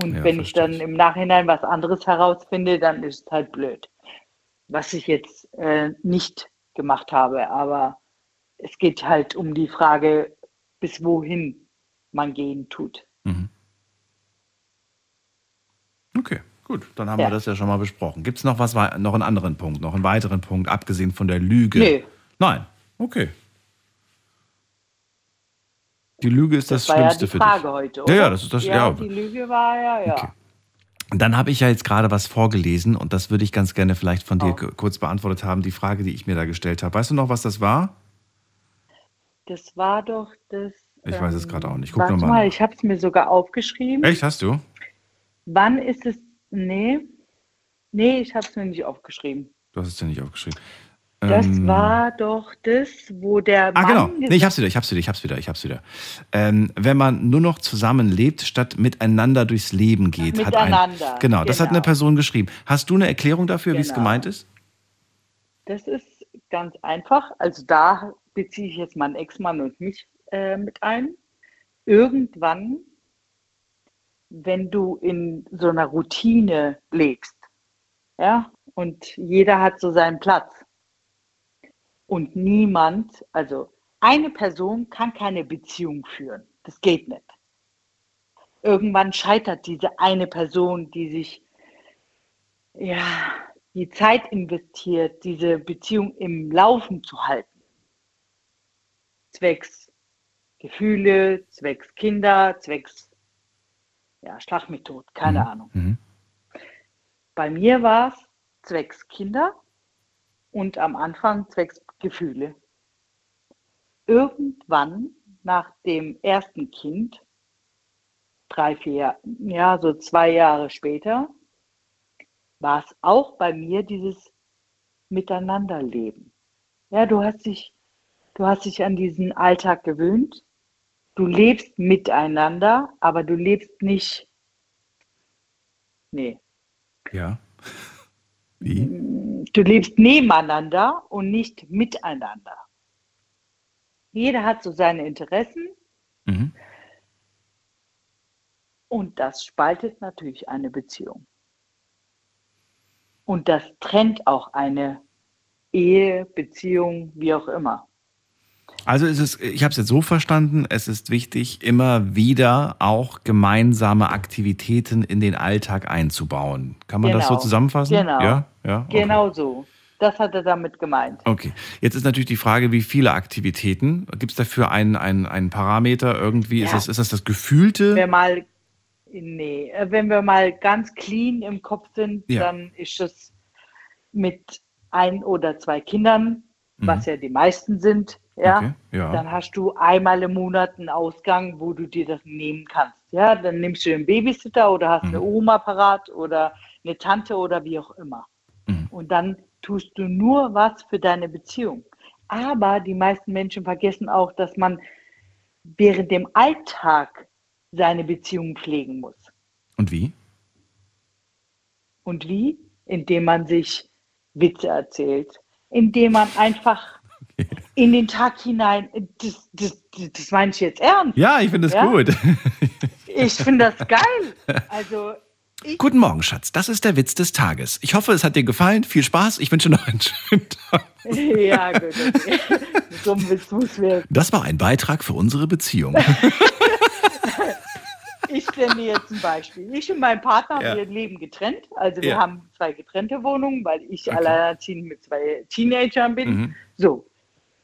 N: Und
A: Ja,
N: wenn ich dann im Nachhinein was anderes herausfinde, dann ist es halt blöd. Was ich jetzt äh, nicht gemacht habe. Aber es geht halt um die Frage, bis wohin man gehen tut.
A: Okay, gut, dann haben
N: Ja.
A: wir das ja schon mal besprochen. Gibt es noch was, noch einen anderen Punkt, noch einen weiteren Punkt, abgesehen von der Lüge?
N: Nee.
A: Nein, okay. Die Lüge ist das,
N: Das, war ja
A: Schlimmste
N: die
A: für
N: Frage
A: dich.
N: heute,
A: Ja,
N: oder?
A: ja, das ist das.
N: Ja,
A: Ja,
N: die Lüge war ja, ja.
A: Dann habe ich ja jetzt gerade was vorgelesen und das würde ich ganz gerne vielleicht von
N: Oh.
A: dir k- kurz beantwortet haben, die Frage, die ich mir da gestellt habe. Weißt du noch, was das war?
N: Das war doch das.
A: Ich weiß es gerade auch nicht. Guck
N: Warte
A: nochmal.
N: mal, ich habe es mir sogar aufgeschrieben.
A: Echt, hast du?
N: Wann ist es? Nee. Nee, ich habe es mir nicht aufgeschrieben.
A: Du hast es ja nicht aufgeschrieben.
N: Das
A: Ähm,
N: war doch das, wo der
A: Ah,
N: Mann
A: genau.
N: gesagt
A: Nee, ich hab's wieder, ich hab's wieder, ich hab's wieder, ich hab's wieder. Ähm, wenn man nur noch zusammenlebt, statt miteinander durchs Leben geht, hat ein.
N: Miteinander,
A: Genau, das hat eine
N: genau.
A: Person geschrieben. Hast du eine Erklärung dafür, wie es
N: Genau.
A: gemeint ist?
N: Das ist ganz einfach. Also da beziehe ich jetzt meinen Ex-Mann und mich äh, mit ein. Irgendwann, wenn du in so einer Routine lebst, ja, und jeder hat so seinen Platz und niemand, also eine Person kann keine Beziehung führen. Das geht nicht. Irgendwann scheitert diese eine Person, die sich ja, die Zeit investiert, diese Beziehung im Laufen zu halten. Zwecks Gefühle, zwecks Kinder, zwecks ja, Schlag mich tot, keine Ahnung. Bei mir war es zwecks Kinder und am Anfang zwecks Gefühle. Irgendwann nach dem ersten Kind, drei, vier, ja, so zwei Jahre später, war es auch bei mir dieses Miteinanderleben. Ja, du hast dich, du hast dich an diesen Alltag gewöhnt. Du lebst miteinander, aber du lebst nicht. Nee.
A: Ja. Wie?
N: Du lebst nebeneinander und nicht miteinander. Jeder hat so seine Interessen
A: Mhm.
N: und das spaltet natürlich eine Beziehung. Und das trennt auch eine Ehe, Beziehung, wie auch immer.
A: Also ist es, ich habe es jetzt so verstanden, es ist wichtig, immer wieder auch gemeinsame Aktivitäten in den Alltag einzubauen. Kann man das so
N: Genau.
A: zusammenfassen?
N: Genau.
A: Ja, ja. Okay.
N: Genau so. Das hat er damit gemeint.
A: Okay, jetzt ist natürlich die Frage, wie viele Aktivitäten? Gibt es dafür einen, einen, einen Parameter irgendwie? Ist,
N: Ja.
A: das, ist das das Gefühlte?
N: Wenn wir mal, nee, wenn wir mal ganz clean im Kopf sind,
A: Ja.
N: dann ist es mit ein oder zwei Kindern, was ja die meisten sind, ja,
A: Mhm. Okay, ja.
N: dann hast du einmal im Monat einen Ausgang, wo du dir das nehmen kannst. Ja, dann nimmst du einen Babysitter oder hast
A: Mhm.
N: eine Oma parat oder eine Tante oder wie auch immer.
A: Mhm.
N: Und dann tust du nur was für deine Beziehung. Aber die meisten Menschen vergessen auch, dass man während dem Alltag seine Beziehung pflegen muss.
A: Und wie?
N: Und wie? Indem man sich Witze erzählt, indem man einfach in den Tag hinein, das, das, das, das meine ich jetzt ernst.
A: Ja, ich finde es
N: Ja?
A: gut.
N: Ich finde das geil. Also,
A: Guten Morgen, Schatz. Das ist der Witz des Tages. Ich hoffe, es hat dir gefallen. Viel Spaß. Ich wünsche noch einen schönen Tag.
N: ja, gut. Okay. So ein Witz muss wir.
A: Das war ein Beitrag für unsere Beziehung.
N: Ich nenne jetzt ein Beispiel. Ich und mein Partner,
A: Ja.
N: wir leben getrennt. Also wir
A: Ja.
N: haben zwei getrennte Wohnungen, weil ich
A: Okay.
N: alleinerziehend mit zwei Teenagern bin.
A: Mhm.
N: So.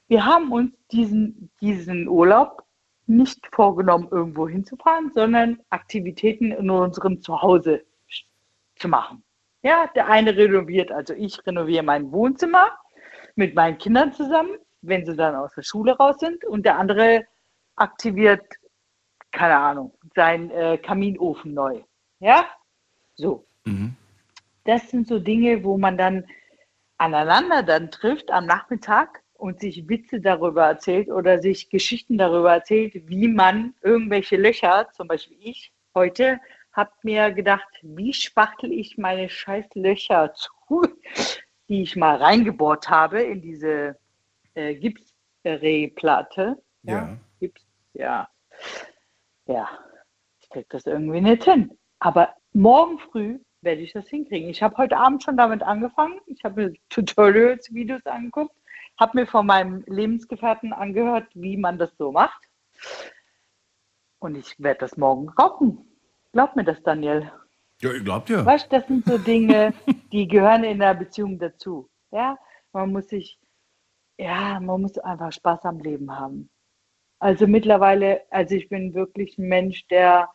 N: Wir haben uns diesen, diesen Urlaub nicht vorgenommen, irgendwo hinzufahren, sondern Aktivitäten in unserem Zuhause zu machen. Ja, der eine renoviert, also ich renoviere mein Wohnzimmer mit meinen Kindern zusammen, wenn sie dann aus der Schule raus sind, und der andere aktiviert, keine Ahnung, seinen äh, Kaminofen neu. Ja, so.
A: Mhm.
N: Das sind so Dinge, wo man dann aneinander dann trifft am Nachmittag und sich Witze darüber erzählt oder sich Geschichten darüber erzählt, wie man irgendwelche Löcher, zum Beispiel ich heute, habe mir gedacht, wie spachtel ich meine scheiß Löcher zu, die ich mal reingebohrt habe in diese äh, Gipsrehplatte.
A: Ja.
N: Gips, ja. Ja, ich krieg das irgendwie nicht hin. Aber morgen früh werde ich das hinkriegen. Ich habe heute Abend schon damit angefangen. Ich habe mir Tutorials-Videos angeguckt, habe mir von meinem Lebensgefährten angehört, wie man das so macht. Und ich werde das morgen rocken. Glaub mir das, Daniel.
A: Ja, ihr glaubt ja.
N: Weißt das sind so Dinge, die gehören in einer Beziehung dazu. Ja, man muss sich, ja, man muss einfach Spaß am Leben haben. Also mittlerweile, also ich bin wirklich ein Mensch, der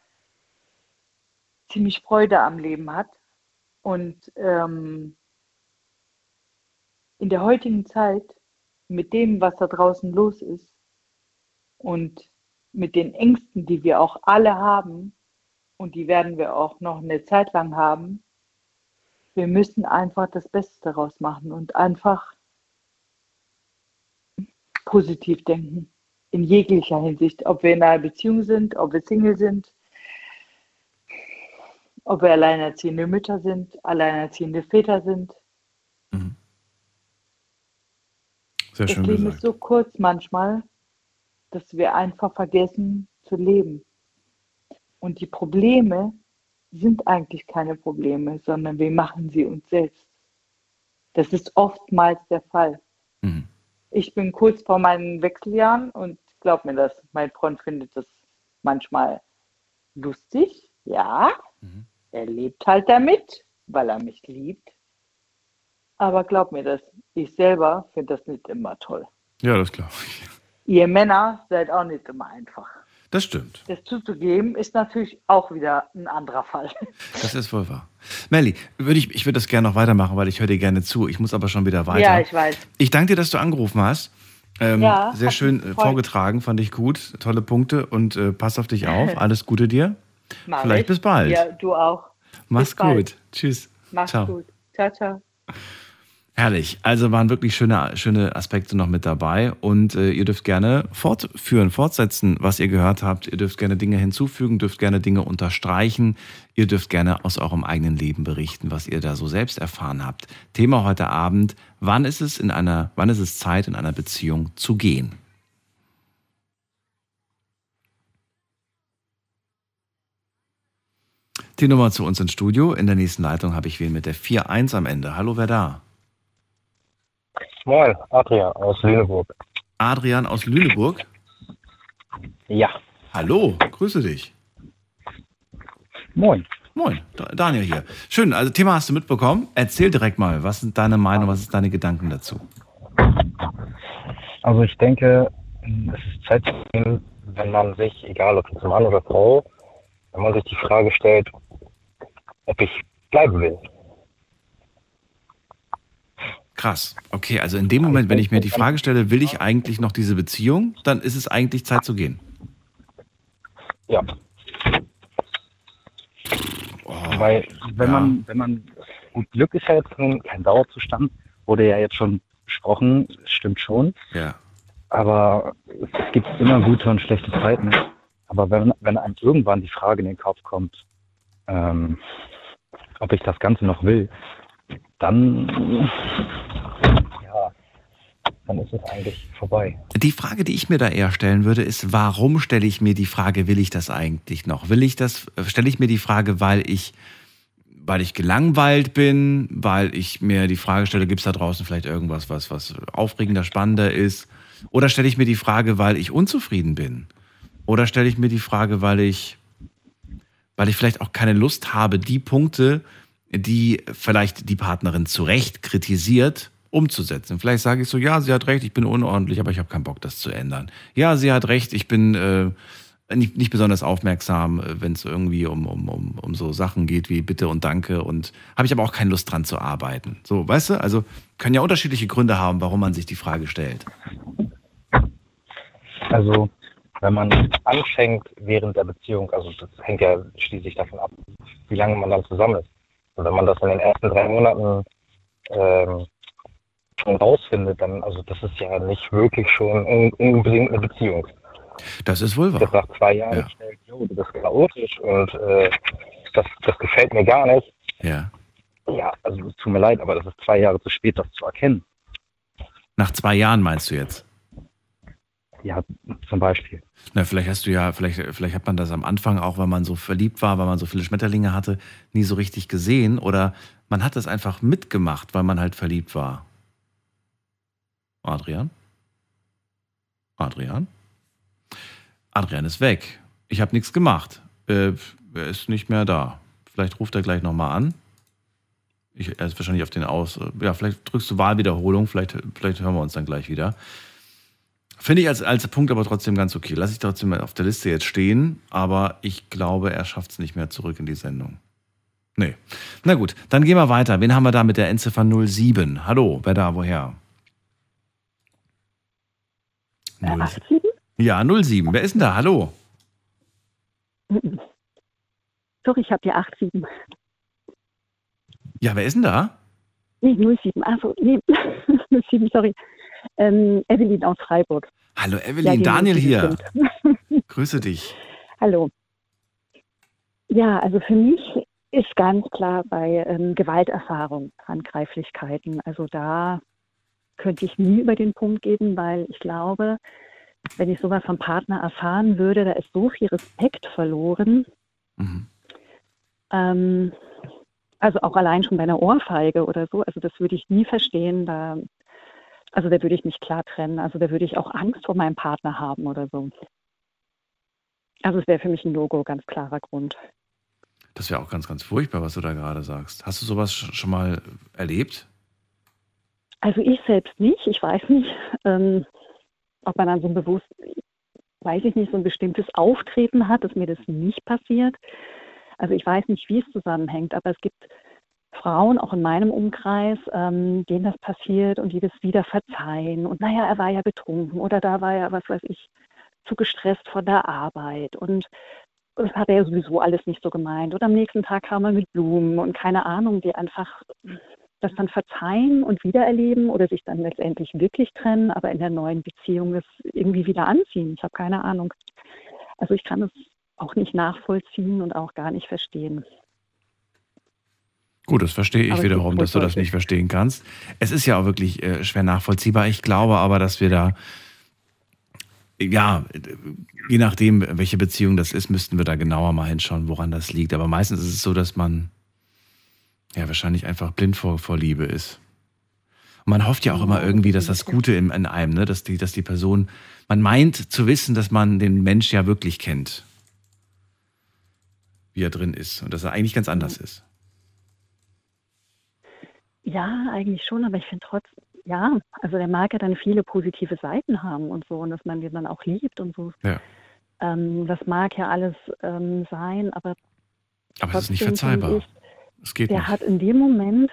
N: ziemlich Freude am Leben hat. Und ähm, in der heutigen Zeit, mit dem, was da draußen los ist und mit den Ängsten, die wir auch alle haben, und die werden wir auch noch eine Zeit lang haben, wir müssen einfach das Beste daraus machen und einfach positiv denken. In jeglicher Hinsicht. Ob wir in einer Beziehung sind, ob wir Single sind, ob wir alleinerziehende Mütter sind, alleinerziehende Väter sind.
A: Sehr
N: das
A: schön
N: Leben
A: gesagt.
N: ist so kurz manchmal, dass wir einfach vergessen zu leben. Und die Probleme sind eigentlich keine Probleme, sondern wir machen sie uns selbst. Das ist oftmals der Fall.
A: Mhm.
N: Ich bin kurz vor meinen Wechseljahren und glaub mir das, mein Freund findet das manchmal lustig. Ja,
A: Mhm.
N: er lebt halt damit, weil er mich liebt. Aber glaub mir das, ich selber finde das nicht immer toll.
A: Ja, das glaube ich.
N: Ihr Männer seid auch nicht immer einfach.
A: Das stimmt.
N: Das zuzugeben ist natürlich auch wieder ein anderer Fall.
A: Das ist wohl wahr. Melli, würde ich, ich würde das gerne noch weitermachen, weil ich höre dir gerne zu. Ich muss aber schon wieder weiter.
N: Ja, ich weiß.
A: Ich danke dir, dass du angerufen hast. Ähm,
N: Ja,
A: sehr schön äh, vorgetragen, fand ich gut. Tolle Punkte und äh, pass auf dich auf. Alles Gute dir.
N: Mach
A: Vielleicht
N: ich.
A: bis bald.
N: Ja, du auch.
A: Mach's
N: bis bald.
A: gut. Tschüss.
N: Mach's
A: Ciao.
N: gut. Ciao, ciao.
A: Herrlich. Also waren wirklich schöne, schöne Aspekte noch mit dabei. Und äh, ihr dürft gerne fortführen, fortsetzen, was ihr gehört habt. Ihr dürft gerne Dinge hinzufügen, dürft gerne Dinge unterstreichen. Ihr dürft gerne aus eurem eigenen Leben berichten, was ihr da so selbst erfahren habt. Thema heute Abend: Wann ist es in einer, wann ist es Zeit, in einer Beziehung zu gehen? Die Nummer zu uns ins Studio. In der nächsten Leitung habe ich wen mit der 4-1 am Ende. Hallo, wer da?
O: Moin, Adrian aus Lüneburg.
A: Adrian aus Lüneburg.
O: Ja.
A: Hallo, grüße dich.
O: Moin.
A: Moin, Da- Daniel hier. Schön, also Thema hast du mitbekommen. Erzähl direkt mal, was sind deine Meinung, was sind deine Gedanken dazu?
O: Also ich denke, es ist Zeit zu gehen, wenn man sich, egal ob jetzt Mann oder Frau, wenn man sich die Frage stellt, ob ich bleiben will.
A: Krass. Okay, also in dem Moment, wenn ich mir die Frage stelle, will ich eigentlich noch diese Beziehung, dann ist es eigentlich Zeit zu gehen.
O: Ja. Weil wenn
A: ja.
O: man, wenn man, gut, Glück ist ja jetzt nun kein Dauerzustand, wurde ja jetzt schon besprochen, stimmt schon.
A: Ja.
O: Aber es gibt immer gute und schlechte Zeiten. Aber wenn, wenn einem irgendwann die Frage in den Kopf kommt, ähm, ob ich das Ganze noch will, dann, ja, dann ist es eigentlich vorbei.
A: Die Frage, die ich mir da eher stellen würde, ist, warum stelle ich mir die Frage, will ich das eigentlich noch? Will ich das, stelle ich mir die Frage, weil ich, weil ich gelangweilt bin, weil ich mir die Frage stelle, gibt es da draußen vielleicht irgendwas, was, was aufregender, spannender ist? Oder stelle ich mir die Frage, weil ich unzufrieden bin? Oder stelle ich mir die Frage, weil ich, weil ich vielleicht auch keine Lust habe, die Punkte, die vielleicht die Partnerin zu Recht kritisiert, umzusetzen. Vielleicht sage ich so, ja, sie hat recht, ich bin unordentlich, aber ich habe keinen Bock, das zu ändern. Ja, sie hat recht, ich bin äh, nicht, nicht besonders aufmerksam, äh, wenn es irgendwie um, um, um, um so Sachen geht wie Bitte und Danke und habe ich aber auch keine Lust dran zu arbeiten. So, weißt du, also können ja unterschiedliche Gründe haben, warum man sich die Frage stellt.
O: Also, wenn man anfängt während der Beziehung, also das hängt ja schließlich davon ab, wie lange man dann zusammen ist. Und wenn man das in den ersten drei Monaten ähm, schon rausfindet, dann, also das ist ja nicht wirklich schon un unbedingt eine Beziehung.
A: Das ist wohl wahr.
O: Das nach zwei Jahren
A: Ja.
O: stellt, jo, du bist chaotisch und äh, das, das gefällt mir gar nicht.
A: Ja.
O: Ja, also es tut mir leid, aber das ist zwei Jahre zu spät, das zu erkennen.
A: Nach zwei Jahren meinst du jetzt?
O: Ja, zum Beispiel.
A: Na, vielleicht hast du ja, vielleicht, vielleicht hat man das am Anfang auch, weil man so verliebt war, weil man so viele Schmetterlinge hatte, nie so richtig gesehen oder man hat es einfach mitgemacht, weil man halt verliebt war. Adrian? Adrian? Adrian ist weg. Ich habe nichts gemacht. Äh, er ist nicht mehr da. Vielleicht ruft er gleich nochmal an. Ich, er ist wahrscheinlich auf den Aus. Ja, vielleicht drückst du Wahlwiederholung. Vielleicht, vielleicht hören wir uns dann gleich wieder. Finde ich als, als Punkt aber trotzdem ganz okay. Lass ich trotzdem mal auf der Liste jetzt stehen, aber ich glaube, er schafft es nicht mehr zurück in die Sendung. Nee. Na gut, dann gehen wir weiter. Wen haben wir da mit der Endziffer 07? Hallo, wer da, woher?
P: Äh,
A: 0 Ja, 07. Wer ist denn da? Hallo.
P: Sorry, ich habe hier 87.
A: Ja, wer ist denn da?
P: Nee, 07. Achso, nee, 07, sorry. Ähm, Evelyn aus Freiburg.
A: Hallo
P: Ja,
A: Evelyn,
P: die
A: Daniel
P: 07
A: hier. Grüße dich.
P: Hallo. Ja, also für mich ist ganz klar bei ähm, Gewalterfahrung, Handgreiflichkeiten. Also da könnte ich nie über den Punkt gehen, weil ich glaube, wenn ich sowas vom Partner erfahren würde, da ist so viel Respekt verloren. Ähm, also auch allein schon bei einer Ohrfeige oder so. Also das würde ich nie verstehen. Da, also da würde ich mich klar trennen. Also da würde ich auch Angst vor meinem Partner haben oder so. Also es wäre für mich ein Logo, ganz klarer Grund.
A: Das wäre auch ganz, ganz furchtbar, was du da gerade sagst. Hast du sowas sch- schon mal erlebt?
P: Also ich selbst nicht. Ich weiß nicht, ähm, ob man dann so ein bewusst, weiß ich nicht, so ein bestimmtes Auftreten hat, dass mir das nicht passiert. Also ich weiß nicht, wie es zusammenhängt, aber es gibt Frauen, auch in meinem Umkreis, ähm, denen das passiert und die das wieder verzeihen. Und naja, er war ja betrunken oder da war er, was weiß ich, zu gestresst von der Arbeit. Und das hat er ja sowieso alles nicht so gemeint. Und am nächsten Tag kam er mit Blumen und keine Ahnung, die einfach das dann verzeihen und wiedererleben oder sich dann letztendlich wirklich trennen, aber in der neuen Beziehung es irgendwie wieder anziehen. Ich habe keine Ahnung. Also ich kann es auch nicht nachvollziehen und auch gar nicht verstehen.
A: Gut, das verstehe ich
P: Aber
A: wiederum, dass du das nicht verstehen kannst. Es ist ja auch wirklich äh, schwer nachvollziehbar. Ich glaube aber, dass wir da, ja, je nachdem, welche Beziehung das ist, müssten wir da genauer mal hinschauen, woran das liegt. Aber meistens ist es so, dass man ja wahrscheinlich einfach blind vor, vor Liebe ist. Und man hofft ja auch immer irgendwie, dass das Gute in, in einem, ne? dass, die, dass die Person, man meint zu wissen, dass man den Mensch ja wirklich kennt, wie er drin ist und dass er eigentlich ganz anders ist.
P: Ja, eigentlich schon, aber ich finde trotzdem, ja, also der mag ja dann viele positive Seiten haben und so und dass man den dann auch liebt und so.
A: Ja.
P: Ähm, das mag ja alles ähm, sein, aber
A: Aber es ist nicht verzeihbar.
P: Ich,
A: Es geht
P: der
A: nicht.
P: hat in dem Moment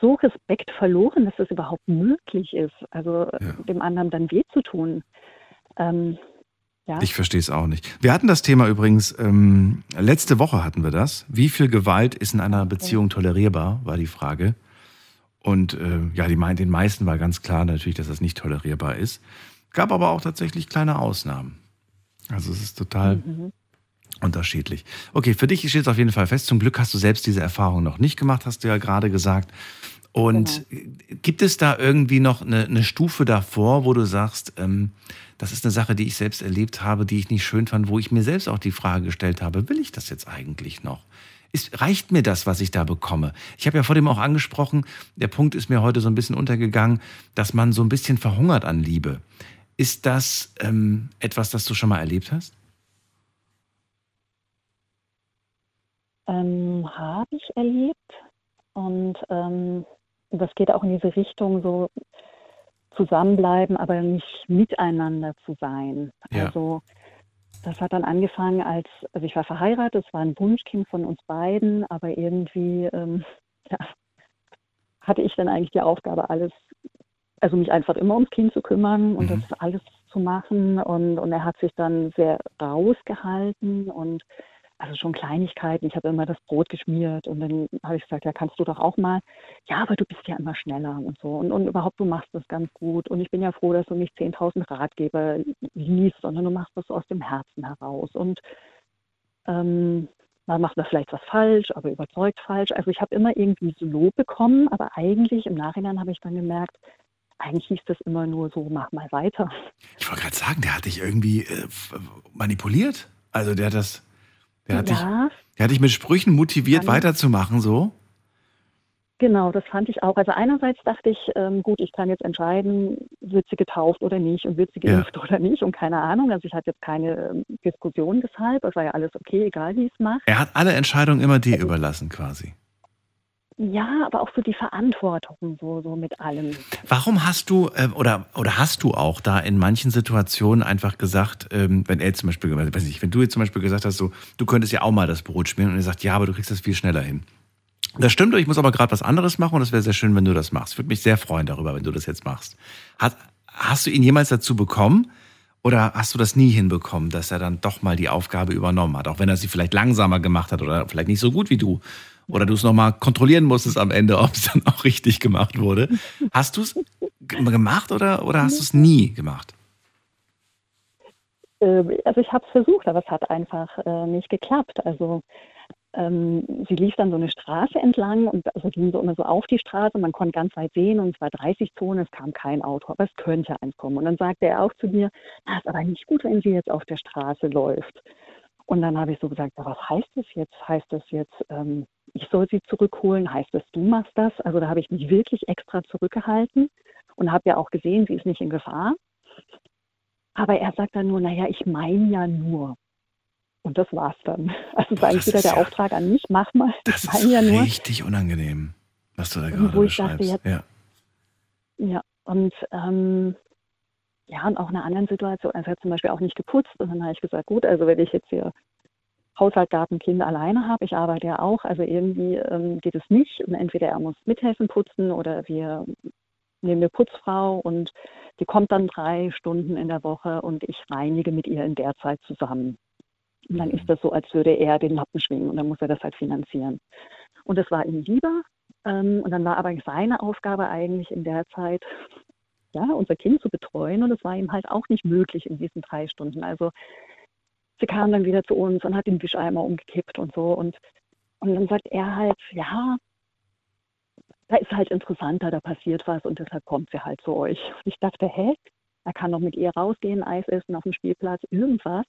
P: so Respekt verloren, dass es überhaupt möglich ist, also dem anderen dann weh zu tun. Ähm, ja.
A: Ich verstehe es auch nicht. Wir hatten das Thema übrigens, ähm, letzte Woche hatten wir das. Wie viel Gewalt ist in einer Beziehung tolerierbar, war die Frage. Und äh, ja, die, den meisten war ganz klar natürlich, dass das nicht tolerierbar ist. Gab aber auch tatsächlich kleine Ausnahmen. Also es ist total
P: Mhm.
A: unterschiedlich. Okay, für dich steht es auf jeden Fall fest. Zum Glück hast du selbst diese Erfahrung noch nicht gemacht, hast du ja gerade gesagt. Und gibt es da irgendwie noch eine, eine Stufe davor, wo du sagst, ähm, das ist eine Sache, die ich selbst erlebt habe, die ich nicht schön fand, wo ich mir selbst auch die Frage gestellt habe, will ich das jetzt eigentlich noch? Ist, reicht mir das, was ich da bekomme? Ich habe ja vor dem auch angesprochen, der Punkt ist mir heute so ein bisschen untergegangen, dass man so ein bisschen verhungert an Liebe. Ist das ähm, etwas, das du schon mal erlebt hast?
P: ähm, habe ich erlebt. Und ähm, das geht auch in diese Richtung, so zusammenbleiben, aber nicht miteinander zu sein.
A: Ja.
P: Also das hat dann angefangen als, also ich war verheiratet, es war ein Wunschkind von uns beiden, aber irgendwie ähm, ja, hatte ich dann eigentlich die Aufgabe, alles, also mich einfach immer ums Kind zu kümmern und
A: Mhm.
P: das alles zu machen. Und, und er hat sich dann sehr rausgehalten und also schon Kleinigkeiten. Ich habe immer das Brot geschmiert und dann habe ich gesagt, ja, kannst du doch auch mal. Ja, aber du bist ja immer schneller und so. Und, und überhaupt, du machst das ganz gut. Und ich bin ja froh, dass du nicht 10.000 Ratgeber liest, sondern du machst das aus dem Herzen heraus. Und ähm, man macht da vielleicht was falsch, aber überzeugt falsch. Also ich habe immer irgendwie so Lob bekommen, aber eigentlich im Nachhinein habe ich dann gemerkt, eigentlich hieß das immer nur so, mach mal weiter.
A: Ich wollte gerade sagen, der hat dich irgendwie äh, manipuliert. Also der hat das, der hat, dich,
P: ja,
A: der hat dich mit Sprüchen motiviert,
P: Kann-
A: weiterzumachen, so.
P: genau, das fand ich auch. Also einerseits dachte ich, ähm, gut, ich kann jetzt entscheiden, wird sie getauft oder nicht und wird sie
A: Ja.
P: geimpft oder nicht und keine Ahnung. Also ich hatte jetzt keine ähm, Diskussion deshalb. Es war ja alles okay, egal wie es mache.
A: Er hat alle Entscheidungen immer dir überlassen, quasi.
P: Ja, aber auch so die Verantwortung so, so mit allem.
A: Warum hast du äh, oder oder hast du auch da in manchen Situationen einfach gesagt, ähm, wenn er zum Beispiel, weiß nicht, wenn du jetzt zum Beispiel gesagt hast, so, du könntest ja auch mal das Brot schmieren und er sagt, ja, aber du kriegst das viel schneller hin. Das stimmt, ich muss aber gerade was anderes machen und es wäre sehr schön, wenn du das machst. Würde mich sehr freuen darüber, wenn du das jetzt machst. Hat, hast du ihn jemals dazu bekommen oder hast du das nie hinbekommen, dass er dann doch mal die Aufgabe übernommen hat, auch wenn er sie vielleicht langsamer gemacht hat oder vielleicht nicht so gut wie du? Oder du es nochmal kontrollieren musstest am Ende, ob es dann auch richtig gemacht wurde. Hast du es gemacht oder, oder hast du es nie gemacht?
P: Äh, Also ich habe es versucht, aber es hat einfach äh, nicht geklappt. Also ähm, sie lief dann so eine Straße entlang und also ging so immer so auf die Straße. Man konnte ganz weit sehen und es war 30-Zone, es kam kein Auto, aber es könnte eins kommen. Und dann sagte er auch zu mir, na, ist aber nicht gut, wenn sie jetzt auf der Straße läuft. Und dann habe ich so gesagt, was heißt das jetzt? Heißt das jetzt, ähm, ich soll sie zurückholen? Heißt das, du machst das? Also da habe ich mich wirklich extra zurückgehalten und habe ja auch gesehen, sie ist nicht in Gefahr. Aber er sagt dann nur, naja, ich meine ja nur. Und das war's dann. Also war eigentlich wieder der
A: ja-
P: Auftrag an mich, mach mal.
A: Das
P: ich
A: ist
P: ja nur.
A: richtig unangenehm, was du da gerade
P: wo ich dachte, jetzt-
A: Ja.
P: Ja, und ähm, ja, und auch in einer anderen Situation, also er hat zum Beispiel auch nicht geputzt. Und dann habe ich gesagt, gut, also wenn ich jetzt hier Haushalt, Garten, Kinder alleine habe, ich arbeite ja auch, also irgendwie ähm, geht es nicht. Und entweder er muss mithelfen putzen oder wir nehmen eine Putzfrau und die kommt dann drei Stunden in der Woche und ich reinige mit ihr in der Zeit zusammen. Und dann ist das so, als würde er den Lappen schwingen und dann muss er das halt finanzieren. Und das war ihm lieber. Ähm, und dann war aber seine Aufgabe eigentlich in der Zeit, ja, unser Kind zu betreuen. Und es war ihm halt auch nicht möglich in diesen drei Stunden. Also sie kam dann wieder zu uns und hat den Wischeimer umgekippt und so. Und, und dann sagt er halt, ja, da ist halt interessanter, da passiert was und deshalb kommt sie halt zu euch. Und ich dachte, hä? Er kann doch mit ihr rausgehen, Eis essen auf dem Spielplatz, irgendwas.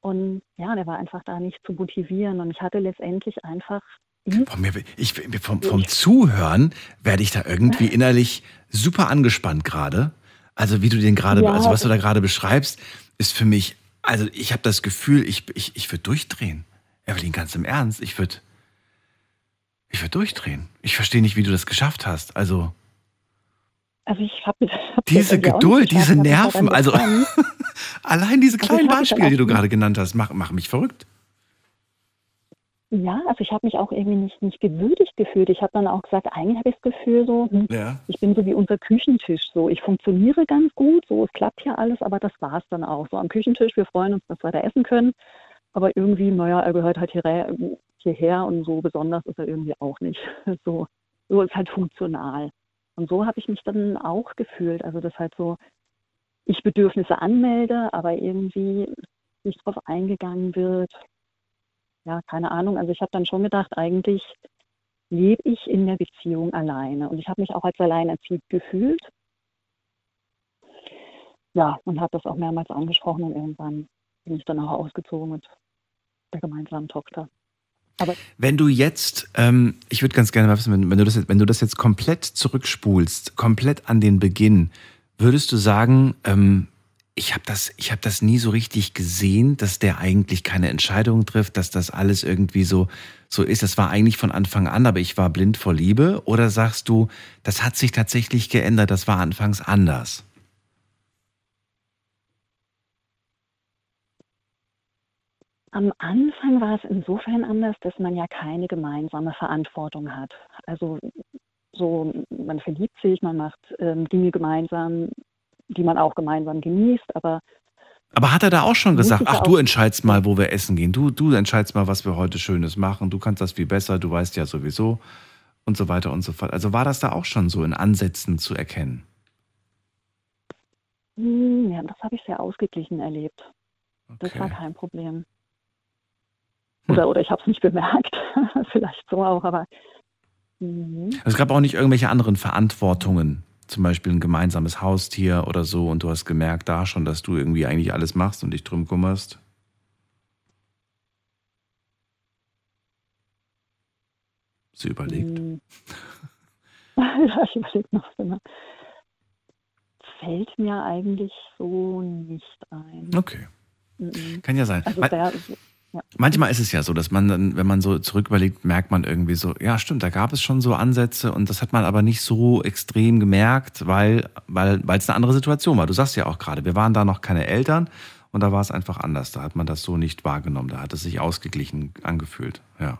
P: Und ja, der war einfach da nicht zu motivieren. Und ich hatte letztendlich einfach
A: mir, ich, vom, vom Zuhören werde ich da irgendwie innerlich super angespannt gerade. Also wie du den gerade,
P: Ja.
A: also was du da gerade beschreibst, ist für mich, also ich habe das Gefühl, ich, ich, ich würde durchdrehen. Evelyn, ganz im Ernst, ich würde, ich würde durchdrehen. Ich verstehe nicht, wie du das geschafft hast. Also
P: Also ich habe hab
A: diese Geduld, diese Nerven, also allein diese kleinen Beispiele, die du gerade genannt hast, machen machen mich verrückt.
P: Ja, also ich habe mich auch irgendwie nicht, nicht gewürdigt gefühlt. Ich habe dann auch gesagt, eigentlich habe ich das Gefühl so, hm,
A: Ja.
P: ich bin so wie unser Küchentisch. So, ich funktioniere ganz gut, so es klappt hier alles, aber das war es dann auch. So am Küchentisch, wir freuen uns, dass wir da essen können. Aber irgendwie, naja, er gehört halt hierher, hierher und so besonders ist er irgendwie auch nicht. So, so ist halt funktional. Und so habe ich mich dann auch gefühlt. Also das halt so, ich Bedürfnisse anmelde, aber irgendwie nicht drauf eingegangen wird. Ja, keine Ahnung. Also ich habe dann schon gedacht, eigentlich lebe ich in der Beziehung alleine. Und ich habe mich auch als alleinerziehend gefühlt. Ja, und habe das auch mehrmals angesprochen und irgendwann bin ich dann auch ausgezogen mit der gemeinsamen Tochter. Aber
A: Wenn du jetzt, ähm, ich würde ganz gerne mal wissen, wenn, wenn, du das, jetzt- wenn du das jetzt komplett zurückspulst, komplett an den Beginn, würdest du sagen, ähm, ich habe das, habe das nie so richtig gesehen, dass der eigentlich keine Entscheidungen trifft, dass das alles irgendwie so, so ist. Das war eigentlich von Anfang an, aber ich war blind vor Liebe. Oder sagst du, das hat sich tatsächlich geändert, das war anfangs anders?
P: Am Anfang war es insofern anders, dass man ja keine gemeinsame Verantwortung hat. Also so, man verliebt sich, man macht ähm, Dinge gemeinsam, die man auch gemeinsam genießt, aber
A: Aber hat er da auch schon gesagt, ach, du entscheidest mal, wo wir essen gehen. Du, du entscheidest mal, was wir heute Schönes machen. Du kannst das viel besser, du weißt ja sowieso und so weiter und so fort. Also war das da auch schon so in Ansätzen zu erkennen?
P: hm, ja, das habe ich sehr ausgeglichen erlebt. Das war
A: Okay.
P: kein Problem.
A: Hm.
P: Oder, oder ich habe es nicht bemerkt, vielleicht so auch, aber mhm.
A: Es gab auch nicht irgendwelche anderen Verantwortungen, zum Beispiel ein gemeinsames Haustier oder so, und du hast gemerkt da schon, dass du irgendwie eigentlich alles machst und dich drum kümmerst. Sie überlegt.
P: Hm. ja, ich überlege noch immer. Fällt mir eigentlich so nicht ein.
A: Okay.
P: Mhm.
A: Kann ja sein.
P: Also ja.
A: Manchmal ist es ja so, dass man dann, wenn man so zurück überlegt, merkt man irgendwie so, ja stimmt, da gab es schon so Ansätze und das hat man aber nicht so extrem gemerkt, weil weil weil es eine andere Situation war. Du sagst ja auch gerade, wir waren da noch keine Eltern und da war es einfach anders. Da hat man das so nicht wahrgenommen. Da hat es sich ausgeglichen angefühlt. Ja.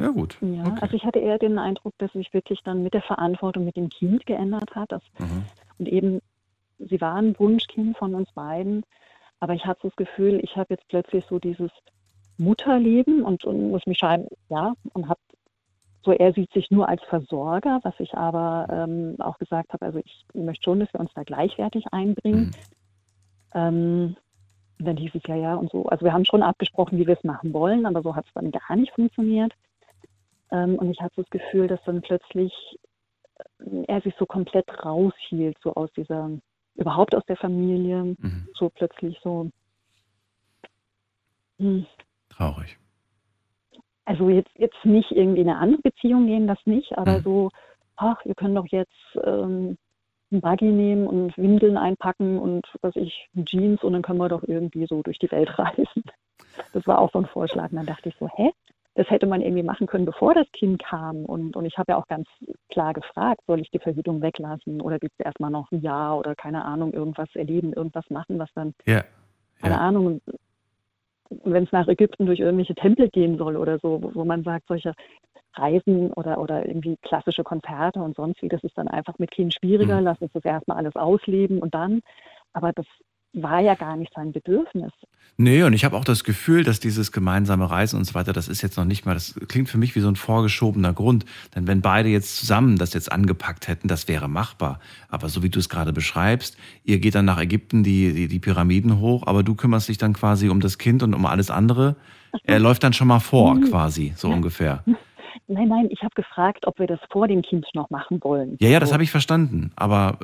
A: Ja gut.
P: Ja, also ich hatte eher den Eindruck, dass sich wirklich dann mit der Verantwortung mit dem Kind geändert hat. Dass,
A: Mhm.
P: Und eben, sie war ein Wunschkind von uns beiden, aber ich hatte das Gefühl, ich habe jetzt plötzlich so dieses Mutterleben und, und muss mich schreiben, ja, und habe so, er sieht sich nur als Versorger, was ich aber ähm, auch gesagt habe, also ich möchte schon, dass wir uns da gleichwertig einbringen. Ähm, und dann hieß es ja, ja und so. Also wir haben schon abgesprochen, wie wir es machen wollen, aber so hat es dann gar nicht funktioniert. Ähm, und ich hatte das Gefühl, dass dann plötzlich äh, er sich so komplett raushielt, so aus dieser, überhaupt aus der Familie, so plötzlich so. Hm.
A: Traurig.
P: Also jetzt, jetzt nicht irgendwie in eine andere Beziehung gehen, das nicht, aber
A: Mhm.
P: so, ach, wir können doch jetzt ähm, einen Buggy nehmen und Windeln einpacken und was ich, Jeans und dann können wir doch irgendwie so durch die Welt reisen. Das war auch so ein Vorschlag. Und dann dachte ich so, hä? Das hätte man irgendwie machen können, bevor das Kind kam. Und, und ich habe ja auch ganz klar gefragt, soll ich die Verhütung weglassen oder willst du erstmal noch ein Jahr oder keine Ahnung, irgendwas erleben, irgendwas machen, was dann
A: Ja.
P: keine Ahnung, wenn es nach Ägypten durch irgendwelche Tempel gehen soll oder so, wo, wo man sagt, solche Reisen oder, oder irgendwie klassische Konzerte und sonst wie, das ist dann einfach mit Kind schwieriger, lass uns das erstmal alles ausleben und dann, aber das war ja gar nicht sein Bedürfnis.
A: Nee, und ich habe auch das Gefühl, dass dieses gemeinsame Reisen und so weiter, das ist jetzt noch nicht mal, das klingt für mich wie so ein vorgeschobener Grund. Denn wenn beide jetzt zusammen das jetzt angepackt hätten, das wäre machbar. Aber so wie du es gerade beschreibst, ihr geht dann nach Ägypten die, die, die Pyramiden hoch, aber du kümmerst dich dann quasi um das Kind und um alles andere. Er läuft dann schon mal vor,
P: Mhm.
A: quasi, so ungefähr.
P: Nein, nein, ich habe gefragt, ob wir das vor dem Kind noch machen wollen.
A: Ja, ja, das habe ich verstanden. Aber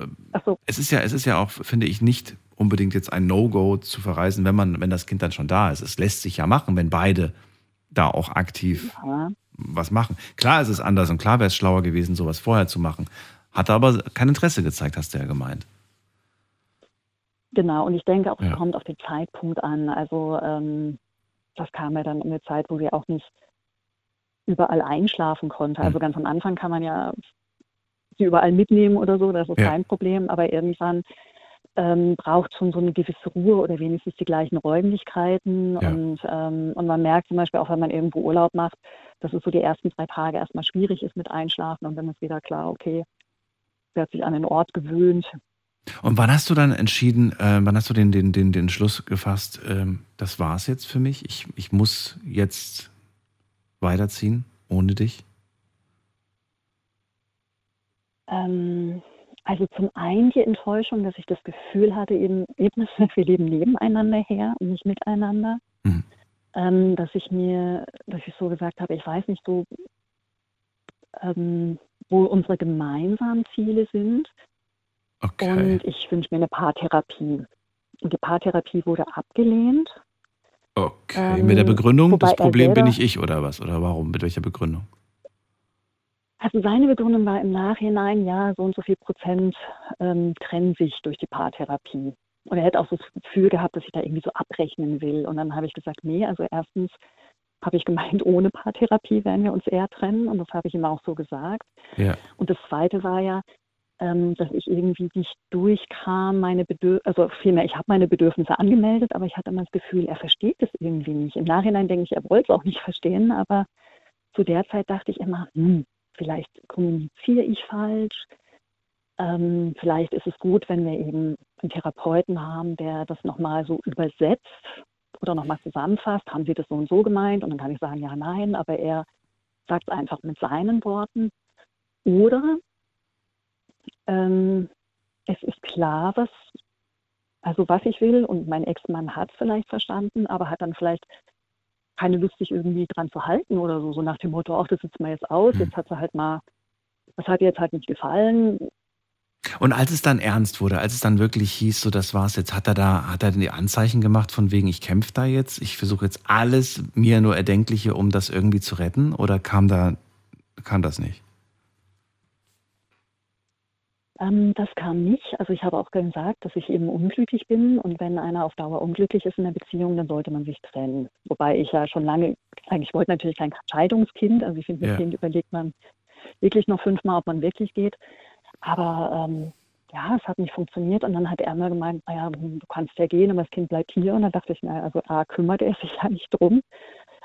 P: so.
A: es ist ja, es ist ja auch, finde ich, nicht unbedingt jetzt ein No-Go zu verreisen, wenn man, wenn das Kind dann schon da ist. Es lässt sich ja machen, wenn beide da auch aktiv
P: Ja.
A: was machen. Klar ist es anders und klar wäre es schlauer gewesen, sowas vorher zu machen. Hat aber kein Interesse gezeigt, hast du ja gemeint.
P: Genau, und ich denke auch,
A: Ja.
P: es kommt auf den Zeitpunkt an. Also ähm, das kam ja dann in eine Zeit, wo sie auch nicht überall einschlafen konnte.
A: Hm.
P: Also ganz am Anfang kann man ja sie überall mitnehmen oder so, das ist
A: Ja.
P: kein Problem, aber irgendwann ähm, braucht schon so eine gewisse Ruhe oder wenigstens die gleichen Räumlichkeiten.
A: Ja.
P: Und, ähm, und man merkt zum Beispiel auch, wenn man irgendwo Urlaub macht, dass es so die ersten drei Tage erstmal schwierig ist mit Einschlafen und dann ist wieder klar, okay, sie hat sich an den Ort gewöhnt,
A: Und wann hast du dann entschieden, äh, wann hast du den, den, den, den Schluss gefasst, ähm, das war's jetzt für mich? Ich, ich muss jetzt weiterziehen ohne dich?
P: Ähm, also zum einen die Enttäuschung, dass ich das Gefühl hatte, eben, eben wir leben nebeneinander her und nicht miteinander.
A: Mhm.
P: Ähm, dass ich mir, dass ich so gesagt habe, ich weiß nicht so, ähm, wo unsere gemeinsamen Ziele sind.
A: Okay.
P: Und ich wünsche mir eine Paartherapie. Und die Paartherapie wurde abgelehnt.
A: Okay,
P: Ähm,
A: mit der Begründung,
P: wobei
A: das Problem bin
P: selber-
A: ich ich oder was? Oder warum? Mit welcher Begründung?
P: Also seine Begründung war im Nachhinein, ja, so und so viel Prozent ähm, trennen sich durch die Paartherapie. Und er hätte auch so das Gefühl gehabt, dass ich da irgendwie so abrechnen will. Und dann habe ich gesagt, nee, also erstens habe ich gemeint, ohne Paartherapie werden wir uns eher trennen. Und das habe ich ihm auch so gesagt.
A: Ja.
P: Und das Zweite war ja, ähm, dass ich irgendwie nicht durchkam, meine Bedürfnisse, also vielmehr, ich habe meine Bedürfnisse angemeldet, aber ich hatte immer das Gefühl, er versteht es irgendwie nicht. Im Nachhinein denke ich, er wollte es auch nicht verstehen, aber zu der Zeit dachte ich immer, hm, vielleicht kommuniziere ich falsch. Ähm, vielleicht ist es gut, wenn wir eben einen Therapeuten haben, der das nochmal so übersetzt oder nochmal zusammenfasst. Haben Sie das so und so gemeint? Und dann kann ich sagen, ja, nein, aber er sagt es einfach mit seinen Worten. Oder ähm, es ist klar, was, also was ich will und mein Ex-Mann hat es vielleicht verstanden, aber hat dann vielleicht keine Lust, sich irgendwie dran zu halten oder so, so nach dem Motto, ach, das sitzt mal jetzt aus, jetzt hat sie halt mal, das hat ihr jetzt halt nicht gefallen.
A: Und als es dann ernst wurde, als es dann wirklich hieß, so das war's jetzt, hat er da, hat er die Anzeichen gemacht von wegen, ich kämpfe da jetzt, ich versuche jetzt alles mir nur Erdenkliche, um das irgendwie zu retten, oder kam da, kam das nicht?
P: Ähm, das kam nicht. Also ich habe auch gesagt, dass ich eben unglücklich bin und wenn einer auf Dauer unglücklich ist in der Beziehung, dann sollte man sich trennen. Wobei ich ja schon lange, eigentlich wollte natürlich kein Scheidungskind. Also ich finde, mit
A: Ja.
P: Kind überlegt man wirklich noch fünfmal, ob man wirklich geht. Aber ähm, ja, es hat nicht funktioniert und dann hat er mir gemeint, naja, du kannst ja gehen, aber das Kind bleibt hier. Und dann dachte ich, naja, also A, kümmert er sich ja nicht drum.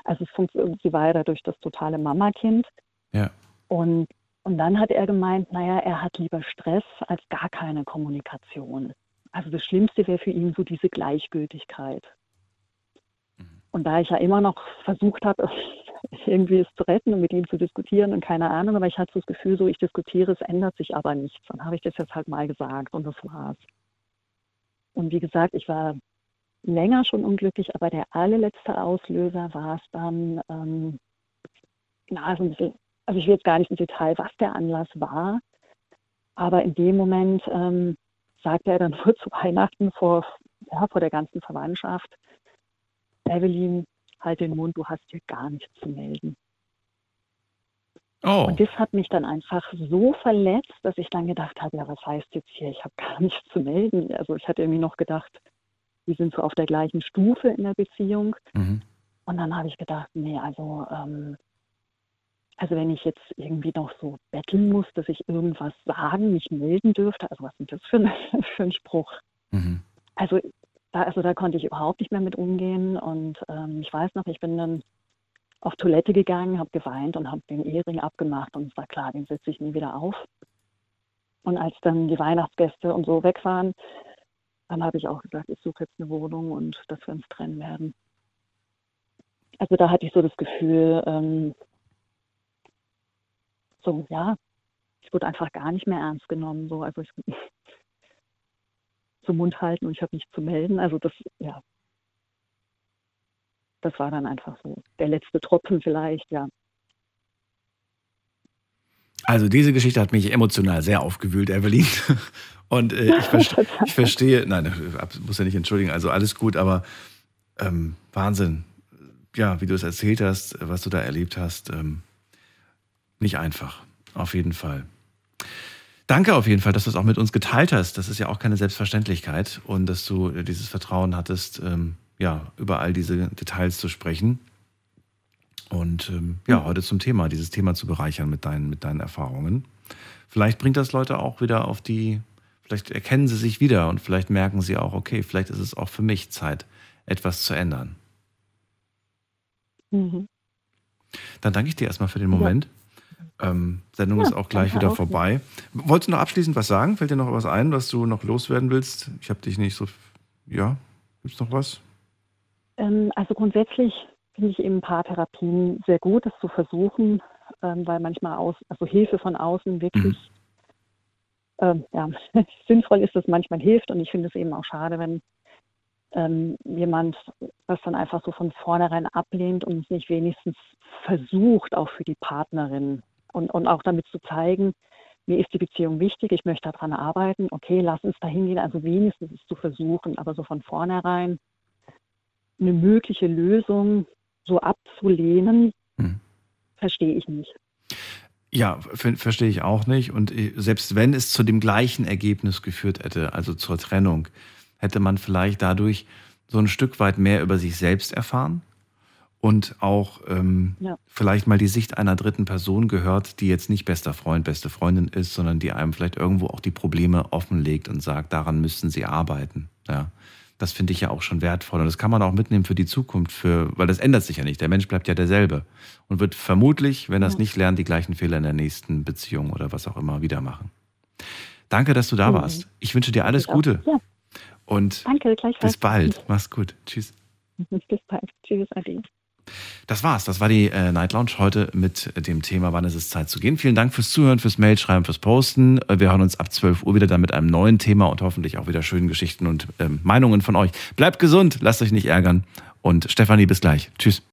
P: Also es sie war ja dadurch das totale Mama-Kind.
A: Ja.
P: Und, und dann hat er gemeint, naja, er hat lieber Stress als gar keine Kommunikation. Also das Schlimmste wäre für ihn so diese Gleichgültigkeit. Und da ich ja immer noch versucht habe, irgendwie es zu retten und mit ihm zu diskutieren und keine Ahnung, aber ich hatte so das Gefühl, so ich diskutiere, es ändert sich aber nichts. Dann habe ich das jetzt halt mal gesagt und das war's. Und wie gesagt, ich war länger schon unglücklich, aber der allerletzte Auslöser war es dann, ähm, na, so ein bisschen, also ich will jetzt gar nicht im Detail, was der Anlass war, aber in dem Moment ähm, sagte er dann nur zu Weihnachten vor, ja, vor der ganzen Verwandtschaft, Evelyn, halt den Mund, du hast hier gar nichts zu melden.
A: Oh.
P: Und das hat mich dann einfach so verletzt, dass ich dann gedacht habe, ja, was heißt jetzt hier, ich habe gar nichts zu melden. Also ich hatte irgendwie noch gedacht, wir sind so auf der gleichen Stufe in der Beziehung.
A: Mhm.
P: Und dann habe ich gedacht, nee, also, ähm, also wenn ich jetzt irgendwie noch so betteln muss, dass ich irgendwas sagen, mich melden dürfte, also was ist das für ein, für ein Spruch?
A: Mhm.
P: Also da, also da konnte ich überhaupt nicht mehr mit umgehen. Und ähm, ich weiß noch, ich bin dann auf Toilette gegangen, habe geweint und habe den Ehering abgemacht und es war klar, den setze ich nie wieder auf. Und als dann die Weihnachtsgäste und so weg waren, dann habe ich auch gesagt, ich suche jetzt eine Wohnung und dass wir uns trennen werden. Also da hatte ich so das Gefühl, ähm, so ja, ich wurde einfach gar nicht mehr ernst genommen. So, also ich zum Mund halten und ich habe nichts zu melden. Also das, ja, das war dann einfach so der letzte Tropfen vielleicht, ja.
A: Also diese Geschichte hat mich emotional sehr aufgewühlt, Evelyn. Und äh, ich, verste ich verstehe, nein, ab- muss ja nicht entschuldigen, also alles gut, aber ähm, Wahnsinn. Ja, wie du es erzählt hast, was du da erlebt hast, ähm, nicht einfach, auf jeden Fall. Danke auf jeden Fall, dass du es auch mit uns geteilt hast. Das ist ja auch keine Selbstverständlichkeit und dass du äh, dieses Vertrauen hattest, ähm, ja, über all diese Details zu sprechen. Und ähm, ja, heute zum Thema, dieses Thema zu bereichern mit deinen, mit deinen Erfahrungen. Vielleicht bringt das Leute auch wieder auf die, vielleicht erkennen sie sich wieder und vielleicht merken sie auch, okay, vielleicht ist es auch für mich Zeit, etwas zu ändern.
P: Mhm.
A: Dann danke ich dir erstmal für den Moment. Ähm, Sendung
P: Ja,
A: ist auch gleich wieder vorbei. Wolltest du noch abschließend was sagen? Fällt dir noch was ein, was du noch loswerden willst? Ich habe dich nicht so. Ja, gibt's noch was?
P: Ähm, also grundsätzlich finde ich eben Paartherapien sehr gut, das zu versuchen, ähm, weil manchmal aus, also Hilfe von außen wirklich ähm, ja, sinnvoll ist, dass manchmal hilft. Und ich finde es eben auch schade, wenn ähm, jemand das dann einfach so von vornherein ablehnt und es nicht wenigstens versucht, auch für die Partnerin und, und auch damit zu zeigen, mir ist die Beziehung wichtig, ich möchte daran arbeiten, okay, lass uns dahin gehen, also wenigstens es zu versuchen, aber so von vornherein eine mögliche Lösung so abzulehnen, verstehe ich nicht.
A: Ja, ver verstehe ich auch nicht. Und äh, selbst wenn es zu dem gleichen Ergebnis geführt hätte, also zur Trennung, hätte man vielleicht dadurch so ein Stück weit mehr über sich selbst erfahren und auch ähm,
P: Ja.
A: vielleicht mal die Sicht einer dritten Person gehört, die jetzt nicht bester Freund, beste Freundin ist, sondern die einem vielleicht irgendwo auch die Probleme offenlegt und sagt, daran müssten sie arbeiten. Ja. Das finde ich ja auch schon wertvoll. Und das kann man auch mitnehmen für die Zukunft, für, weil das ändert sich ja nicht. Der Mensch bleibt ja derselbe und wird vermutlich, wenn er es
P: Ja.
A: nicht lernt, die gleichen Fehler in der nächsten Beziehung oder was auch immer wieder machen. Danke, dass du da
P: Mhm.
A: warst. Ich wünsche dir alles
P: Ich.
A: Gute
P: Ja,
A: und
P: danke,
A: bis bald. Mach's gut. Tschüss.
P: Bis bald. Tschüss, Adi.
A: Das war's. Das war die äh, Night Lounge heute mit dem Thema Wann ist es Zeit zu gehen. Vielen Dank fürs Zuhören, fürs Mailschreiben, fürs Posten. Äh, Wir hören uns ab 12 Uhr wieder dann mit einem neuen Thema und hoffentlich auch wieder schönen Geschichten und ähm, Meinungen von euch. Bleibt gesund, lasst euch nicht ärgern. Und Stefanie, bis gleich. Tschüss.